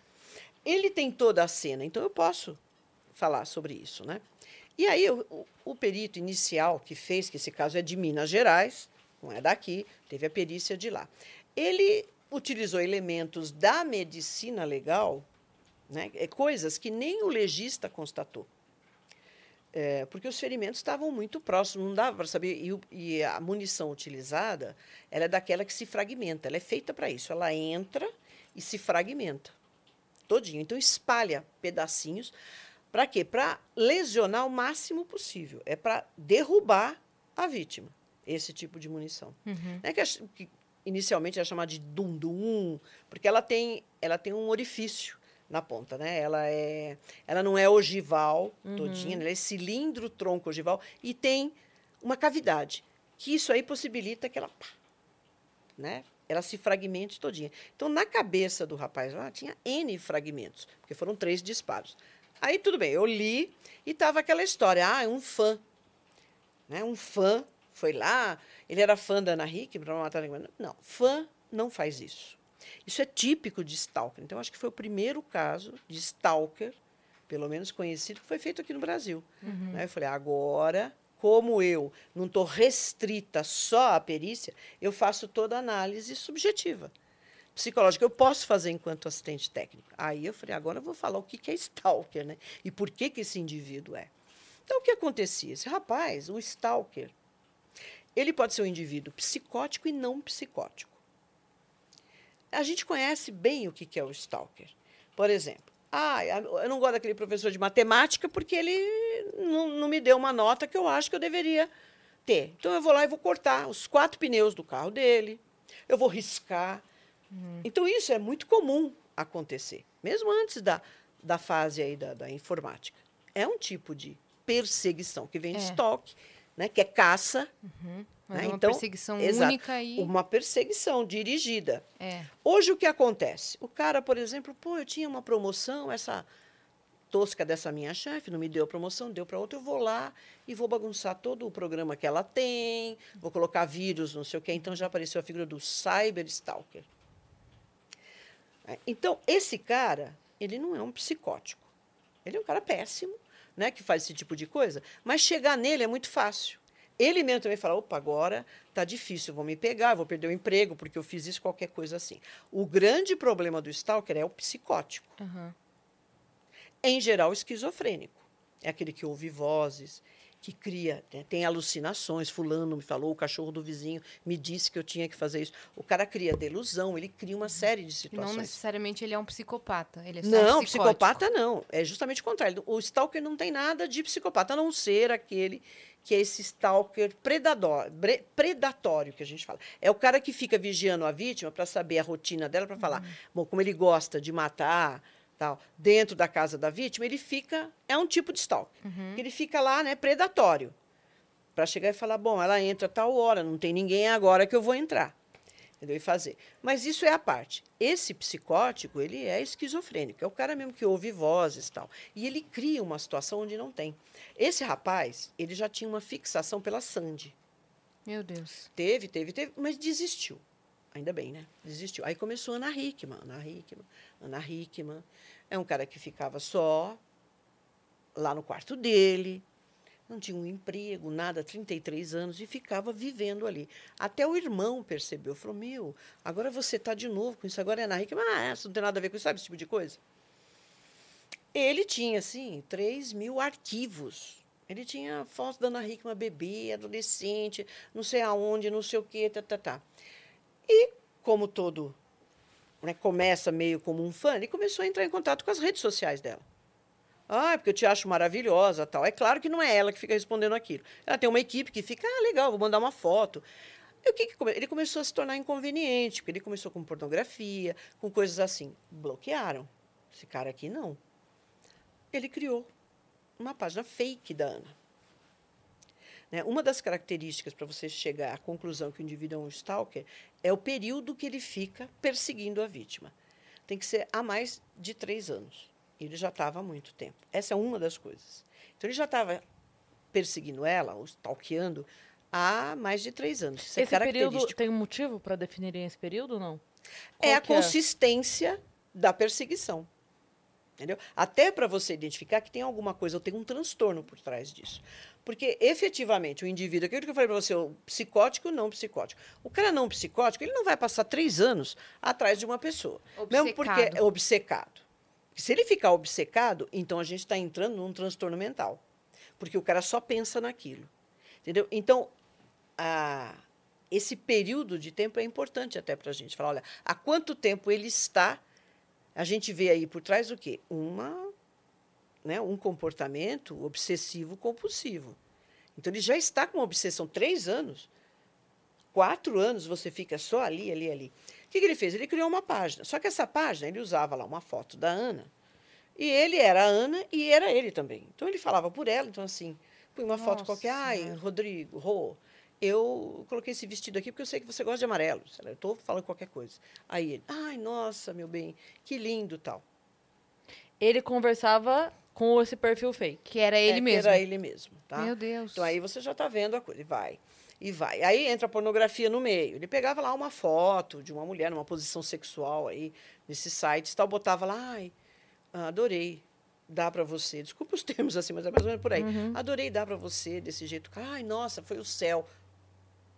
Ele tem toda a cena, então eu posso falar sobre isso, né? E aí o, o- perito inicial que fez, que esse caso é de Minas Gerais, não é daqui, teve a perícia de lá. Ele utilizou elementos da medicina legal, né, é, coisas que nem o legista constatou. é, porque os ferimentos estavam muito próximos, não dava para saber. E, e a munição utilizada, ela é daquela que se fragmenta, ela é feita para isso. Ela entra e se fragmenta todinho. Então espalha pedacinhos. Para quê? Para lesionar o máximo possível. É para derrubar a vítima. Esse tipo de munição. Uhum. É que, ch- que inicialmente era chamada de dum-dum, porque ela tem, ela tem um orifício na ponta, né? Ela, é, ela não é ogival todinha, né? ela é cilindro tronco ogival e tem uma cavidade, que isso aí possibilita que ela, pá, né? Ela se fragmente todinha. Então, na cabeça do rapaz lá, tinha N fragmentos, porque foram três disparos. Aí, tudo bem, eu li e tava aquela história, ah, é um fã, né? Um fã foi lá, ele era fã da Ana Hickman para matar Não, fã não faz isso. Isso é típico de stalker. Então, acho que foi o primeiro caso de stalker, pelo menos conhecido, que foi feito aqui no Brasil. Né? Eu falei, agora, como eu não estou restrita só à perícia, eu faço toda a análise subjetiva. Psicológica, eu posso fazer enquanto assistente técnico. Aí eu falei, agora eu vou falar o que que é stalker, né? E por que, que esse indivíduo é. Então, o que acontecia? Esse rapaz, o stalker, ele pode ser um indivíduo psicótico e não psicótico. A gente conhece bem o que que é o stalker. Por exemplo, ah, eu não gosto daquele professor de matemática porque ele não, não me deu uma nota que eu acho que eu deveria ter. Então, eu vou lá e vou cortar os quatro pneus do carro dele, eu vou riscar. Então, isso é muito comum acontecer, mesmo antes da, da fase aí da, da informática. É um tipo de perseguição que vem de É. stalk, né, que é caça, Mas né? é uma Então, perseguição exato. única e. uma perseguição dirigida. É. Hoje, o que acontece? O cara, por exemplo, pô, eu tinha uma promoção, essa tosca dessa minha chefe não me deu a promoção, deu para outra, eu vou lá e vou bagunçar todo o programa que ela tem, vou colocar vírus, não sei o quê. Então, já apareceu a figura do cyber stalker. Então, esse cara, ele não é um psicótico. Ele é um cara péssimo, né, que faz esse tipo de coisa, mas chegar nele é muito fácil. Ele mesmo também fala, opa, agora tá difícil, vou me pegar, vou perder o emprego porque eu fiz isso, qualquer coisa assim. O grande problema do stalker é o psicótico. Aham. Em geral, esquizofrênico. É aquele que ouve vozes, que cria, né, tem alucinações. Fulano me falou, o cachorro do vizinho me disse que eu tinha que fazer isso. O cara cria delusão, ele cria uma série de Não situações. necessariamente ele é um psicopata. Ele é só Não, um psicopata não. É justamente o contrário. O stalker não tem nada de psicopata, a não ser aquele que é esse stalker predador, predatório que a gente fala. É o cara que fica vigiando a vítima para saber a rotina dela, para falar, bom, como ele gosta de matar, tal, dentro da casa da vítima, ele fica, é um tipo de stalker. Ele fica lá, né, predatório. Para chegar e falar, bom, ela entra a tal hora, não tem ninguém agora que eu vou entrar entendeu? E fazer. Mas isso é a parte. Esse psicótico, ele é esquizofrênico, é o cara mesmo que ouve vozes e tal. E ele cria uma situação onde não tem. Esse rapaz, ele já tinha uma fixação pela Sandy. Meu Deus. Teve, teve, teve, mas desistiu. Ainda bem, né? Desistiu. Aí começou Ana Hickman, Ana Hickman, Ana Hickman. É um cara que ficava só lá no quarto dele, não tinha um emprego, nada, 33 anos, e ficava vivendo ali. Até o irmão percebeu, falou, meu, agora você está de novo com isso, agora é Ana Hickman. Ah, isso não tem nada a ver com isso, sabe esse tipo de coisa? Ele tinha, assim, 3 mil arquivos. Ele tinha fotos da Ana Hickman bebê, adolescente, não sei aonde, não sei o quê, tá, tá, tá. E, como todo né, começa meio como um fã, ele começou a entrar em contato com as redes sociais dela. Ah, porque eu te acho maravilhosa, tal. É claro que não é ela que fica respondendo aquilo. Ela tem uma equipe que fica, ah, legal, vou mandar uma foto. E o que, que come- ele começou a se tornar inconveniente, porque ele começou com pornografia, com coisas assim. Bloquearam. Esse cara aqui não. Ele criou uma página fake da Ana. Né? Uma das características para você chegar à conclusão que o indivíduo é um stalker é o período que ele fica perseguindo a vítima. Tem que ser há mais de três anos. Ele já estava há muito tempo. Essa é uma das coisas. Então, ele já estava perseguindo ela, ou stalkeando, há mais de três anos. Isso é esse período característico. tem um motivo para definirem esse período ou não? É a Qual que consistência da perseguição. Entendeu? Até para você identificar que tem alguma coisa, ou tem um transtorno por trás disso. Porque, efetivamente, o indivíduo, aquilo que eu falei para você, o psicótico não psicótico. O cara não psicótico, ele não vai passar três anos atrás de uma pessoa. Mesmo porque Obcecado. é obcecado. Se ele ficar obcecado, então a gente está entrando num transtorno mental. porque o cara só pensa naquilo. Entendeu? Então, a, esse período de tempo é importante até para a gente falar, olha, há quanto tempo ele está, a gente vê aí por trás o quê? Uma, né, um comportamento obsessivo compulsivo. Então, ele já está com uma obsessão três anos, quatro anos você fica só ali, ali, ali. O que, que ele fez? Ele criou uma página. Só que essa página, ele usava lá uma foto da Ana, e ele era a Ana e era ele também. Então, ele falava por ela, então assim, põe uma foto Nossa qualquer, ai. Rodrigo, Rô, eu coloquei esse vestido aqui porque eu sei que você gosta de amarelo. Eu estou falando qualquer coisa. Aí ele, ai, nossa, meu bem, que lindo tal. Ele conversava com esse perfil fake. Que era ele É, mesmo. Era ele mesmo, tá? Meu Deus. Então aí você já está vendo a coisa, e vai, e vai. Aí entra a pornografia no meio. Ele pegava lá uma foto de uma mulher numa posição sexual aí, nesses sites, tal, botava lá, ai, adorei, dá para você. Desculpa os termos assim, mas é mais ou menos por aí. Uhum. Adorei dar para você desse jeito. Ai, nossa, foi o céu.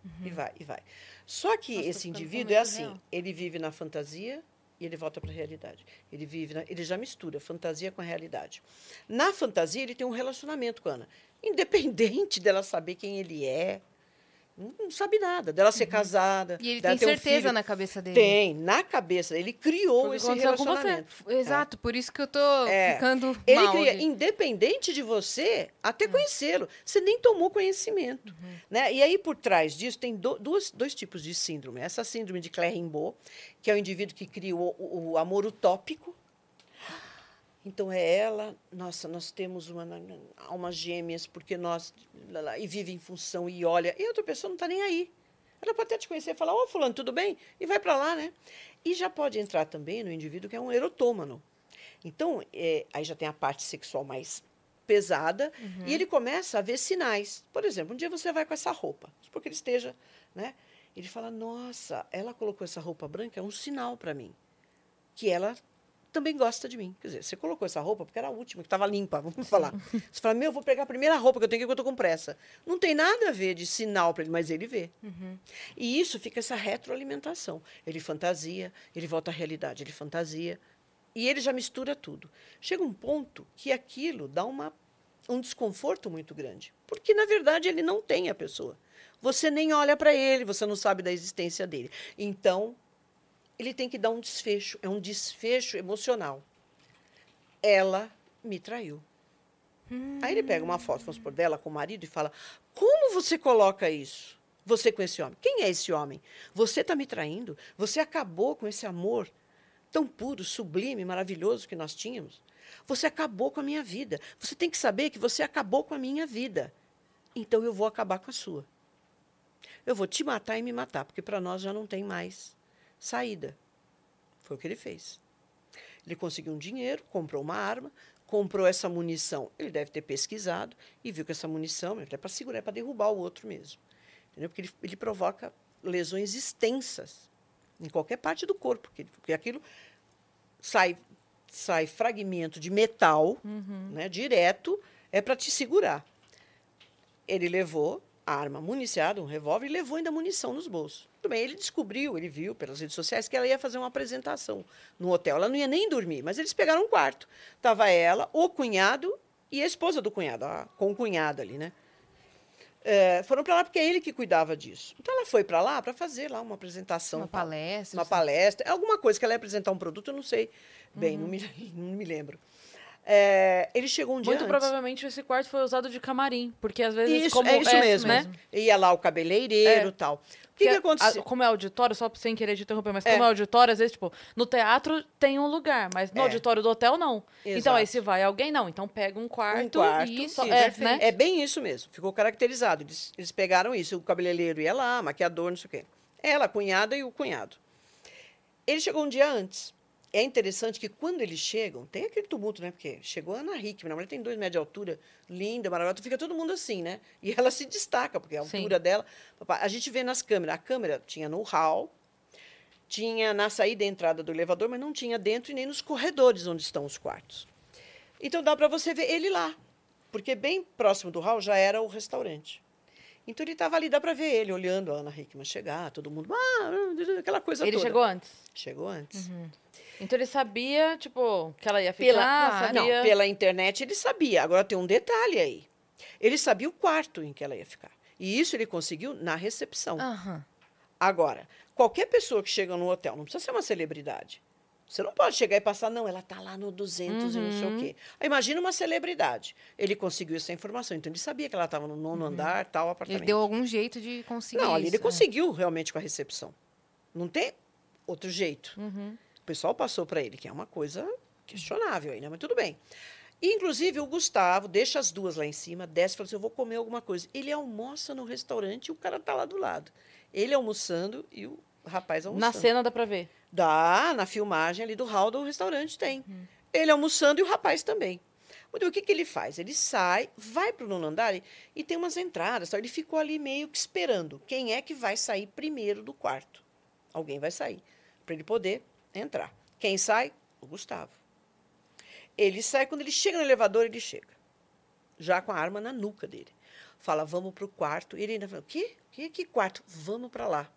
Uhum. E vai, e vai. Só que Nossa, tá esse ficando indivíduo é assim, real. ele vive na fantasia e ele volta para a realidade. Ele vive, na- ele já mistura fantasia com a realidade. Na fantasia ele tem um relacionamento com a Ana, independente dela saber quem ele é, não sabe nada, dela ser casada, Uhum. E ele tem um certeza filho. na cabeça dele. Tem, na cabeça, ele criou Foi o que esse você. relacionamento. Exato, por isso que eu tô É. ficando Ele mal. cria, de- independente de você, até Hum. conhecê-lo. Você nem tomou conhecimento. Uhum. Né? E aí, por trás disso, tem do- duas, dois tipos de síndrome. Essa síndrome de Claire-Rimbaud, que é o indivíduo que cria o, o- o amor utópico. Então, é ela, nossa, nós temos uma, almas gêmeas, porque nós... E vive em função e olha. E outra pessoa não está nem aí. Ela pode até te conhecer e falar, ô, fulano, tudo bem? E vai para lá, né? E já pode entrar também no indivíduo que é um erotômano. Então, é, aí já tem a parte sexual mais pesada e ele começa a ver sinais. Por exemplo, um dia você vai com essa roupa, porque ele esteja, né? Ele fala: "Nossa, ela colocou essa roupa branca, é um sinal para mim que ela também gosta de mim". Quer dizer, você colocou essa roupa porque era a última que estava limpa, vamos falar. Você fala: "Meu, vou pegar a primeira roupa que eu tenho que eu estou com pressa". Não tem nada a ver de sinal para ele, mas ele vê. E isso fica essa retroalimentação. Ele fantasia, ele volta à realidade, ele fantasia. E ele já mistura tudo. Chega um ponto que aquilo dá uma, um desconforto muito grande. Porque, na verdade, ele não tem a pessoa. Você nem olha para ele, você não sabe da existência dele. Então, ele tem que dar um desfecho. É um desfecho emocional. Ela me traiu. Aí ele pega uma foto, vamos supor, dela com o marido e fala: Como você coloca isso? Você com esse homem. Quem é esse homem? Você está me traindo? Você acabou com esse amor tão puro, sublime, maravilhoso que nós tínhamos? Você acabou com a minha vida. Você tem que saber que você acabou com a minha vida. Então eu vou acabar com a sua. Eu vou te matar e me matar, porque para nós já não tem mais saída. Foi o que ele fez. Ele conseguiu um dinheiro, comprou uma arma, comprou essa munição. Ele deve ter pesquisado e viu que essa munição é para segurar, é para derrubar o outro mesmo. Entendeu? Porque ele, ele provoca lesões extensas em qualquer parte do corpo, porque, porque aquilo sai, sai fragmento de metal, né, direto, é para te segurar. Ele levou a arma municiada, um revólver, e levou ainda munição nos bolsos. Tudo bem, ele descobriu, ele viu pelas redes sociais que ela ia fazer uma apresentação no hotel. Ela não ia nem dormir, mas eles pegaram um quarto. Tava ela, o cunhado e a esposa do cunhado, a concunhada ali, né? É, foram para lá porque é ele que cuidava disso. Então ela foi para lá para fazer lá uma apresentação. Uma palestra. Uma palestra, alguma coisa que ela ia apresentar um produto, eu não sei bem, não, me, não me lembro. É, ele chegou um dia Muito antes. provavelmente esse quarto foi usado de camarim. Porque às vezes, Isso, como é isso mesmo. né? Ia lá o cabeleireiro e tal. O que, que a- aconteceu? como é auditório, só sem querer te interromper, mas É. como é auditório, às vezes, tipo, no teatro tem um lugar, mas no É. auditório do hotel não. Então Exato. aí se vai alguém, não. Então pega um quarto. quarto, e só, é, perfeito. né? É bem isso mesmo, ficou caracterizado. Eles, eles pegaram isso, o cabeleireiro ia lá, maquiador, não sei o quê. Ela, a cunhada e o cunhado. Ele chegou um dia antes. É interessante que quando eles chegam, tem aquele tumulto, né? Porque chegou a Ana Hickman, a mulher tem dois metros de altura, linda, maravilhosa, fica todo mundo assim, né? E ela se destaca, porque a Sim. altura dela. A gente vê nas câmeras, a câmera tinha no hall, tinha na saída e entrada do elevador, mas não tinha dentro e nem nos corredores onde estão os quartos. Então dá para você ver ele lá, porque bem próximo do hall já era o restaurante. Então ele estava ali, dá para ver ele olhando a Ana Hickman chegar, todo mundo, ah, aquela coisa Ele toda. chegou antes. Chegou antes. Então ele sabia, tipo, que ela ia ficar, Pela, ah, sabia... não, pela internet ele sabia. Agora tem um detalhe aí. Ele sabia o quarto em que ela ia ficar. E isso ele conseguiu na recepção. Aham. Agora, qualquer pessoa que chega no hotel, não precisa ser uma celebridade. Você não pode chegar e passar, não, ela está lá no 200 e não sei o quê. Aí, imagina uma celebridade. Ele conseguiu essa informação. Então, ele sabia que ela estava no nono andar, tal apartamento. Ele deu algum jeito de conseguir Não, ali isso, ele é. conseguiu realmente com a recepção. Não tem outro jeito. Uhum. O pessoal passou para ele, que é uma coisa questionável aí, né? Mas tudo bem. Inclusive, o Gustavo deixa as duas lá em cima, desce e fala assim: eu vou comer alguma coisa. Ele almoça no restaurante e o cara tá lá do lado. Ele almoçando e o rapaz Na almoçando. cena dá pra ver. Dá, na filmagem ali do hall do restaurante tem. Ele almoçando e o rapaz também. Muito bem, O que, que ele faz? Ele sai, vai para o nono andar e, e tem umas entradas. Tal. Ele ficou ali meio que esperando. Quem é que vai sair primeiro do quarto? Alguém vai sair. Para ele poder entrar. Quem sai? O Gustavo. Ele sai, quando ele chega no elevador, ele chega. Já com a arma na nuca dele. Fala, vamos para o quarto. E ele ainda fala, que? Que, que quarto? Vamos para lá.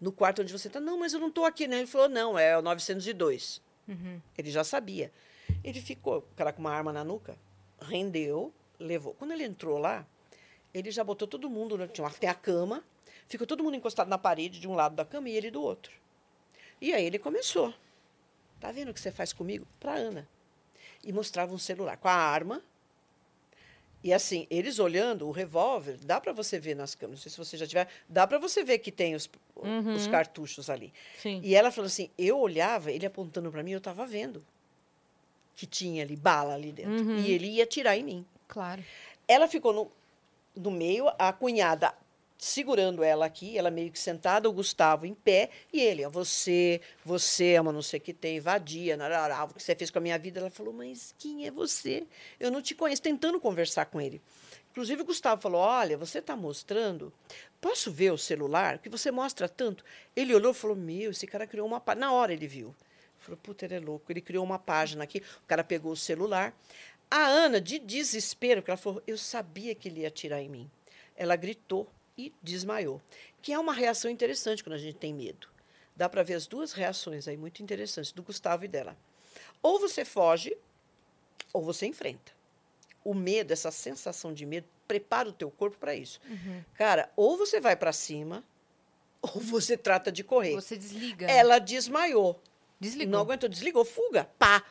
No quarto onde você está. Não, mas eu não estou aqui, né? Ele falou, não, é o 902. Uhum. Ele já sabia. Ele ficou, o cara com uma arma na nuca, rendeu, levou. Quando ele entrou lá, ele já botou todo mundo, né? tinha tem a cama, ficou todo mundo encostado na parede de um lado da cama e ele do outro. E aí ele começou. Tá vendo o que você faz comigo? Para Ana. E mostrava um celular com a arma. E assim, eles olhando o revólver, dá para você ver nas câmeras, não sei se você já tiver, dá para você ver que tem os, os cartuchos ali. Sim. E ela falou assim: eu olhava, ele apontando para mim, eu estava vendo que tinha ali bala ali dentro. E ele ia atirar em mim. Claro. Ela ficou no, no meio, a cunhada segurando ela aqui, ela meio que sentada, o Gustavo em pé, e ele, ó, você, você é uma não sei o que tem, vadia, narará, o que você fez com a minha vida. Ela falou, mas quem é você? Eu não te conheço, tentando conversar com ele. Inclusive, o Gustavo falou, olha, você está mostrando, posso ver o celular? Que você mostra tanto. Ele olhou e falou, meu, esse cara criou uma. Na hora ele viu. Falou, puta, ele é louco. Ele criou uma página aqui, o cara pegou o celular. A Ana, de desespero, porque ela falou, eu sabia que ele ia atirar em mim. Ela gritou e desmaiou. Que é uma reação interessante quando a gente tem medo. Dá para ver as duas reações aí muito interessantes, do Gustavo e dela. Ou você foge, ou você enfrenta. O medo, essa sensação de medo, prepara o teu corpo para isso. Cara, ou você vai para cima, ou você trata de correr. Você desliga. Ela desmaiou. Desligou. Não aguentou, desligou, fuga, pá.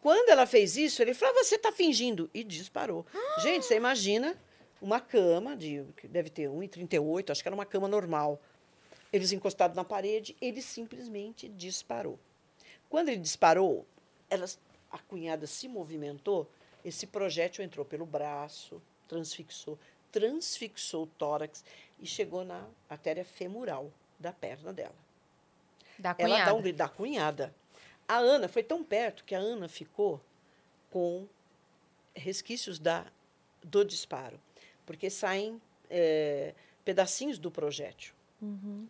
Quando ela fez isso, ele falou: "Ah, você está fingindo. E disparou. Gente, você imagina uma cama, de, que deve ter 1,38, acho que era uma cama normal. Eles encostados na parede, ele simplesmente disparou. Quando ele disparou, ela, a cunhada se movimentou, esse projétil entrou pelo braço, transfixou, transfixou o tórax e chegou na artéria femoral da perna dela. Da Ela cunhada. dá um grito da cunhada. A Ana foi tão perto que a Ana ficou com resquícios da, do disparo, porque saem eh, pedacinhos do projétil,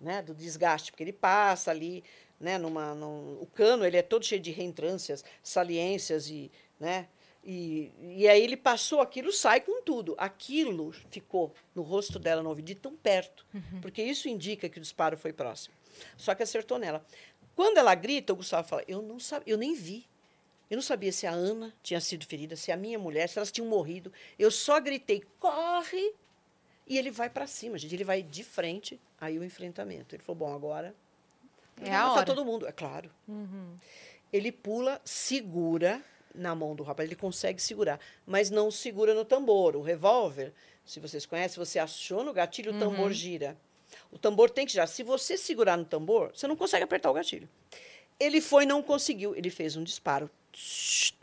né, do desgaste, porque ele passa ali, né, numa, num- o cano ele é todo cheio de reentrâncias, saliências e, né, e, e aí ele passou aquilo, sai com tudo. Aquilo ficou no rosto dela, no ouvido, de tão perto, porque isso indica que o disparo foi próximo. Só que acertou nela. Quando ela grita, o Gustavo fala: Eu não sabia, eu nem vi. Eu não sabia se a Ana tinha sido ferida, se a minha mulher, se elas tinham morrido. Eu só gritei: corre! E ele vai para cima, gente. Ele vai de frente. Aí o enfrentamento. Ele falou: bom, agora. É a matar hora. todo mundo, é claro. Ele pula, segura na mão do rapaz. Ele consegue segurar, mas não segura no tambor. O revólver, se vocês conhecem, você aciona o gatilho, o tambor gira. O tambor tem que girar. Se você segurar no tambor, você não consegue apertar o gatilho. Ele foi não conseguiu. Ele fez um disparo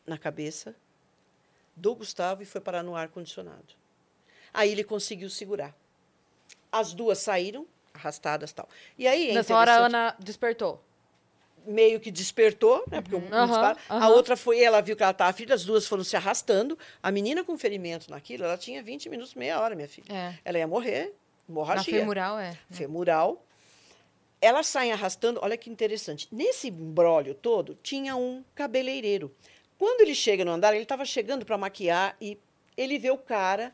na cabeça do Gustavo e foi parar no ar-condicionado. Aí ele conseguiu segurar. As duas saíram, arrastadas tal. E aí, é Nessa hora a Ana despertou. meio que despertou, né? Porque um- um Aham, disparo. A outra foi, ela viu que ela estava ferida, as duas foram se arrastando. A menina com ferimento naquilo, ela tinha 20 minutos, meia hora, minha filha. É. Ela ia morrer, Na hemorragia. femoral, é. femoral. Elas saem arrastando, olha que interessante. Nesse embrólio todo, tinha um cabeleireiro. Quando ele chega no andar, ele estava chegando para maquiar e ele vê o cara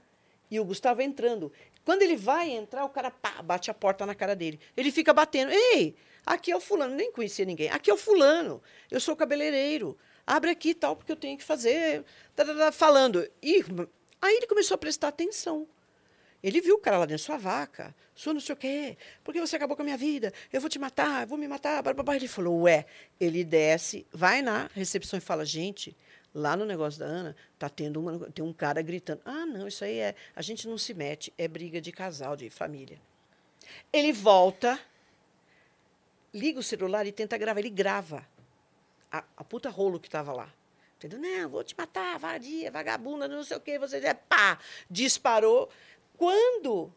e o Gustavo entrando. Quando ele vai entrar, o cara pá, bate a porta na cara dele. Ele fica batendo. Ei, aqui é o fulano. Nem conhecia ninguém. Aqui é o fulano. Eu sou cabeleireiro. Abre aqui tal, porque eu tenho que fazer. Tá, tá, tá, falando. E Aí ele começou a prestar atenção. Ele viu o cara lá dentro, sua vaca, sua não sei o quê, porque você acabou com a minha vida, eu vou te matar, vou me matar. Blá, blá, blá. Ele falou, ué, ele desce, vai na recepção e fala, gente, lá no negócio da Ana, tá tendo uma, tem um cara gritando. Ah, não, isso aí é, a gente não se mete, é briga de casal, de família. Ele volta, liga o celular e tenta gravar. Ele grava a, a puta rolo que estava lá. Entendeu? Não, vou te matar, vadia, vagabunda, não sei o quê. Você é pá, disparou. Quando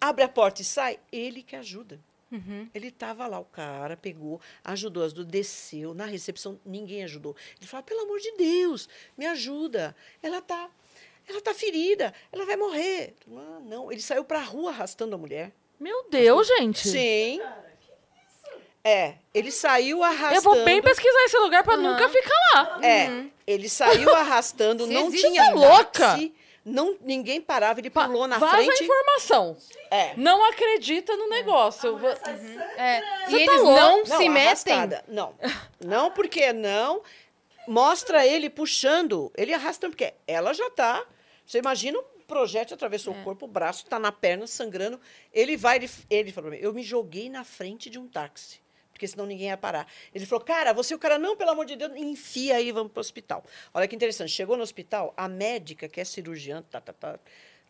abre a porta e sai, ele que ajuda. Uhum. Ele estava lá, o cara pegou, ajudou as duas, desceu. Na recepção, ninguém ajudou. Ele falou: pelo amor de Deus, me ajuda. Ela tá, ela tá ferida, ela vai morrer. Ah, não, ele saiu para a rua arrastando a mulher. Meu Deus, gente. Sim. É, ele saiu arrastando. Eu vou bem pesquisar esse lugar pra nunca ficar lá. É, ele saiu arrastando, não tinha é louca. táxi, não, ninguém parava, ele Pa- pulou na Vaza a frente. informação. É. Não acredita no negócio. Eu vou- É. Você E tá eles louco? não, Não, se metem. arrastada. Não. Não, porque não. Mostra ele puxando, ele arrastando, porque ela já tá. Você imagina um projétil atravessou É. o corpo, o braço tá na perna, sangrando. Ele vai, ele, ele falou pra mim, eu me joguei na frente de um táxi. Porque senão ninguém ia parar. Ele falou, cara, você, o cara, não, pelo amor de Deus, enfia aí, vamos pro hospital. Olha que interessante. Chegou no hospital, a médica, que é cirurgiã, tá, tá, tá,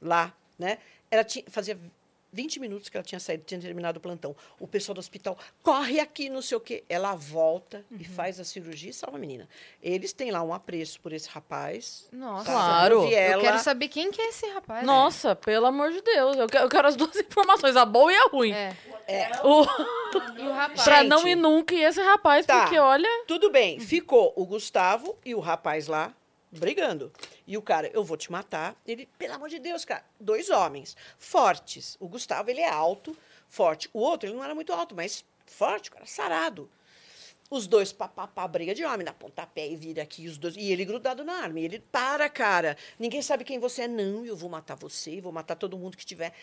lá, né? Ela tinha, fazia 20 minutos que ela tinha saído, tinha terminado o plantão. O pessoal do hospital, corre aqui, não sei o quê. Ela volta e faz a cirurgia e salva a menina. Eles têm lá um apreço por esse rapaz. Nossa. tá? Claro. Eu quero saber quem que é esse rapaz. Nossa, pelo amor de Deus. Eu quero, eu quero as duas informações, a boa e a ruim. É. É. O- E o rapaz? pra não ir nunca e esse rapaz, Tá. porque olha. Tudo bem, ficou o Gustavo e o rapaz lá brigando. E o cara, eu vou te matar. Ele, pelo amor de Deus, cara, dois homens fortes. O Gustavo, ele é alto, forte. O outro, ele não era muito alto, mas forte, cara, sarado. Os dois, pá, pá, pá, briga de homem, dá pontapé e vira aqui, os dois. E ele grudado na arma. E ele, para, cara. Ninguém sabe quem você é. Não, eu vou matar você, vou matar todo mundo que tiver.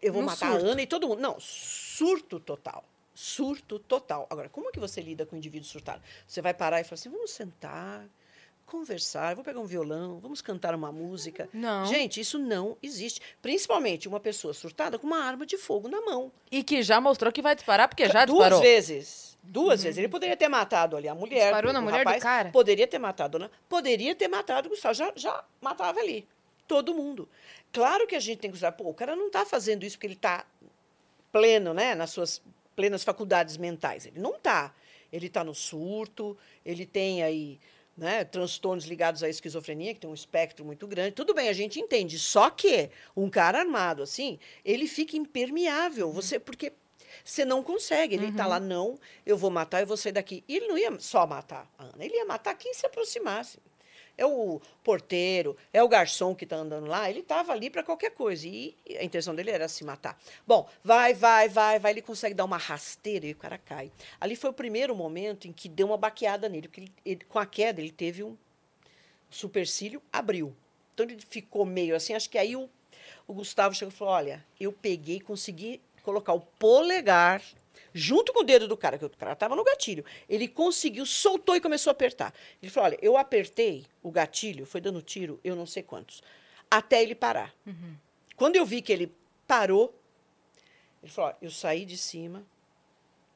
Eu vou No matar surto. a Ana e todo mundo. Não, surto total. Surto total. Agora, como é que você lida com o indivíduo surtado? Você vai parar e falar assim: vamos sentar, conversar, vou pegar um violão, vamos cantar uma música. Não. Gente, isso não existe. Principalmente uma pessoa surtada com uma arma de fogo na mão. E que já mostrou que vai disparar, porque já Duas disparou. vezes. Duas vezes. Ele poderia ter matado ali a mulher. Disparou na mulher do rapaz, cara? Poderia ter matado, né? Poderia ter matado o Gustavo. Já, já matava ali. Todo mundo. Claro que a gente tem que usar. Pô, o cara não está fazendo isso porque ele está pleno, né? Nas suas plenas faculdades mentais. Ele não está. Ele está no surto, ele tem aí né, transtornos ligados à esquizofrenia, que tem um espectro muito grande. Tudo bem, a gente entende. Só que um cara armado assim, ele fica impermeável. Você, porque você não consegue. Ele está lá, não, eu vou matar, eu vou sair daqui. E ele não ia só matar a Ana, ele ia matar quem se aproximasse. É o porteiro, é o garçom que está andando lá, ele estava ali para qualquer coisa. E a intenção dele era se matar. Bom, vai, vai, vai, vai, ele consegue dar uma rasteira e o cara cai. Ali foi o primeiro momento em que deu uma baqueada nele, porque ele- ele- com a queda ele teve um supercílio, abriu. Então ele ficou meio assim, acho que aí o, o Gustavo chegou e falou: olha, eu peguei consegui colocar o polegar junto com o dedo do cara, que o cara estava no gatilho. Ele conseguiu, soltou e começou a apertar. Ele falou: olha, eu apertei o gatilho, foi dando tiro, eu não sei quantos, até ele parar. Quando eu vi que ele parou, ele falou: ó, eu saí de cima,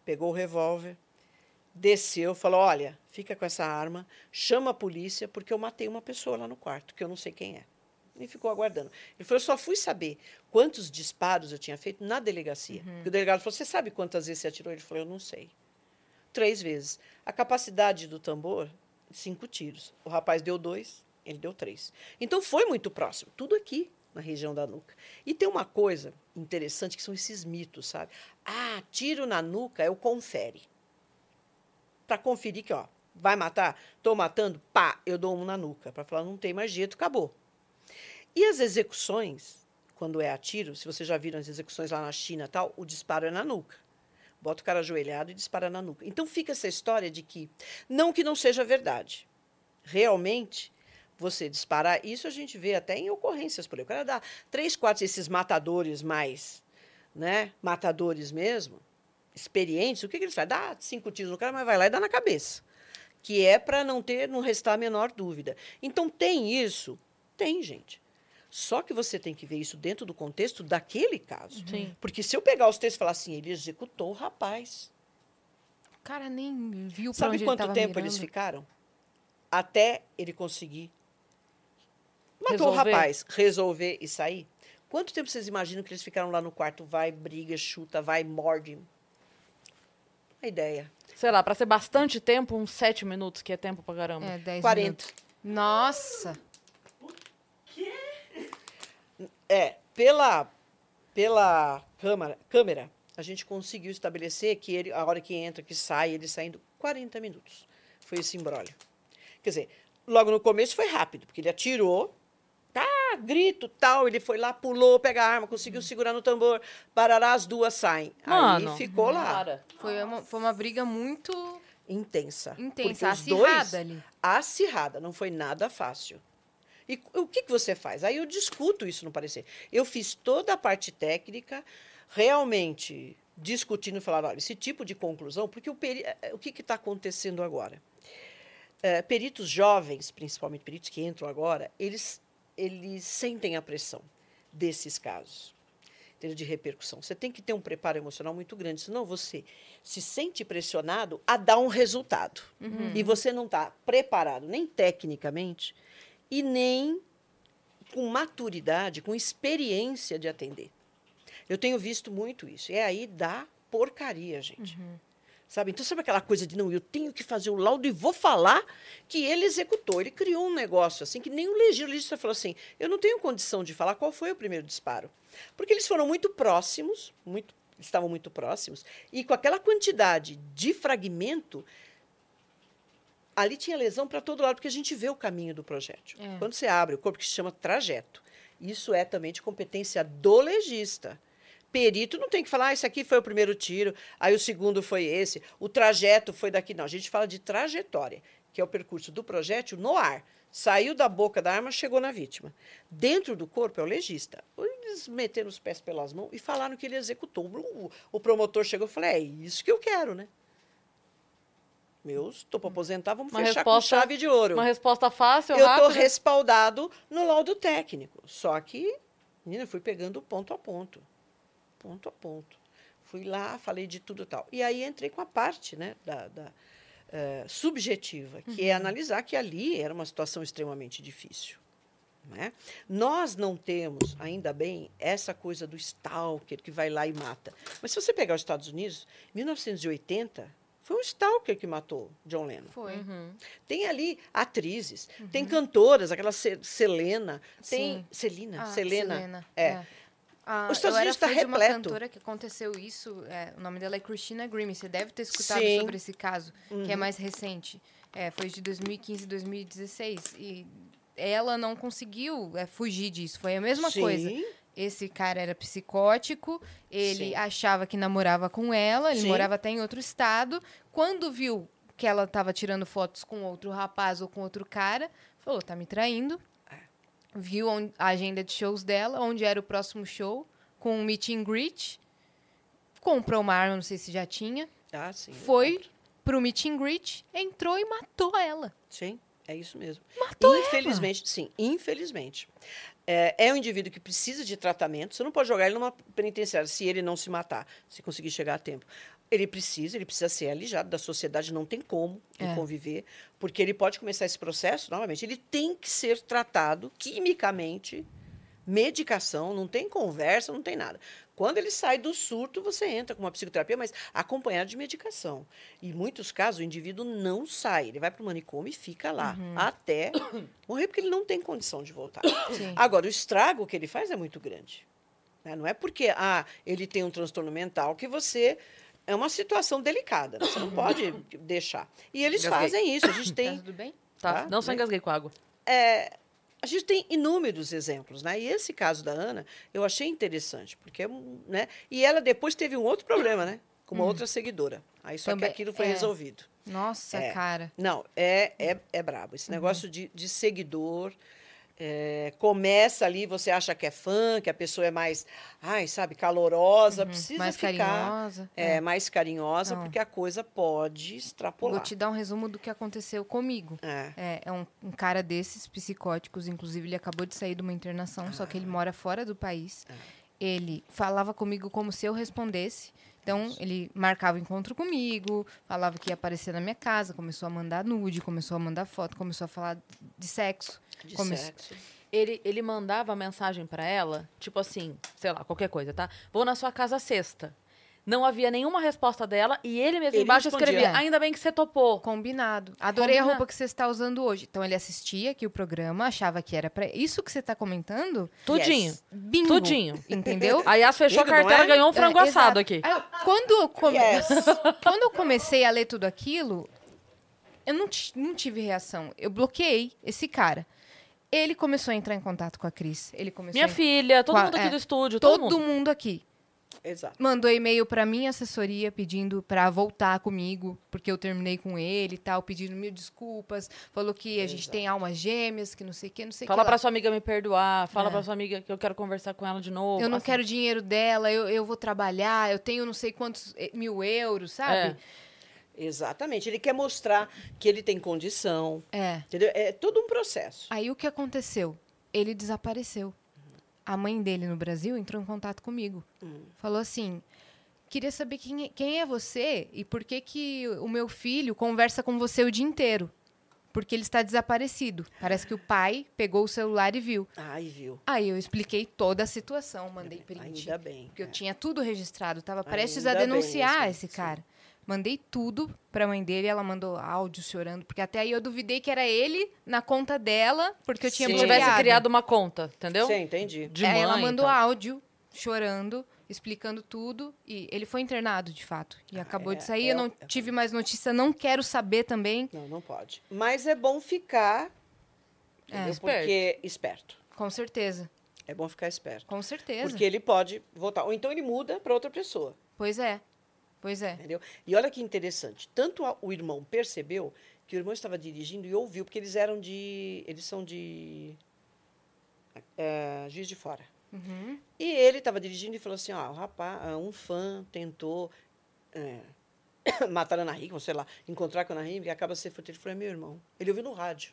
pegou o revólver, desceu, falou: olha, fica com essa arma, chama a polícia, porque eu matei uma pessoa lá no quarto, que eu não sei quem é. E ficou aguardando. Ele falou: eu só fui saber quantos disparos eu tinha feito na delegacia. Porque o delegado falou: você sabe quantas vezes você atirou? Ele falou: eu não sei. Três vezes. A capacidade do tambor, cinco tiros. O rapaz deu dois, ele deu três. Então foi muito próximo. Tudo aqui, na região da nuca. E tem uma coisa interessante que são esses mitos, sabe? Ah, tiro na nuca é o confere. Para conferir que, ó, vai matar? Tô matando? Pá, eu dou um na nuca. Para falar, não tem mais jeito, acabou. E as execuções, quando é a tiro, se vocês já viram as execuções lá na China tal, o disparo é na nuca. Bota o cara ajoelhado e dispara na nuca. Então fica essa história de que, não que não seja verdade, realmente você disparar, isso a gente vê até em ocorrências por aí. O cara dá três, quatro, esses matadores mais, né, matadores mesmo, experientes, o que, que eles fazem? Dá cinco tiros no cara, mas vai lá e dá na cabeça. Que é para não ter, não restar a menor dúvida. Então tem isso? Tem, gente. Só que você tem que ver isso dentro do contexto daquele caso. Sim. Porque se eu pegar os textos e falar assim, ele executou o rapaz. O cara nem viu Sabe onde quanto ele tempo eles mirando. ficaram? Até ele conseguir. Matou o Resolver. rapaz, resolver e sair. Quanto tempo vocês imaginam que eles ficaram lá no quarto? Vai, briga, chuta, vai, morde. A ideia. Sei lá, pra ser bastante tempo, uns sete minutos, que é tempo pra caramba. É, 10 40. minutos. Nossa! É, pela, pela câmera, câmera, a gente conseguiu estabelecer que ele, a hora que entra, que sai, ele saindo 40 minutos. Foi esse embrólio. Quer dizer, logo no começo foi rápido, porque ele atirou, tá, grito, tal, ele foi lá, pulou, pega a arma, conseguiu segurar no tambor, parará, as duas saem. Mano, Aí ficou lá. Foi uma, foi uma briga muito intensa. intensa, os dois- acirrada ali. acirrada, não foi nada fácil. E o que, que você faz? Aí eu discuto isso no parecer. Eu fiz toda a parte técnica, realmente discutindo, falando, olha, esse tipo de conclusão, porque o, peri- eh, o que está acontecendo agora? Eh, peritos jovens, principalmente peritos que entram agora, eles, eles sentem a pressão desses casos de repercussão. Você tem que ter um preparo emocional muito grande, senão você se sente pressionado a dar um resultado. E você não está preparado nem tecnicamente e nem com maturidade, com experiência de atender. Eu tenho visto muito isso. E aí dá porcaria, gente. Sabe? Então, sabe aquela coisa de não, eu tenho que fazer o laudo e vou falar que ele executou. Ele criou um negócio assim que nem o legista falou assim: eu não tenho condição de falar qual foi o primeiro disparo. Porque eles foram muito próximos, muito, estavam muito próximos, e com aquela quantidade de fragmento, ali tinha lesão para todo lado, porque a gente vê o caminho do projétil. É. Quando você abre o corpo, que se chama trajeto. Isso é também de competência do legista. Perito não tem que falar, ah, esse aqui foi o primeiro tiro, aí o segundo foi esse, o trajeto foi daqui. Não, a gente fala de trajetória, que é o percurso do projétil no ar. Saiu da boca da arma, chegou na vítima. Dentro do corpo é o legista. Eles meteram os pés pelas mãos e falaram que ele executou. O, o promotor chegou e falou: é isso que eu quero, né? Meus, estou para aposentar, vamos Uma fechar resposta- com chave de ouro. Uma resposta fácil, Eu estou respaldado no laudo técnico. Só que, menina, eu fui pegando ponto a ponto. Ponto a ponto. Fui lá, falei de tudo e tal. E aí entrei com a parte né, da, da, eh, subjetiva, que é analisar que ali era uma situação extremamente difícil. né? Nós não temos, ainda bem, essa coisa do stalker que vai lá e mata. Mas se você pegar os Estados Unidos, 1980, foi um stalker que matou John Lennon. Foi. Uhum. Tem ali atrizes, tem cantoras, aquela Selena, tem Sim. Celina, Ah, Selena. É. É. Ah, Os Estados Unidos tá fã de uma repleto. cantora que aconteceu isso. é, o nome dela é Christina Grimmie. Você deve ter escutado Sim. Uhum. sobre esse caso, que é mais recente. É, foi de 2015 e 2016. E ela não conseguiu é, fugir disso. Foi a mesma Sim. coisa. Esse cara era psicótico, ele Sim. achava que namorava com ela, ele Sim. morava até em outro estado. Quando viu que ela estava tirando fotos com outro rapaz ou com outro cara, falou: tá me traindo. É. Viu a agenda de shows dela, onde era o próximo show, com um meet and greet. Comprou uma arma, não sei se já tinha. Ah, sim. Foi pro meet and greet, entrou e matou ela. Sim, é isso mesmo. Matou infelizmente, sim, infelizmente. É, é um indivíduo que precisa de tratamento. Você não pode jogar ele numa penitenciária se ele não se matar, se conseguir chegar a tempo. Ele precisa, ele precisa ser alijado da sociedade, não tem como É. conviver, porque ele pode começar esse processo, novamente, ele tem que ser tratado quimicamente, medicação, não tem conversa, não tem nada. Quando ele sai do surto, você entra com uma psicoterapia, mas acompanhado de medicação. E em muitos casos, o indivíduo não sai, ele vai para o manicômio e fica lá até morrer, porque ele não tem condição de voltar. Sim. Agora, o estrago que ele faz é muito grande. né? Não é porque ah, ele tem um transtorno mental que você. É uma situação delicada, né? você não pode deixar. E eles Engasguei. fazem isso. A gente Tá tem tudo bem? Tá? Tá, Não só né? engasguei com água. é, a gente tem inúmeros exemplos, né? E esse caso da Ana, eu achei interessante, porque, né? E ela depois teve um outro problema, né? Com uma outra seguidora. Aí só Também- que aquilo foi é. resolvido. Nossa, É. cara. Não, é, é, é brabo. Esse negócio de, de seguidor É, começa ali, você acha que é fã, que a pessoa é mais, ai, sabe, calorosa, precisa Uhum. mais ficar carinhosa. é, mais carinhosa, porque a coisa pode extrapolar. Vou te dar um resumo do que aconteceu comigo. É. É, é um, um cara desses psicóticos, inclusive ele acabou de sair de uma internação, só que ele mora fora do país. Ele falava comigo como se eu respondesse. Então, ele marcava encontro comigo, falava que ia aparecer na minha casa, começou a mandar nude, começou a mandar foto, começou a falar de sexo. De Come- sexo. Ele, ele mandava mensagem pra ela, tipo assim, sei lá, qualquer coisa, tá? Vou na sua casa sexta. Não havia nenhuma resposta dela e ele mesmo Ele embaixo respondia. escrevia: É. Ainda bem que você topou. Combinado. Adorei a roupa que você está usando hoje. Então, ele assistia aqui o programa, achava que era pra... Isso que você está comentando, Tudinho. Yes. bingo. Tudinho. Entendeu? Aí as fechou a Lindo, não carteira é? ganhou um frango É, assado exato. aqui. Aí, quando, eu come- Yes. quando eu comecei a ler tudo aquilo, eu não, não tive reação. Eu bloqueei esse cara. Ele começou a entrar em contato com a Cris. Ele começou Minha a... filha, todo a- mundo aqui é, do estúdio, todo, Todo mundo. mundo aqui. Exato. Mandou e-mail pra minha assessoria pedindo pra voltar comigo, porque eu terminei com ele e tal, pedindo mil desculpas. Falou que a gente tem almas gêmeas, que não sei o que, não sei o Fala que. pra lá. sua amiga me perdoar, fala É. pra sua amiga que eu quero conversar com ela de novo. Eu não assim. quero dinheiro dela, eu, eu vou trabalhar, eu tenho não sei quantos eh, mil euros, sabe? Exatamente. Ele quer mostrar que ele tem condição. É. Entendeu? É todo um processo. Aí o que aconteceu? Ele desapareceu. A mãe dele no Brasil entrou em contato comigo. Falou assim: queria saber quem é, quem é você e por que, que o meu filho conversa com você o dia inteiro. Porque ele está desaparecido. Parece que o pai pegou o celular e viu. Ai, viu? Aí eu expliquei toda a situação, mandei print. Ainda bem. Porque eu é. tinha tudo registrado, tava prestes a bem denunciar mesmo, esse sim. Mandei tudo pra mãe dele, ela mandou áudio chorando, porque até aí eu duvidei que era ele na conta dela, porque eu tinha Sim. Se tivesse criado uma conta, entendeu? Sim, entendi. De Aí mãe. ela mandou então. áudio chorando, explicando tudo e ele foi internado de fato e acabou é- de sair. é eu não tive mais notícia, não quero saber também. Não, não pode. Mas é bom ficar. É. entendeu? Porque esperto. Com certeza, É bom ficar esperto. com certeza. Porque ele pode voltar. Ou então ele muda para outra pessoa. Pois é, pois é. Entendeu? E olha que interessante. Tanto a- o irmão percebeu que o irmão estava dirigindo e ouviu, porque eles eram de. Eles são de. é, Juiz de Fora. Uhum. E ele estava dirigindo e falou assim: ó, o rapaz, ah, um fã tentou é, matar a Ana Hickman, sei lá, encontrar com a Ana Hickman, e acaba se Ele falou: é meu irmão. Ele ouviu no rádio.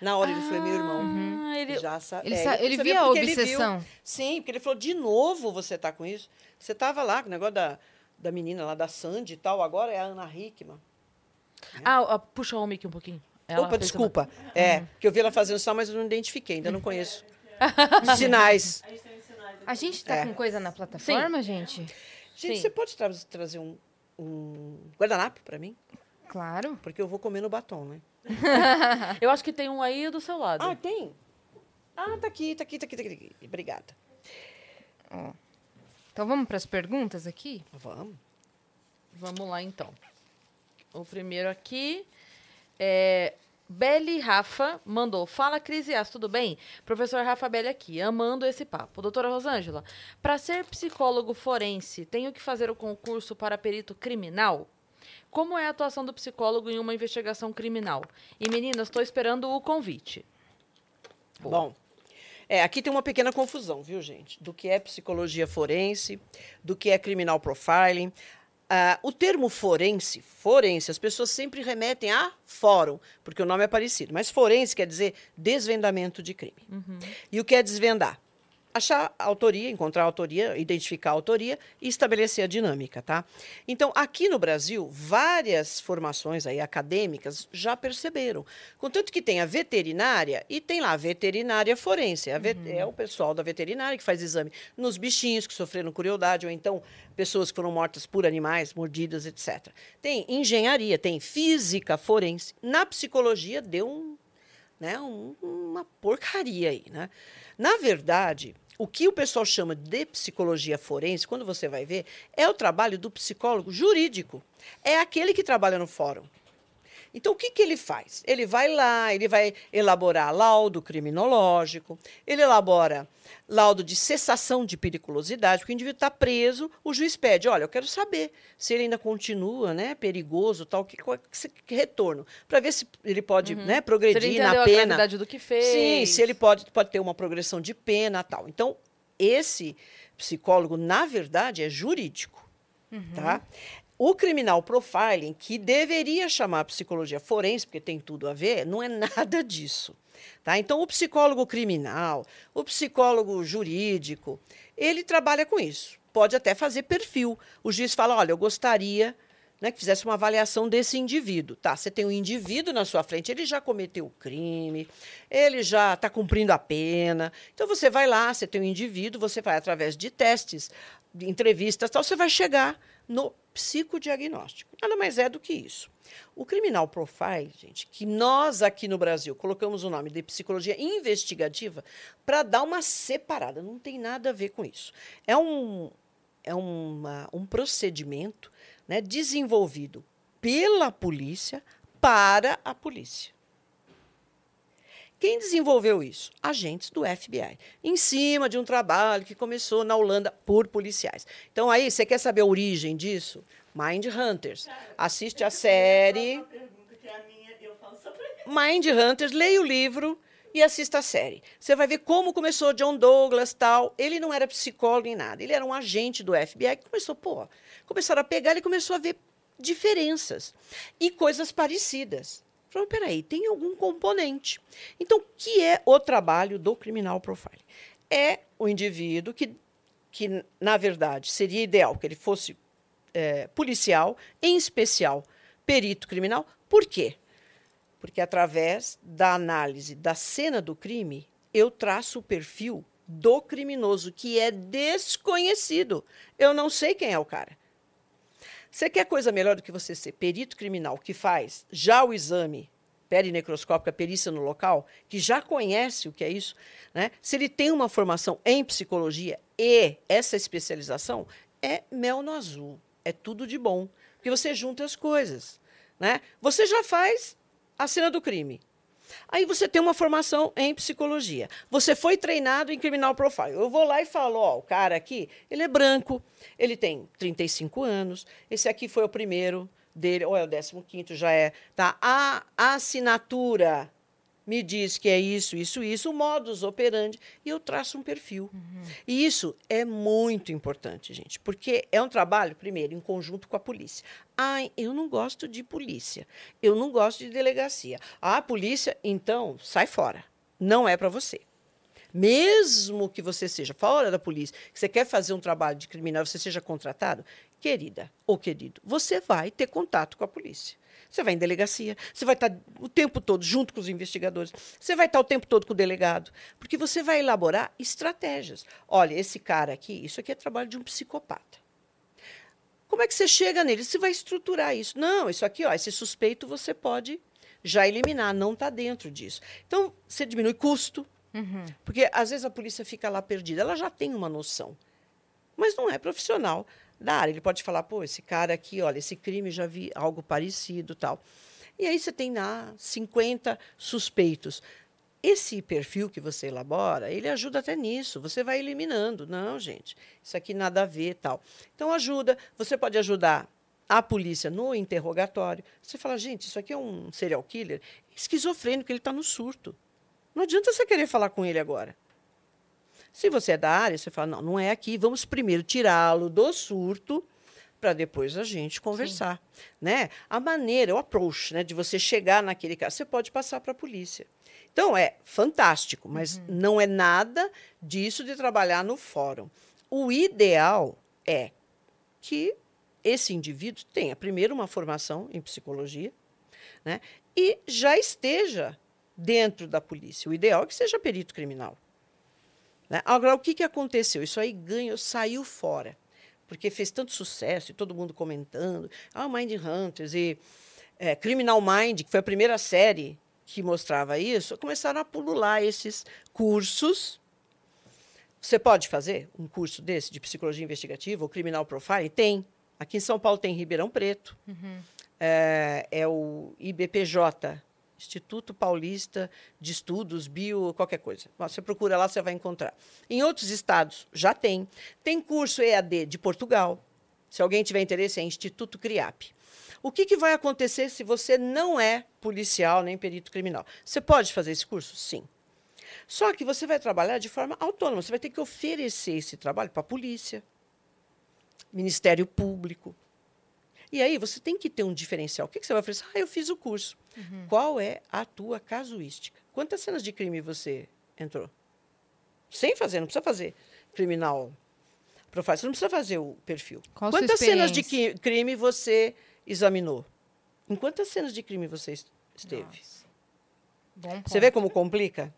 Na hora ele falou: é meu irmão. Ah, ele... Já sa- Ele, é, ele via a porque ele viu. obsessão. Sim, porque ele falou: de novo você tá com isso? Você estava lá com o negócio da, da menina lá, da Sandy e tal, agora é a Ana Hickman. Ah, ah, puxa o mic um pouquinho. Ela Opa, fez uma- desculpa. É, que eu vi ela fazendo sinal, mas eu não identifiquei, ainda não conheço. Sinais. A gente tem sinais aqui. A gente tá É. com coisa na plataforma, gente? Gente, Sim. você pode tra trazer um, um guardanapo para mim? Claro. Porque eu vou comer no batom, né? Eu acho que tem um aí do seu lado. Ah, tem? Ah, tá aqui, tá aqui, tá aqui, tá aqui. Obrigada. Então vamos para as perguntas aqui? Vamos. Vamos lá, então. O primeiro aqui é... Beli Rafa mandou. Fala, Cris e As, tudo bem? Professor Rafa Belli aqui, amando esse papo. Doutora Rosângela, para ser psicólogo forense, tenho que fazer o concurso para perito criminal? Como é a atuação do psicólogo em uma investigação criminal? E meninas, estou esperando o convite. Boa. Bom, é, aqui tem uma pequena confusão, viu, gente? Do que é psicologia forense, do que é criminal profiling. Ah, o termo forense, forense, as pessoas sempre remetem a fórum, porque o nome é parecido. Mas forense quer dizer desvendamento de crime. E o que é desvendar? Achar a autoria, encontrar a autoria, identificar a autoria e estabelecer a dinâmica, tá? Então, aqui no Brasil, várias formações aí acadêmicas já perceberam. Contanto que tem a veterinária e tem lá a veterinária forense. A vet- É o pessoal da veterinária que faz exame nos bichinhos que sofreram crueldade ou então pessoas que foram mortas por animais, mordidas, etc. Tem engenharia, tem física forense. Na psicologia deu um, né, um- uma porcaria aí, né? Na verdade, o que o pessoal chama de psicologia forense, quando você vai ver, é o trabalho do psicólogo jurídico. É aquele que trabalha no fórum. Então, o que, que ele faz? Ele vai lá, ele vai elaborar laudo criminológico, ele elabora laudo de cessação de periculosidade, porque o indivíduo está preso, o juiz pede, olha, eu quero saber se ele ainda continua né, perigoso, tal, que, que, que retorno, para ver se ele pode uhum. né, progredir na pena. A do que fez. Sim, se ele pode, pode ter uma progressão de pena tal. Então, esse psicólogo, na verdade, é jurídico. Uhum. Tá? O criminal profiling, que deveria chamar psicologia forense, porque tem tudo a ver, não é nada disso. Tá? Então, o psicólogo criminal, o psicólogo jurídico, ele trabalha com isso. Pode até fazer perfil. O juiz fala: olha, eu gostaria né, que fizesse uma avaliação desse indivíduo. Tá, você tem um indivíduo na sua frente, ele já cometeu o crime, ele já está cumprindo a pena. Então você vai lá, você tem um indivíduo, você vai através de testes, de entrevistas, tal, você vai chegar no psicodiagnóstico. Nada mais é do que isso. O criminal profile, gente, que nós aqui no Brasil colocamos o nome de psicologia investigativa para dar uma separada, não tem nada a ver com isso. É um, é uma, um procedimento né, desenvolvido pela polícia para a polícia. Quem desenvolveu isso? Agentes do FBI, em cima de um trabalho que começou na Holanda por policiais. Então, aí, você quer saber a origem disso? Mind Hunters. Assiste a série. Mind Hunters, leia o livro e assista a série. Você vai ver como começou John Douglas tal. Ele não era psicólogo nem nada, ele era um agente do FBI que começou, pô, começaram a pegar, ele começou a ver diferenças e coisas parecidas. Falou, peraí, tem algum componente. Então, o que é o trabalho do criminal profiling? É o indivíduo que, que na verdade, seria ideal que ele fosse é, policial, em especial perito criminal. Por quê? Porque através da análise da cena do crime, eu traço o perfil do criminoso, que é desconhecido. Eu não sei quem é o cara. Você quer coisa melhor do que você ser perito criminal que faz já o exame perinecroscópico, a perícia no local, que já conhece o que é isso, né? se ele tem uma formação em psicologia e essa especialização, é mel no azul, é tudo de bom, porque você junta as coisas. Né? Você já faz a cena do crime. Aí você tem uma formação em psicologia. Você foi treinado em criminal profile. Eu vou lá e falo, ó, o cara aqui, ele é branco, ele tem 35 anos, esse aqui foi o primeiro dele, ou é o 15 já é, tá? A assinatura me diz que é isso, isso, isso, o modus operandi, e eu traço um perfil. Uhum. E isso é muito importante, gente, porque é um trabalho, primeiro, em conjunto com a polícia. Ah, eu não gosto de polícia, eu não gosto de delegacia. Ah, polícia, então, sai fora. Não é para você. Mesmo que você seja fora da polícia, que você quer fazer um trabalho de criminal, você seja contratado, querida ou querido, você vai ter contato com a polícia. Você vai em delegacia, você vai estar o tempo todo junto com os investigadores, você vai estar o tempo todo com o delegado, porque você vai elaborar estratégias. Olha, esse cara aqui, isso aqui é trabalho de um psicopata. Como é que você chega nele? Você vai estruturar isso. Não, isso aqui, ó, esse suspeito você pode já eliminar, não está dentro disso. Então, você diminui custo, uhum. porque às vezes a polícia fica lá perdida, ela já tem uma noção, mas não é profissional da área. Ele pode falar, pô, esse cara aqui, olha, esse crime já vi algo parecido, tal. E aí você tem lá 50 suspeitos. Esse perfil que você elabora, ele ajuda até nisso. Você vai eliminando. Não, gente, isso aqui nada a ver, tal. Então ajuda. Você pode ajudar a polícia no interrogatório. Você fala, gente, isso aqui é um serial killer esquizofrênico, ele está no surto. Não adianta você querer falar com ele agora. Se você é da área, você fala, não, não é aqui, vamos primeiro tirá-lo do surto para depois a gente conversar, Sim. né? A maneira, o approach, né, de você chegar naquele caso, você pode passar para a polícia. Então é fantástico, mas uhum. não é nada disso de trabalhar no fórum. O ideal é que esse indivíduo tenha primeiro uma formação em psicologia, né, e já esteja dentro da polícia. O ideal é que seja perito criminal. Né? Agora, o que, que aconteceu? Isso aí ganhou, saiu fora, porque fez tanto sucesso e todo mundo comentando. Ah, Mind Hunters e é, Criminal Mind, que foi a primeira série que mostrava isso, começaram a pulular esses cursos. Você pode fazer um curso desse de psicologia investigativa ou criminal profiling? Tem. Aqui em São Paulo tem Ribeirão Preto. Uhum. é, é o IBPJ, Instituto Paulista de Estudos Bio, qualquer coisa. Você procura lá, você vai encontrar. Em outros estados já tem. Tem curso EAD de Portugal. Se alguém tiver interesse, é Instituto CRIAP. O que, que vai acontecer se você não é policial nem perito criminal? Você pode fazer esse curso? Sim. Só que você vai trabalhar de forma autônoma. Você vai ter que oferecer esse trabalho para a polícia, Ministério Público. E aí você tem que ter um diferencial. O que, que você vai oferecer? Ah, eu fiz o curso. Uhum. Qual é a tua casuística? Quantas cenas de crime você entrou? Sem fazer, não precisa fazer criminal profile. Você não precisa fazer o perfil. Qual Quantas cenas de crime você examinou? Em quantas cenas de crime você esteve? Você vê como complica?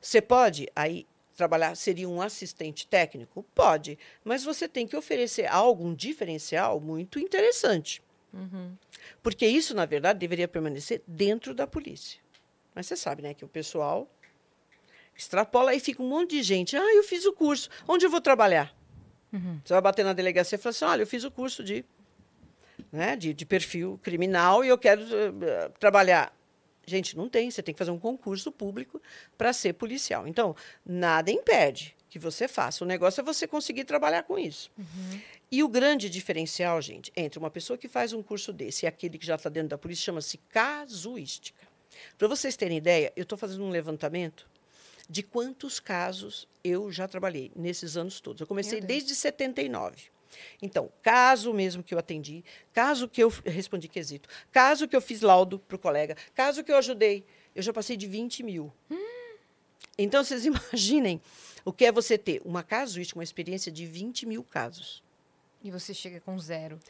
Você pode aí trabalhar, seria um assistente técnico? Pode, mas você tem que oferecer algo, um diferencial muito interessante. Uhum. Porque isso, na verdade, deveria permanecer dentro da polícia. Mas você sabe, né, que o pessoal extrapola e fica um monte de gente. Ah, eu fiz o curso. Onde eu vou trabalhar? Uhum. Você vai bater na delegacia e falar assim: olha, eu fiz o curso de, né, de, de perfil criminal e eu quero uh, trabalhar. Gente, não tem. Você tem que fazer um concurso público para ser policial. Então, nada impede que você faça. O negócio é você conseguir trabalhar com isso. Uhum. E o grande diferencial, gente, entre uma pessoa que faz um curso desse e aquele que já está dentro da polícia, chama-se casuística. Para vocês terem ideia, eu estou fazendo um levantamento de quantos casos eu já trabalhei nesses anos todos. Eu comecei desde 79. Então, caso mesmo que eu atendi, caso que eu respondi quesito, caso que eu fiz laudo para o colega, caso que eu ajudei, eu já passei de 20 mil. Hum. Então, vocês imaginem o que é você ter uma casuística, uma experiência de 20 mil casos. E você chega com zero.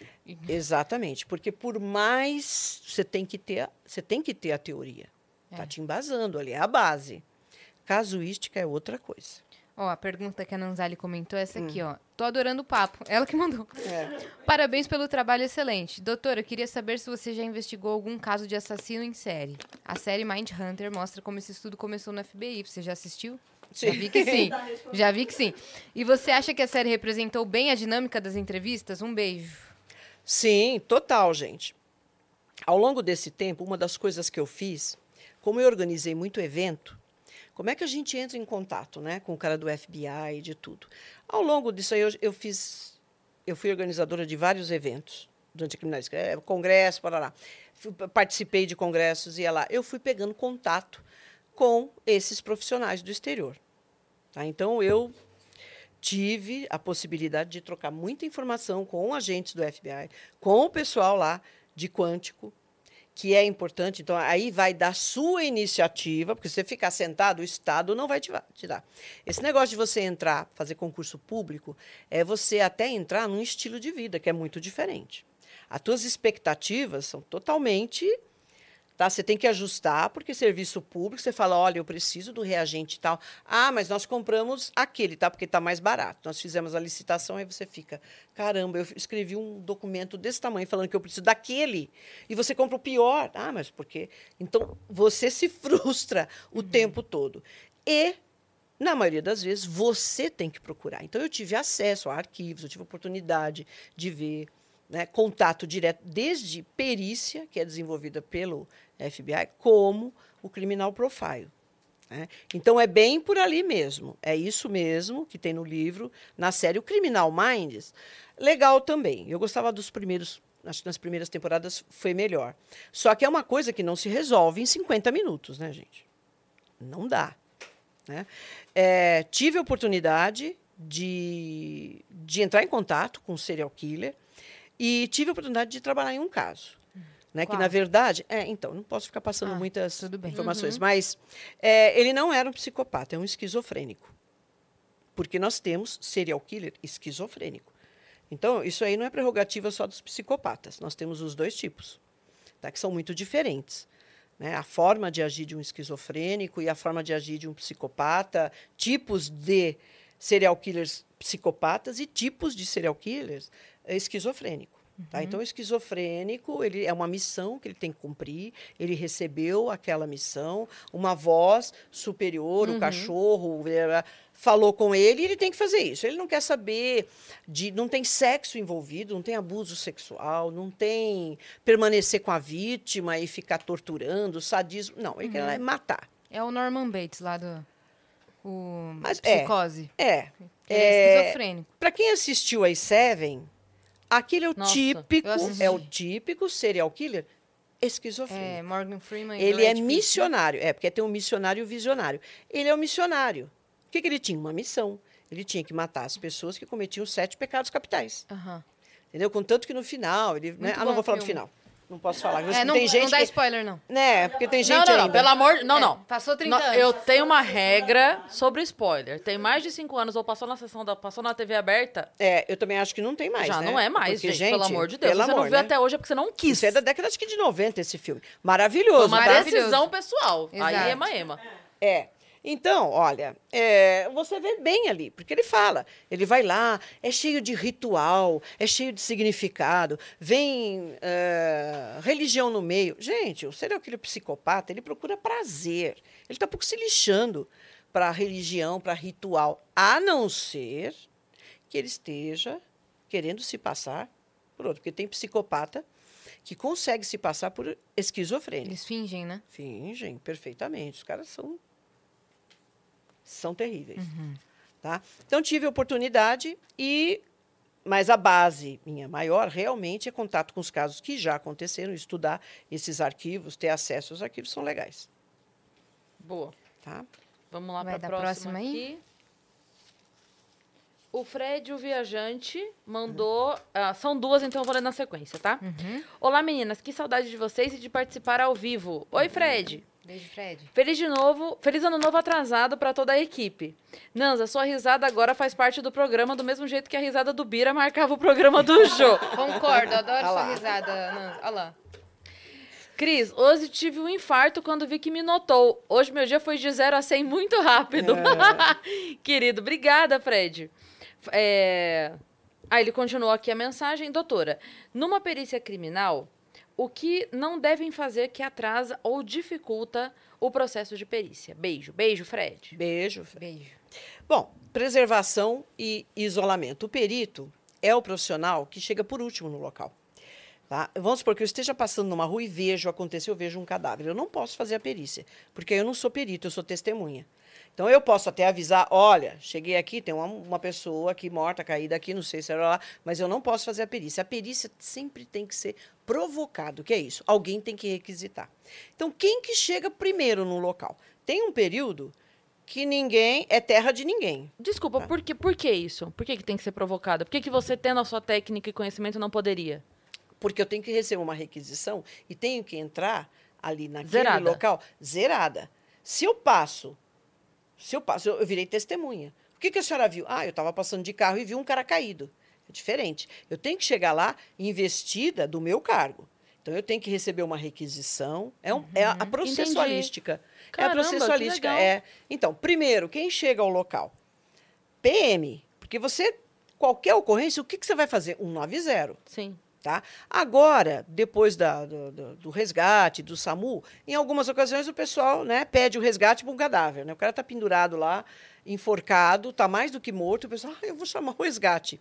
Exatamente, porque por mais você tem que ter, você tem que ter a teoria. Está é. te embasando ali, é a base. Casuística é outra coisa. Ó, a pergunta que a Nanzali comentou é essa hum. aqui, ó. Tô adorando o papo. Ela que mandou. É. Parabéns pelo trabalho excelente. Doutora, eu queria saber se você já investigou algum caso de assassino em série. A série Mind Hunter mostra como esse estudo começou no FBI. Você já assistiu? Sim. Já vi que sim. Já vi que sim. E você acha que a série representou bem a dinâmica das entrevistas? Um beijo. Sim, total, gente. Ao longo desse tempo, uma das coisas que eu fiz, como eu organizei muito evento, como é que a gente entra em contato né, com o cara do FBI e de tudo? Ao longo disso aí, eu, eu fiz. Eu fui organizadora de vários eventos durante a criminalística, é, congresso, lá. Participei de congressos e lá. Eu fui pegando contato com esses profissionais do exterior. Tá? Então, eu tive a possibilidade de trocar muita informação com agentes do FBI, com o pessoal lá de quântico, que é importante. Então, aí vai da sua iniciativa, porque se você ficar sentado, o Estado não vai te, te dar. Esse negócio de você entrar, fazer concurso público, é você até entrar num estilo de vida que é muito diferente. As tuas expectativas são totalmente Tá? Você tem que ajustar, porque serviço público, você fala, olha, eu preciso do reagente e tal. Ah, mas nós compramos aquele, tá? Porque está mais barato. Nós fizemos a licitação, aí você fica, caramba, eu escrevi um documento desse tamanho falando que eu preciso daquele, e você compra o pior. Ah, mas por quê? Então, você se frustra o uhum. tempo todo. E na maioria das vezes, você tem que procurar. Então, eu tive acesso a arquivos, eu tive oportunidade de ver né, contato direto, desde perícia, que é desenvolvida pelo FBI, como o criminal profile. Né? Então, é bem por ali mesmo. É isso mesmo que tem no livro, na série. O Criminal Minds, legal também. Eu gostava dos primeiros, acho que nas primeiras temporadas foi melhor. Só que é uma coisa que não se resolve em 50 minutos, né, gente? Não dá. Né? É, tive a oportunidade de, de entrar em contato com um serial killer e tive a oportunidade de trabalhar em um caso. Né, que, na verdade, é, então, não posso ficar passando ah, muitas informações, uhum. mas é, ele não era um psicopata, é um esquizofrênico. Porque nós temos serial killer esquizofrênico. Então, isso aí não é prerrogativa só dos psicopatas. Nós temos os dois tipos, tá, que são muito diferentes. Né? A forma de agir de um esquizofrênico e a forma de agir de um psicopata, tipos de serial killers psicopatas e tipos de serial killers esquizofrênico. Tá? Então, o esquizofrênico, ele é uma missão que ele tem que cumprir, ele recebeu aquela missão, uma voz superior, o cachorro falou com ele e ele tem que fazer isso. Ele não quer saber de. Não tem sexo envolvido, não tem abuso sexual, não tem permanecer com a vítima e ficar torturando, sadismo. Não, ele quer matar. É o Norman Bates lá do. O Mas é. Psicose. É. Ele é, É, esquizofrênico. Para quem assistiu a Seven, aquele é o Nossa, típico, é o típico serial killer esquizofrênico. É, Morgan Freeman. Ele é Pitt, né? missionário. É, porque tem um missionário visionário. Ele é um missionário. O que, que ele tinha? Uma missão. Ele tinha que matar as pessoas que cometiam os sete pecados capitais. Aham. Entendeu? Contanto que no final. Ele, né? Ah, não vou falar do final. Não posso falar. É, não, tem gente não dá que. spoiler, não. Né, porque tem gente Não, não, não, ainda. pelo amor... Não, É, não. passou 30 Não, anos. Eu tenho uma regra sobre spoiler. Tem mais de cinco anos ou passou na sessão da... Passou na TV aberta, É, eu também acho que não tem mais. já né? não é mais, Porque, gente, Pelo amor de Deus. Pelo você amor, não viu né? até hoje é porque você não quis. Isso é da década acho que de 90 esse filme. Foi Maravilhoso. uma tá? Decisão pessoal. Aí Exato. é ema-ema. É. Então, olha, é, você vê bem ali, porque ele fala, ele vai lá, é cheio de ritual, é cheio de significado, vem é, religião no meio. Gente, o serial killer psicopata, ele procura prazer. Ele está pouco se lixando para religião, para ritual, a não ser que ele esteja querendo se passar por outro. Porque tem psicopata que consegue se passar por esquizofrênico. Eles fingem, né? Fingem perfeitamente. Os caras são são terríveis, tá? Então tive a oportunidade e mas a base minha maior realmente é contato com os casos que já aconteceram, estudar esses arquivos, ter acesso aos arquivos são legais, Boa. tá? Vamos lá Vai para a próxima, próxima aí? aqui. O Fred, o viajante, mandou. ah, são duas, então eu vou ler na sequência, tá? Uhum. Olá, meninas. Que saudade de vocês e de participar ao vivo. Oi, Fred. Beijo, Fred. Feliz de novo, feliz ano novo atrasado para toda a equipe. Nanza, sua risada agora faz parte do programa do mesmo jeito que a risada do Bira marcava o programa do Jô. Concordo, adoro Olha sua risada, Nanza. Olha lá. Cris, hoje tive um infarto quando vi que me notou. Hoje meu dia foi de 0 a 100 muito rápido. Querido, obrigada, Fred. É... Ah, ele continuou aqui a mensagem. Doutora, numa perícia criminal, o que não devem fazer que atrasa ou dificulta o processo de perícia? Beijo. Beijo, Fred. Beijo. Beijo. Bom, preservação e isolamento. O perito é o profissional que chega por último no local. Tá? Vamos supor que eu esteja passando numa rua e vejo acontecer, eu vejo um cadáver. Eu não posso fazer a perícia, porque eu não sou perito, eu sou testemunha. Então eu posso até avisar, olha, cheguei aqui, tem uma, uma pessoa aqui morta, caída aqui, não sei se era lá, mas eu não posso fazer a perícia. A perícia sempre tem que ser provocado, o que é isso? Alguém tem que requisitar. Então quem que chega primeiro no local? Tem um período que ninguém é terra de ninguém. Desculpa, Tá. por, que, por que isso? Por que, que tem que ser provocada? Por que, que você, tendo a sua técnica e conhecimento, não poderia? porque eu tenho que receber uma requisição e tenho que entrar ali naquele Zerada. local zerada. Se eu passo, se eu passo, eu, eu virei testemunha. O que, que a senhora viu? Ah, eu estava passando de carro e vi um cara caído. É diferente. Eu tenho que chegar lá investida do meu cargo. Então eu tenho que receber uma requisição. É, um, é a, a processualística. é Caramba, a que processualística. legal. É. Então, primeiro, quem chega ao local? PM. Porque você, qualquer ocorrência, o que, que você vai fazer? 190. Sim. Tá? Agora, depois da- do, do- do resgate, do SAMU, em algumas ocasiões o pessoal né, pede o resgate para um cadáver. Né? O cara está pendurado lá, enforcado, está mais do que morto, o pessoal, ah, eu vou chamar o resgate.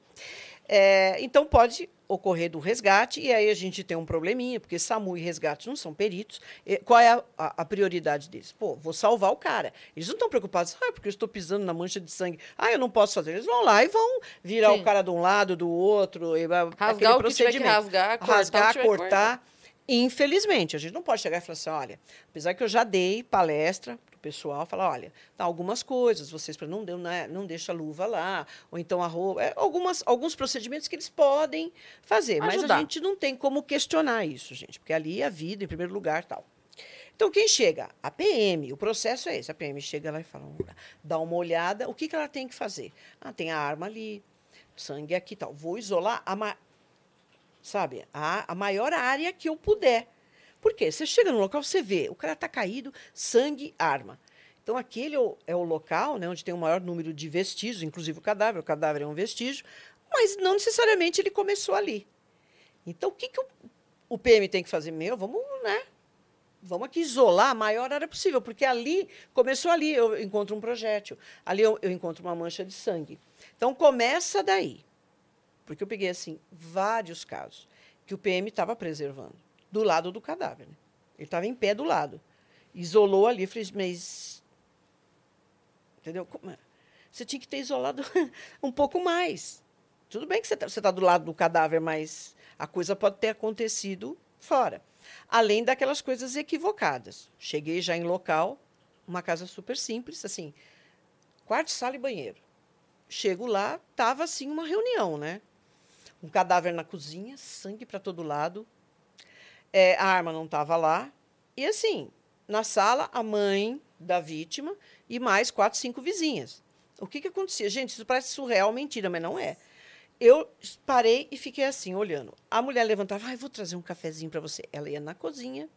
É, então, pode ocorrer do resgate, e aí a gente tem um probleminha, porque SAMU e resgate não são peritos. E qual é a, a- a prioridade deles? Pô, vou salvar o cara. Eles não estão preocupados, ah, porque eu estou pisando na mancha de sangue. Ah, eu não posso fazer. Eles vão lá e vão virar Sim. o cara de um lado, do outro, e, Rasgar o que tiver que procedimento rasgar, cortar rasgar, cortar. Infelizmente, a gente não pode chegar e falar assim, olha, apesar que eu já dei palestra pessoal, falar, olha, tá, algumas coisas, vocês não deu, né, não deixa a luva lá, ou então a roupa, é, algumas alguns procedimentos que eles podem fazer, mas Ajudar. a gente não tem como questionar isso, gente, porque ali é a vida em primeiro lugar, tal. Então, quem chega? A PM, o processo é esse. A PM chega lá e fala, dá uma olhada, o que, que ela tem que fazer? Ah, tem a arma ali, sangue aqui e tal. Vou isolar a, sabe, a, a maior área que eu puder. Por quê? Você chega no local, você vê, o cara está caído, sangue, arma. Então, aquele é o, é o local né, onde tem o maior número de vestígios, inclusive o cadáver. O cadáver é um vestígio, mas não necessariamente ele começou ali. Então, o que, que o, o PM tem que fazer? Meu, vamos, né? Vamos aqui isolar a maior área possível, porque ali, começou ali, eu encontro um projétil, ali eu, eu encontro uma mancha de sangue. Então, começa daí. Porque eu peguei, assim, vários casos que o PM estava preservando, do lado do cadáver. Né? Ele estava em pé do lado. Isolou ali, falei, mas. Entendeu? É? Você tinha que ter isolado um pouco mais. Tudo bem que você está tá do lado do cadáver, mas a coisa pode ter acontecido fora. Além daquelas coisas equivocadas. Cheguei já em local, uma casa super simples, assim, quarto, sala e banheiro. Chego lá, tava assim uma reunião, né? Um cadáver na cozinha, sangue para todo lado. É, a arma não estava lá. E assim, na sala, a mãe da vítima e mais quatro, cinco vizinhas. O que, que acontecia? Gente, isso parece surreal, mentira, mas não é. Eu parei e fiquei assim, olhando. A mulher levantava, ah, vou trazer um cafezinho para você. Ela ia na cozinha,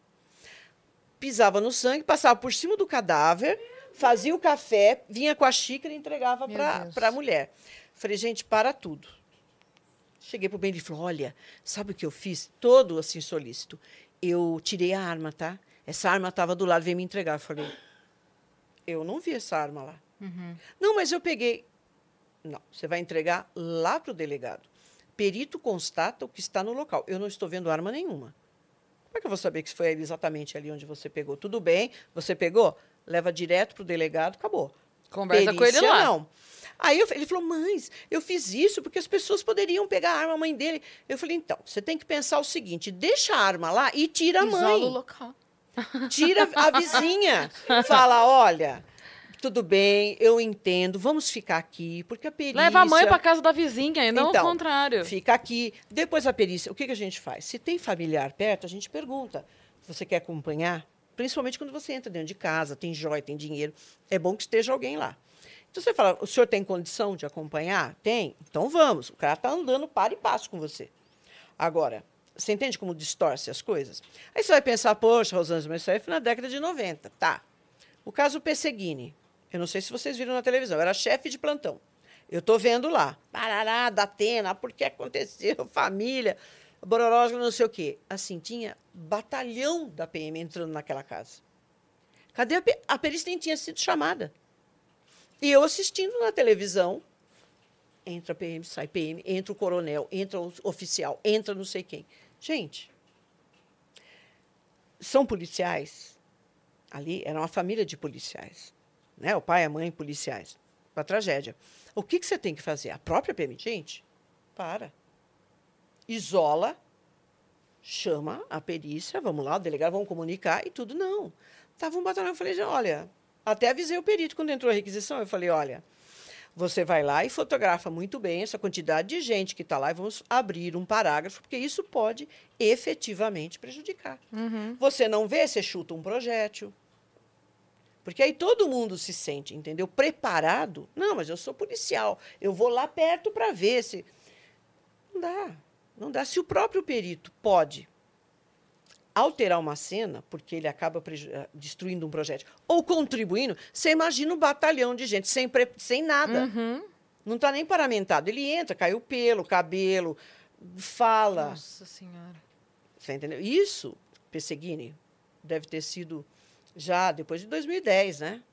pisava no sangue, passava por cima do cadáver, fazia o café, vinha com a xícara e entregava para a mulher. Falei, gente, para tudo. Cheguei para o Benny e falei, olha, sabe o que eu fiz? Todo assim solícito. Eu tirei a arma, tá? Essa arma estava do lado, veio me entregar. Eu falei, eu não vi essa arma lá. Uhum. Não, mas eu peguei. Não, você vai entregar lá para o delegado. Perito constata o que está no local. Eu não estou vendo arma nenhuma. Como é que eu vou saber que foi exatamente ali onde você pegou? Tudo bem, você pegou? Leva direto para o delegado, acabou. Conversa Perícia, com ele lá. Não. Aí eu, ele falou, mães, eu fiz isso porque as pessoas poderiam pegar a arma, a mãe dele. Eu falei, então, você tem que pensar o seguinte: deixa a arma lá e tira a mãe. Isola o local. Tira a vizinha. Fala, olha, tudo bem, eu entendo, vamos ficar aqui, porque a perícia... Leva a mãe para casa da vizinha e não então, o contrário. Fica aqui. Depois a perícia, o que, que a gente faz? Se tem familiar perto, a gente pergunta, você quer acompanhar? Principalmente quando você entra dentro de casa, tem joia, tem dinheiro, é bom que esteja alguém lá. Então você fala, o senhor tem condição de acompanhar? Tem? Então vamos. O cara está andando para e passo com você. Agora, você entende como distorce as coisas? Aí você vai pensar, poxa, Rosângela, mas isso aí foi na década de 90. Tá. O caso Pesseguini. Eu não sei se vocês viram na televisão, era chefe de plantão. Eu estou vendo lá, parará, da Atena, por que aconteceu, família, bororosca, não sei o quê. Assim, tinha batalhão da PM entrando naquela casa. Cadê a, a perícia nem tinha sido chamada? E eu assistindo na televisão, entra PM, sai PM, entra o coronel, entra o oficial, entra não sei quem. Gente, são policiais. Ali era uma família de policiais né? o pai a mãe policiais, uma tragédia. O que, que você tem que fazer? A própria PM, gente, para. Isola, chama a perícia, vamos lá, o delegado, vamos comunicar e tudo. Não. Estava um batalhão, eu falei, olha, até avisei o perito quando entrou a requisição, eu falei, olha, você vai lá e fotografa muito bem essa quantidade de gente que está lá e vamos abrir um parágrafo, porque isso pode efetivamente prejudicar. Uhum. Você não vê, você chuta um projétil, porque aí todo mundo se sente, entendeu? Preparado. Não, mas eu sou policial. Eu vou lá perto para ver se. Não dá. Não dá. Se o próprio perito pode alterar uma cena, porque ele acaba eh, destruindo um projeto, ou contribuindo, você imagina um batalhão de gente sem, sem nada. Uhum. Não está nem paramentado. Ele entra, cai o pelo, cabelo, fala. Nossa Senhora. Você entendeu? Isso, Pesseguini, deve ter sido já, depois de 2010, né?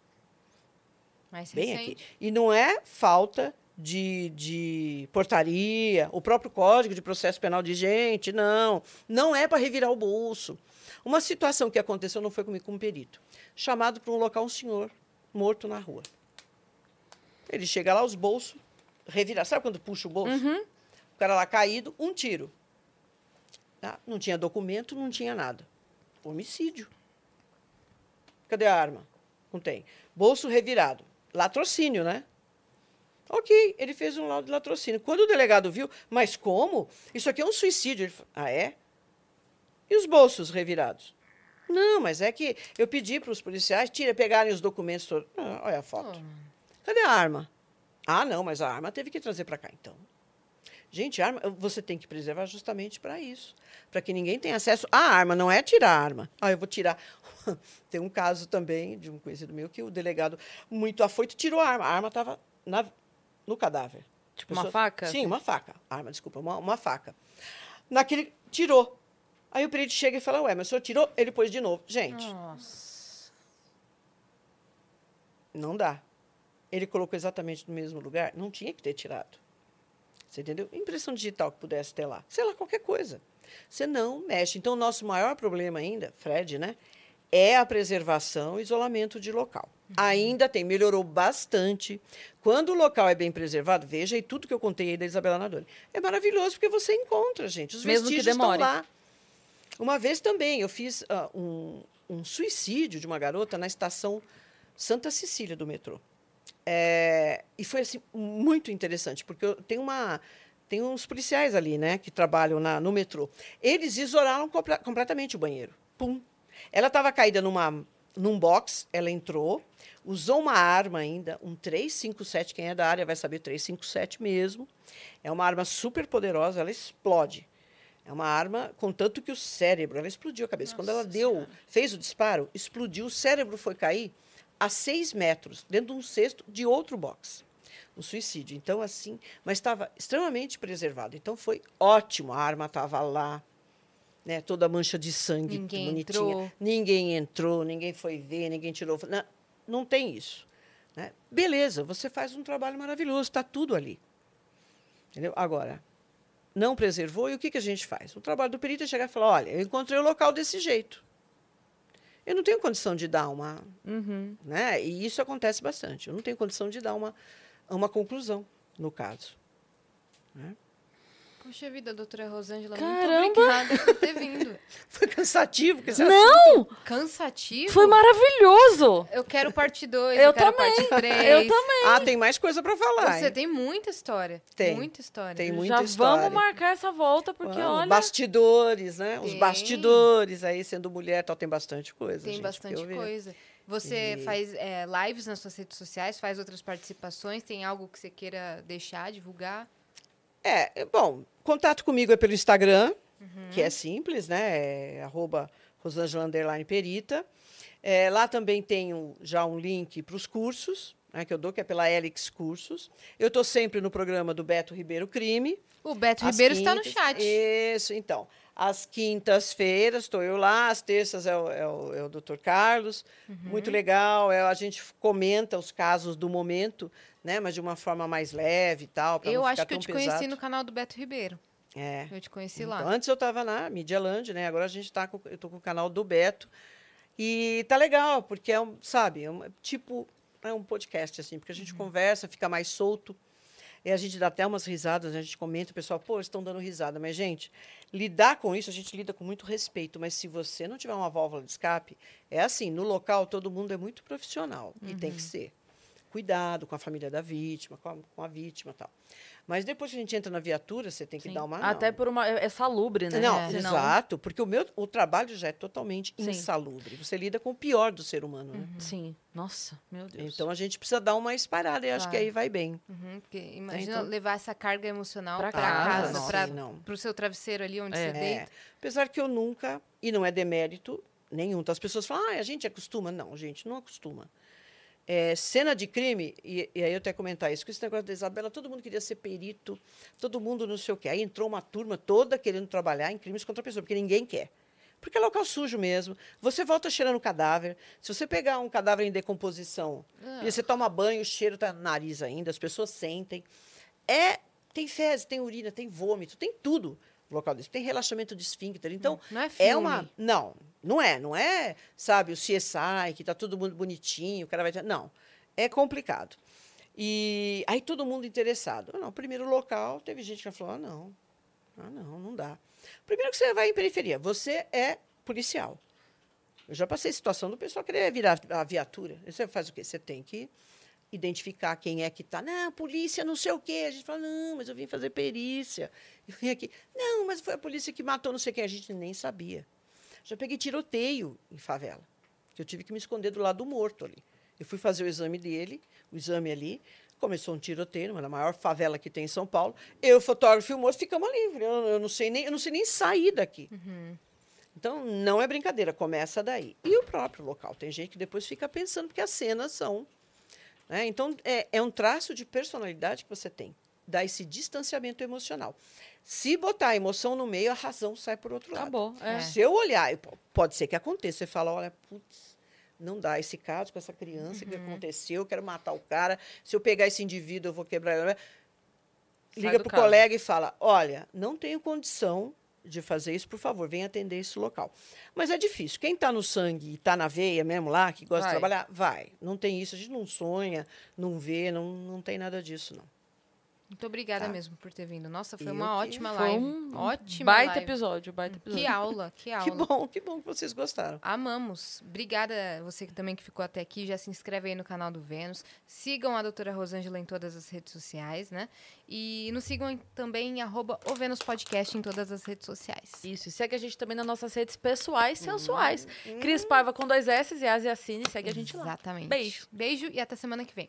Mais Bem recente. aqui. E não é falta de, de portaria, o próprio Código de Processo Penal de gente, não. Não é para revirar o bolso. Uma situação que aconteceu não foi comigo com um perito. Chamado para um local um senhor morto na rua. Ele chega lá, os bolsos, revirar. Sabe quando puxa o bolso? Uhum. O cara lá caído, um tiro. Ah, não tinha documento, não tinha nada. Homicídio. Cadê a arma? Não tem. Bolso revirado. Latrocínio, né? Ok, ele fez um laudo de latrocínio. Quando o delegado viu, mas como? Isso aqui é um suicídio. Ele falou, ah, é? E os bolsos revirados? Não, mas é que eu pedi para os policiais tira, pegarem os documentos todos. Ah, olha a foto. Oh. Cadê a arma? Ah, não, mas a arma teve que trazer para cá, então. Gente, arma, você tem que preservar justamente para isso. Para que ninguém tenha acesso à arma. Não é tirar a arma. Ah, eu vou tirar. Tem um caso também de um conhecido meu que o delegado, muito afoito, tirou a arma. A arma estava no cadáver. Tipo pessoa, uma faca? Sim, uma faca. Arma, desculpa, uma, uma faca. naquele. Tirou. Aí o perito chega e fala: Ué, mas o senhor tirou? Ele pôs de novo. Gente, Nossa. não dá. Ele colocou exatamente no mesmo lugar, não tinha que ter tirado. Você entendeu? Impressão digital que pudesse ter lá. Sei lá, qualquer coisa. Você não mexe. Então, o nosso maior problema ainda, Fred, né? É a preservação e isolamento de local. Ainda tem, melhorou bastante. Quando o local é bem preservado, veja aí tudo que eu contei aí da Isabela Nadoni. É maravilhoso porque você encontra, gente. Os Mesmo que vestígios estão lá. Uma vez também eu fiz ah, um, um suicídio de uma garota na estação Santa Cecília do metrô. É, e foi assim muito interessante, porque eu tenho uma tem uns policiais ali, né, que trabalham na, no metrô. Eles isolaram comple- completamente o banheiro. Pum. Ela estava caída numa num box, ela entrou, usou uma arma ainda, um 357, quem é da área vai saber 357 mesmo. É uma arma super poderosa, ela explode. É uma arma, contanto que o cérebro, ela explodiu a cabeça. Quando ela Nossa deu, Senhora. fez o disparo, explodiu, o cérebro foi cair a seis metros, dentro de um cesto de outro box. Um suicídio. Então, assim, mas estava extremamente preservado. Então, foi ótimo. A arma estava lá, né, toda a mancha de sangue Ninguém bonitinha. entrou. Ninguém entrou, ninguém foi ver, ninguém tirou. Não, não tem isso. né? Beleza, você faz um trabalho maravilhoso, está tudo ali. Entendeu? Agora, não preservou, e o que, que a gente faz? O trabalho do perito é chegar e falar: olha, eu encontrei o local desse jeito. Eu não tenho condição de dar uma. Uhum. Né? E isso acontece bastante. Eu não tenho condição de dar uma, uma conclusão, no caso. Poxa vida, doutora Rosângela, Caramba! muito obrigada por ter vindo. Foi cansativo, porque você Não! Cansativo? Foi maravilhoso! Eu quero parte 2, Eu eu, quero também, parte 3. eu também. Ah, tem mais coisa para falar. Você hein? tem muita história. Tem. Muita história. Tem muita Já história. vamos marcar essa volta, porque Vamos, olha. Bastidores, né? Os Tem. bastidores, aí sendo mulher, tal, tem bastante coisa. Tem gente, bastante coisa. Você E- faz é, lives nas suas redes sociais, faz outras participações, tem algo que você queira deixar, divulgar? É, é, bom, contato comigo é pelo Instagram, Uhum. que é simples, né? É arroba Rosângela Perita. É, lá também tenho já um link para os cursos, né, que eu dou, que é pela Helix Cursos. Eu estou sempre no programa do Beto Ribeiro Crime. O Beto Ribeiro está no quintas- chat. Isso, então. Às quintas-feiras estou eu lá, às terças é o, é o, é o doutor Carlos. Muito Uhum. legal. é, a gente comenta os casos do momento, né? Mas de uma forma mais leve e tal. Eu acho que eu te conheci pesado. no canal do Beto Ribeiro. É. Eu te conheci Então, lá. antes eu estava na Media Land, né? Agora a gente está com, eu tô com o canal do Beto. E tá legal, porque é um, sabe, é um, tipo, é um podcast, assim, porque a Uhum. gente conversa, fica mais solto. E a gente dá até umas risadas, né? a gente comenta, o pessoal, pô, estão dando risada. Mas, gente, lidar com isso, a gente lida com muito respeito. Mas se você não tiver uma válvula de escape, é assim, no local todo mundo é muito profissional. E tem Uhum. que ser. Cuidado com a família da vítima, com a, com a vítima e tal. Mas depois que a gente entra na viatura, você tem que Sim. dar uma. Até não. por uma. É salubre, né? Não, É. Exato, porque o meu o trabalho já é totalmente Sim. insalubre. Você lida com o pior do ser humano, né? Sim. Nossa, meu Deus. Então a gente precisa dar uma espalhada e acho que Claro. aí vai bem. Uhum, porque imagina então- levar essa carga emocional para casa, casa, nossa, para o seu travesseiro ali onde É. você É. deita. Apesar que eu nunca, e não é demérito nenhum, tá? as pessoas falam, ah, a gente acostuma. Não, gente, não acostuma. É, cena de crime, e, e aí eu até comentar isso, com esse negócio da Isabela, todo mundo queria ser perito, todo mundo não sei o quê. Aí entrou uma turma toda querendo trabalhar em crimes contra a pessoa, porque ninguém quer. Porque é local sujo mesmo. Você volta cheirando cadáver. Se você pegar um cadáver em decomposição Ah. e você toma banho, o cheiro está no nariz ainda, as pessoas sentem. É, tem fezes, tem urina, tem vômito, tem tudo no local desse. Tem relaxamento de esfíncter. Então, Não é filme. é uma. Não, não é. Não é, sabe, o CSI, que está todo mundo bonitinho, o cara vai. Não. É complicado. E aí todo mundo interessado. Não, primeiro local, teve gente que falou: ah, não. Ah, não, não dá. Primeiro que você vai em periferia, você é policial. Eu já passei situação do pessoal querer virar a viatura. Você faz o quê? Você tem que identificar quem é que está. Não, polícia, não sei o quê. A gente fala, não, mas eu vim fazer perícia. Eu vim aqui. Não, mas foi a polícia que matou não sei quem. A gente nem sabia. Já peguei tiroteio em favela. Que eu tive que me esconder do lado do morto ali. Eu fui fazer o exame dele, o exame ali. Começou um tiroteio, na maior favela que tem em São Paulo. Eu, fotógrafo e o moço, ficamos livres. Eu, eu não sei nem, eu não sei nem sair daqui. Então, não é brincadeira, começa daí. E o próprio local. Tem gente que depois fica pensando, porque as cenas são. né? Então, é, é um traço de personalidade que você tem dar esse distanciamento emocional. Se botar a emoção no meio, a razão sai por outro lado. Acabou. É. Se eu olhar, po- pode ser que aconteça, você fala, olha, putz, não dá esse caso com essa criança, o que Uhum. aconteceu, eu quero matar o cara, se eu pegar esse indivíduo, eu vou quebrar Liga para o colega e fala, olha, não tenho condição de fazer isso, por favor, venha atender esse local. Mas é difícil. Quem está no sangue e está na veia mesmo lá, que gosta Vai. de trabalhar, vai. Não tem isso, a gente não sonha, não vê, não, não tem nada disso, não. Muito obrigada Tá. mesmo por ter vindo. Nossa, foi Eu uma ótima Foi live. um Ótima baita live. episódio, baita episódio. Que aula, que aula. Que bom, que bom que vocês gostaram. Amamos. Obrigada você também que ficou até aqui. Já se inscreve aí no canal do Vênus. Sigam a doutora Rosângela em todas as redes sociais, né? E nos sigam também em arroba o Vênus Podcast em todas as redes sociais. Isso, e segue a gente também nas nossas redes pessoais sensuais. Cris Paiva com dois S e Asiacine, segue a gente lá. Exatamente. Beijo. Beijo e até semana que vem.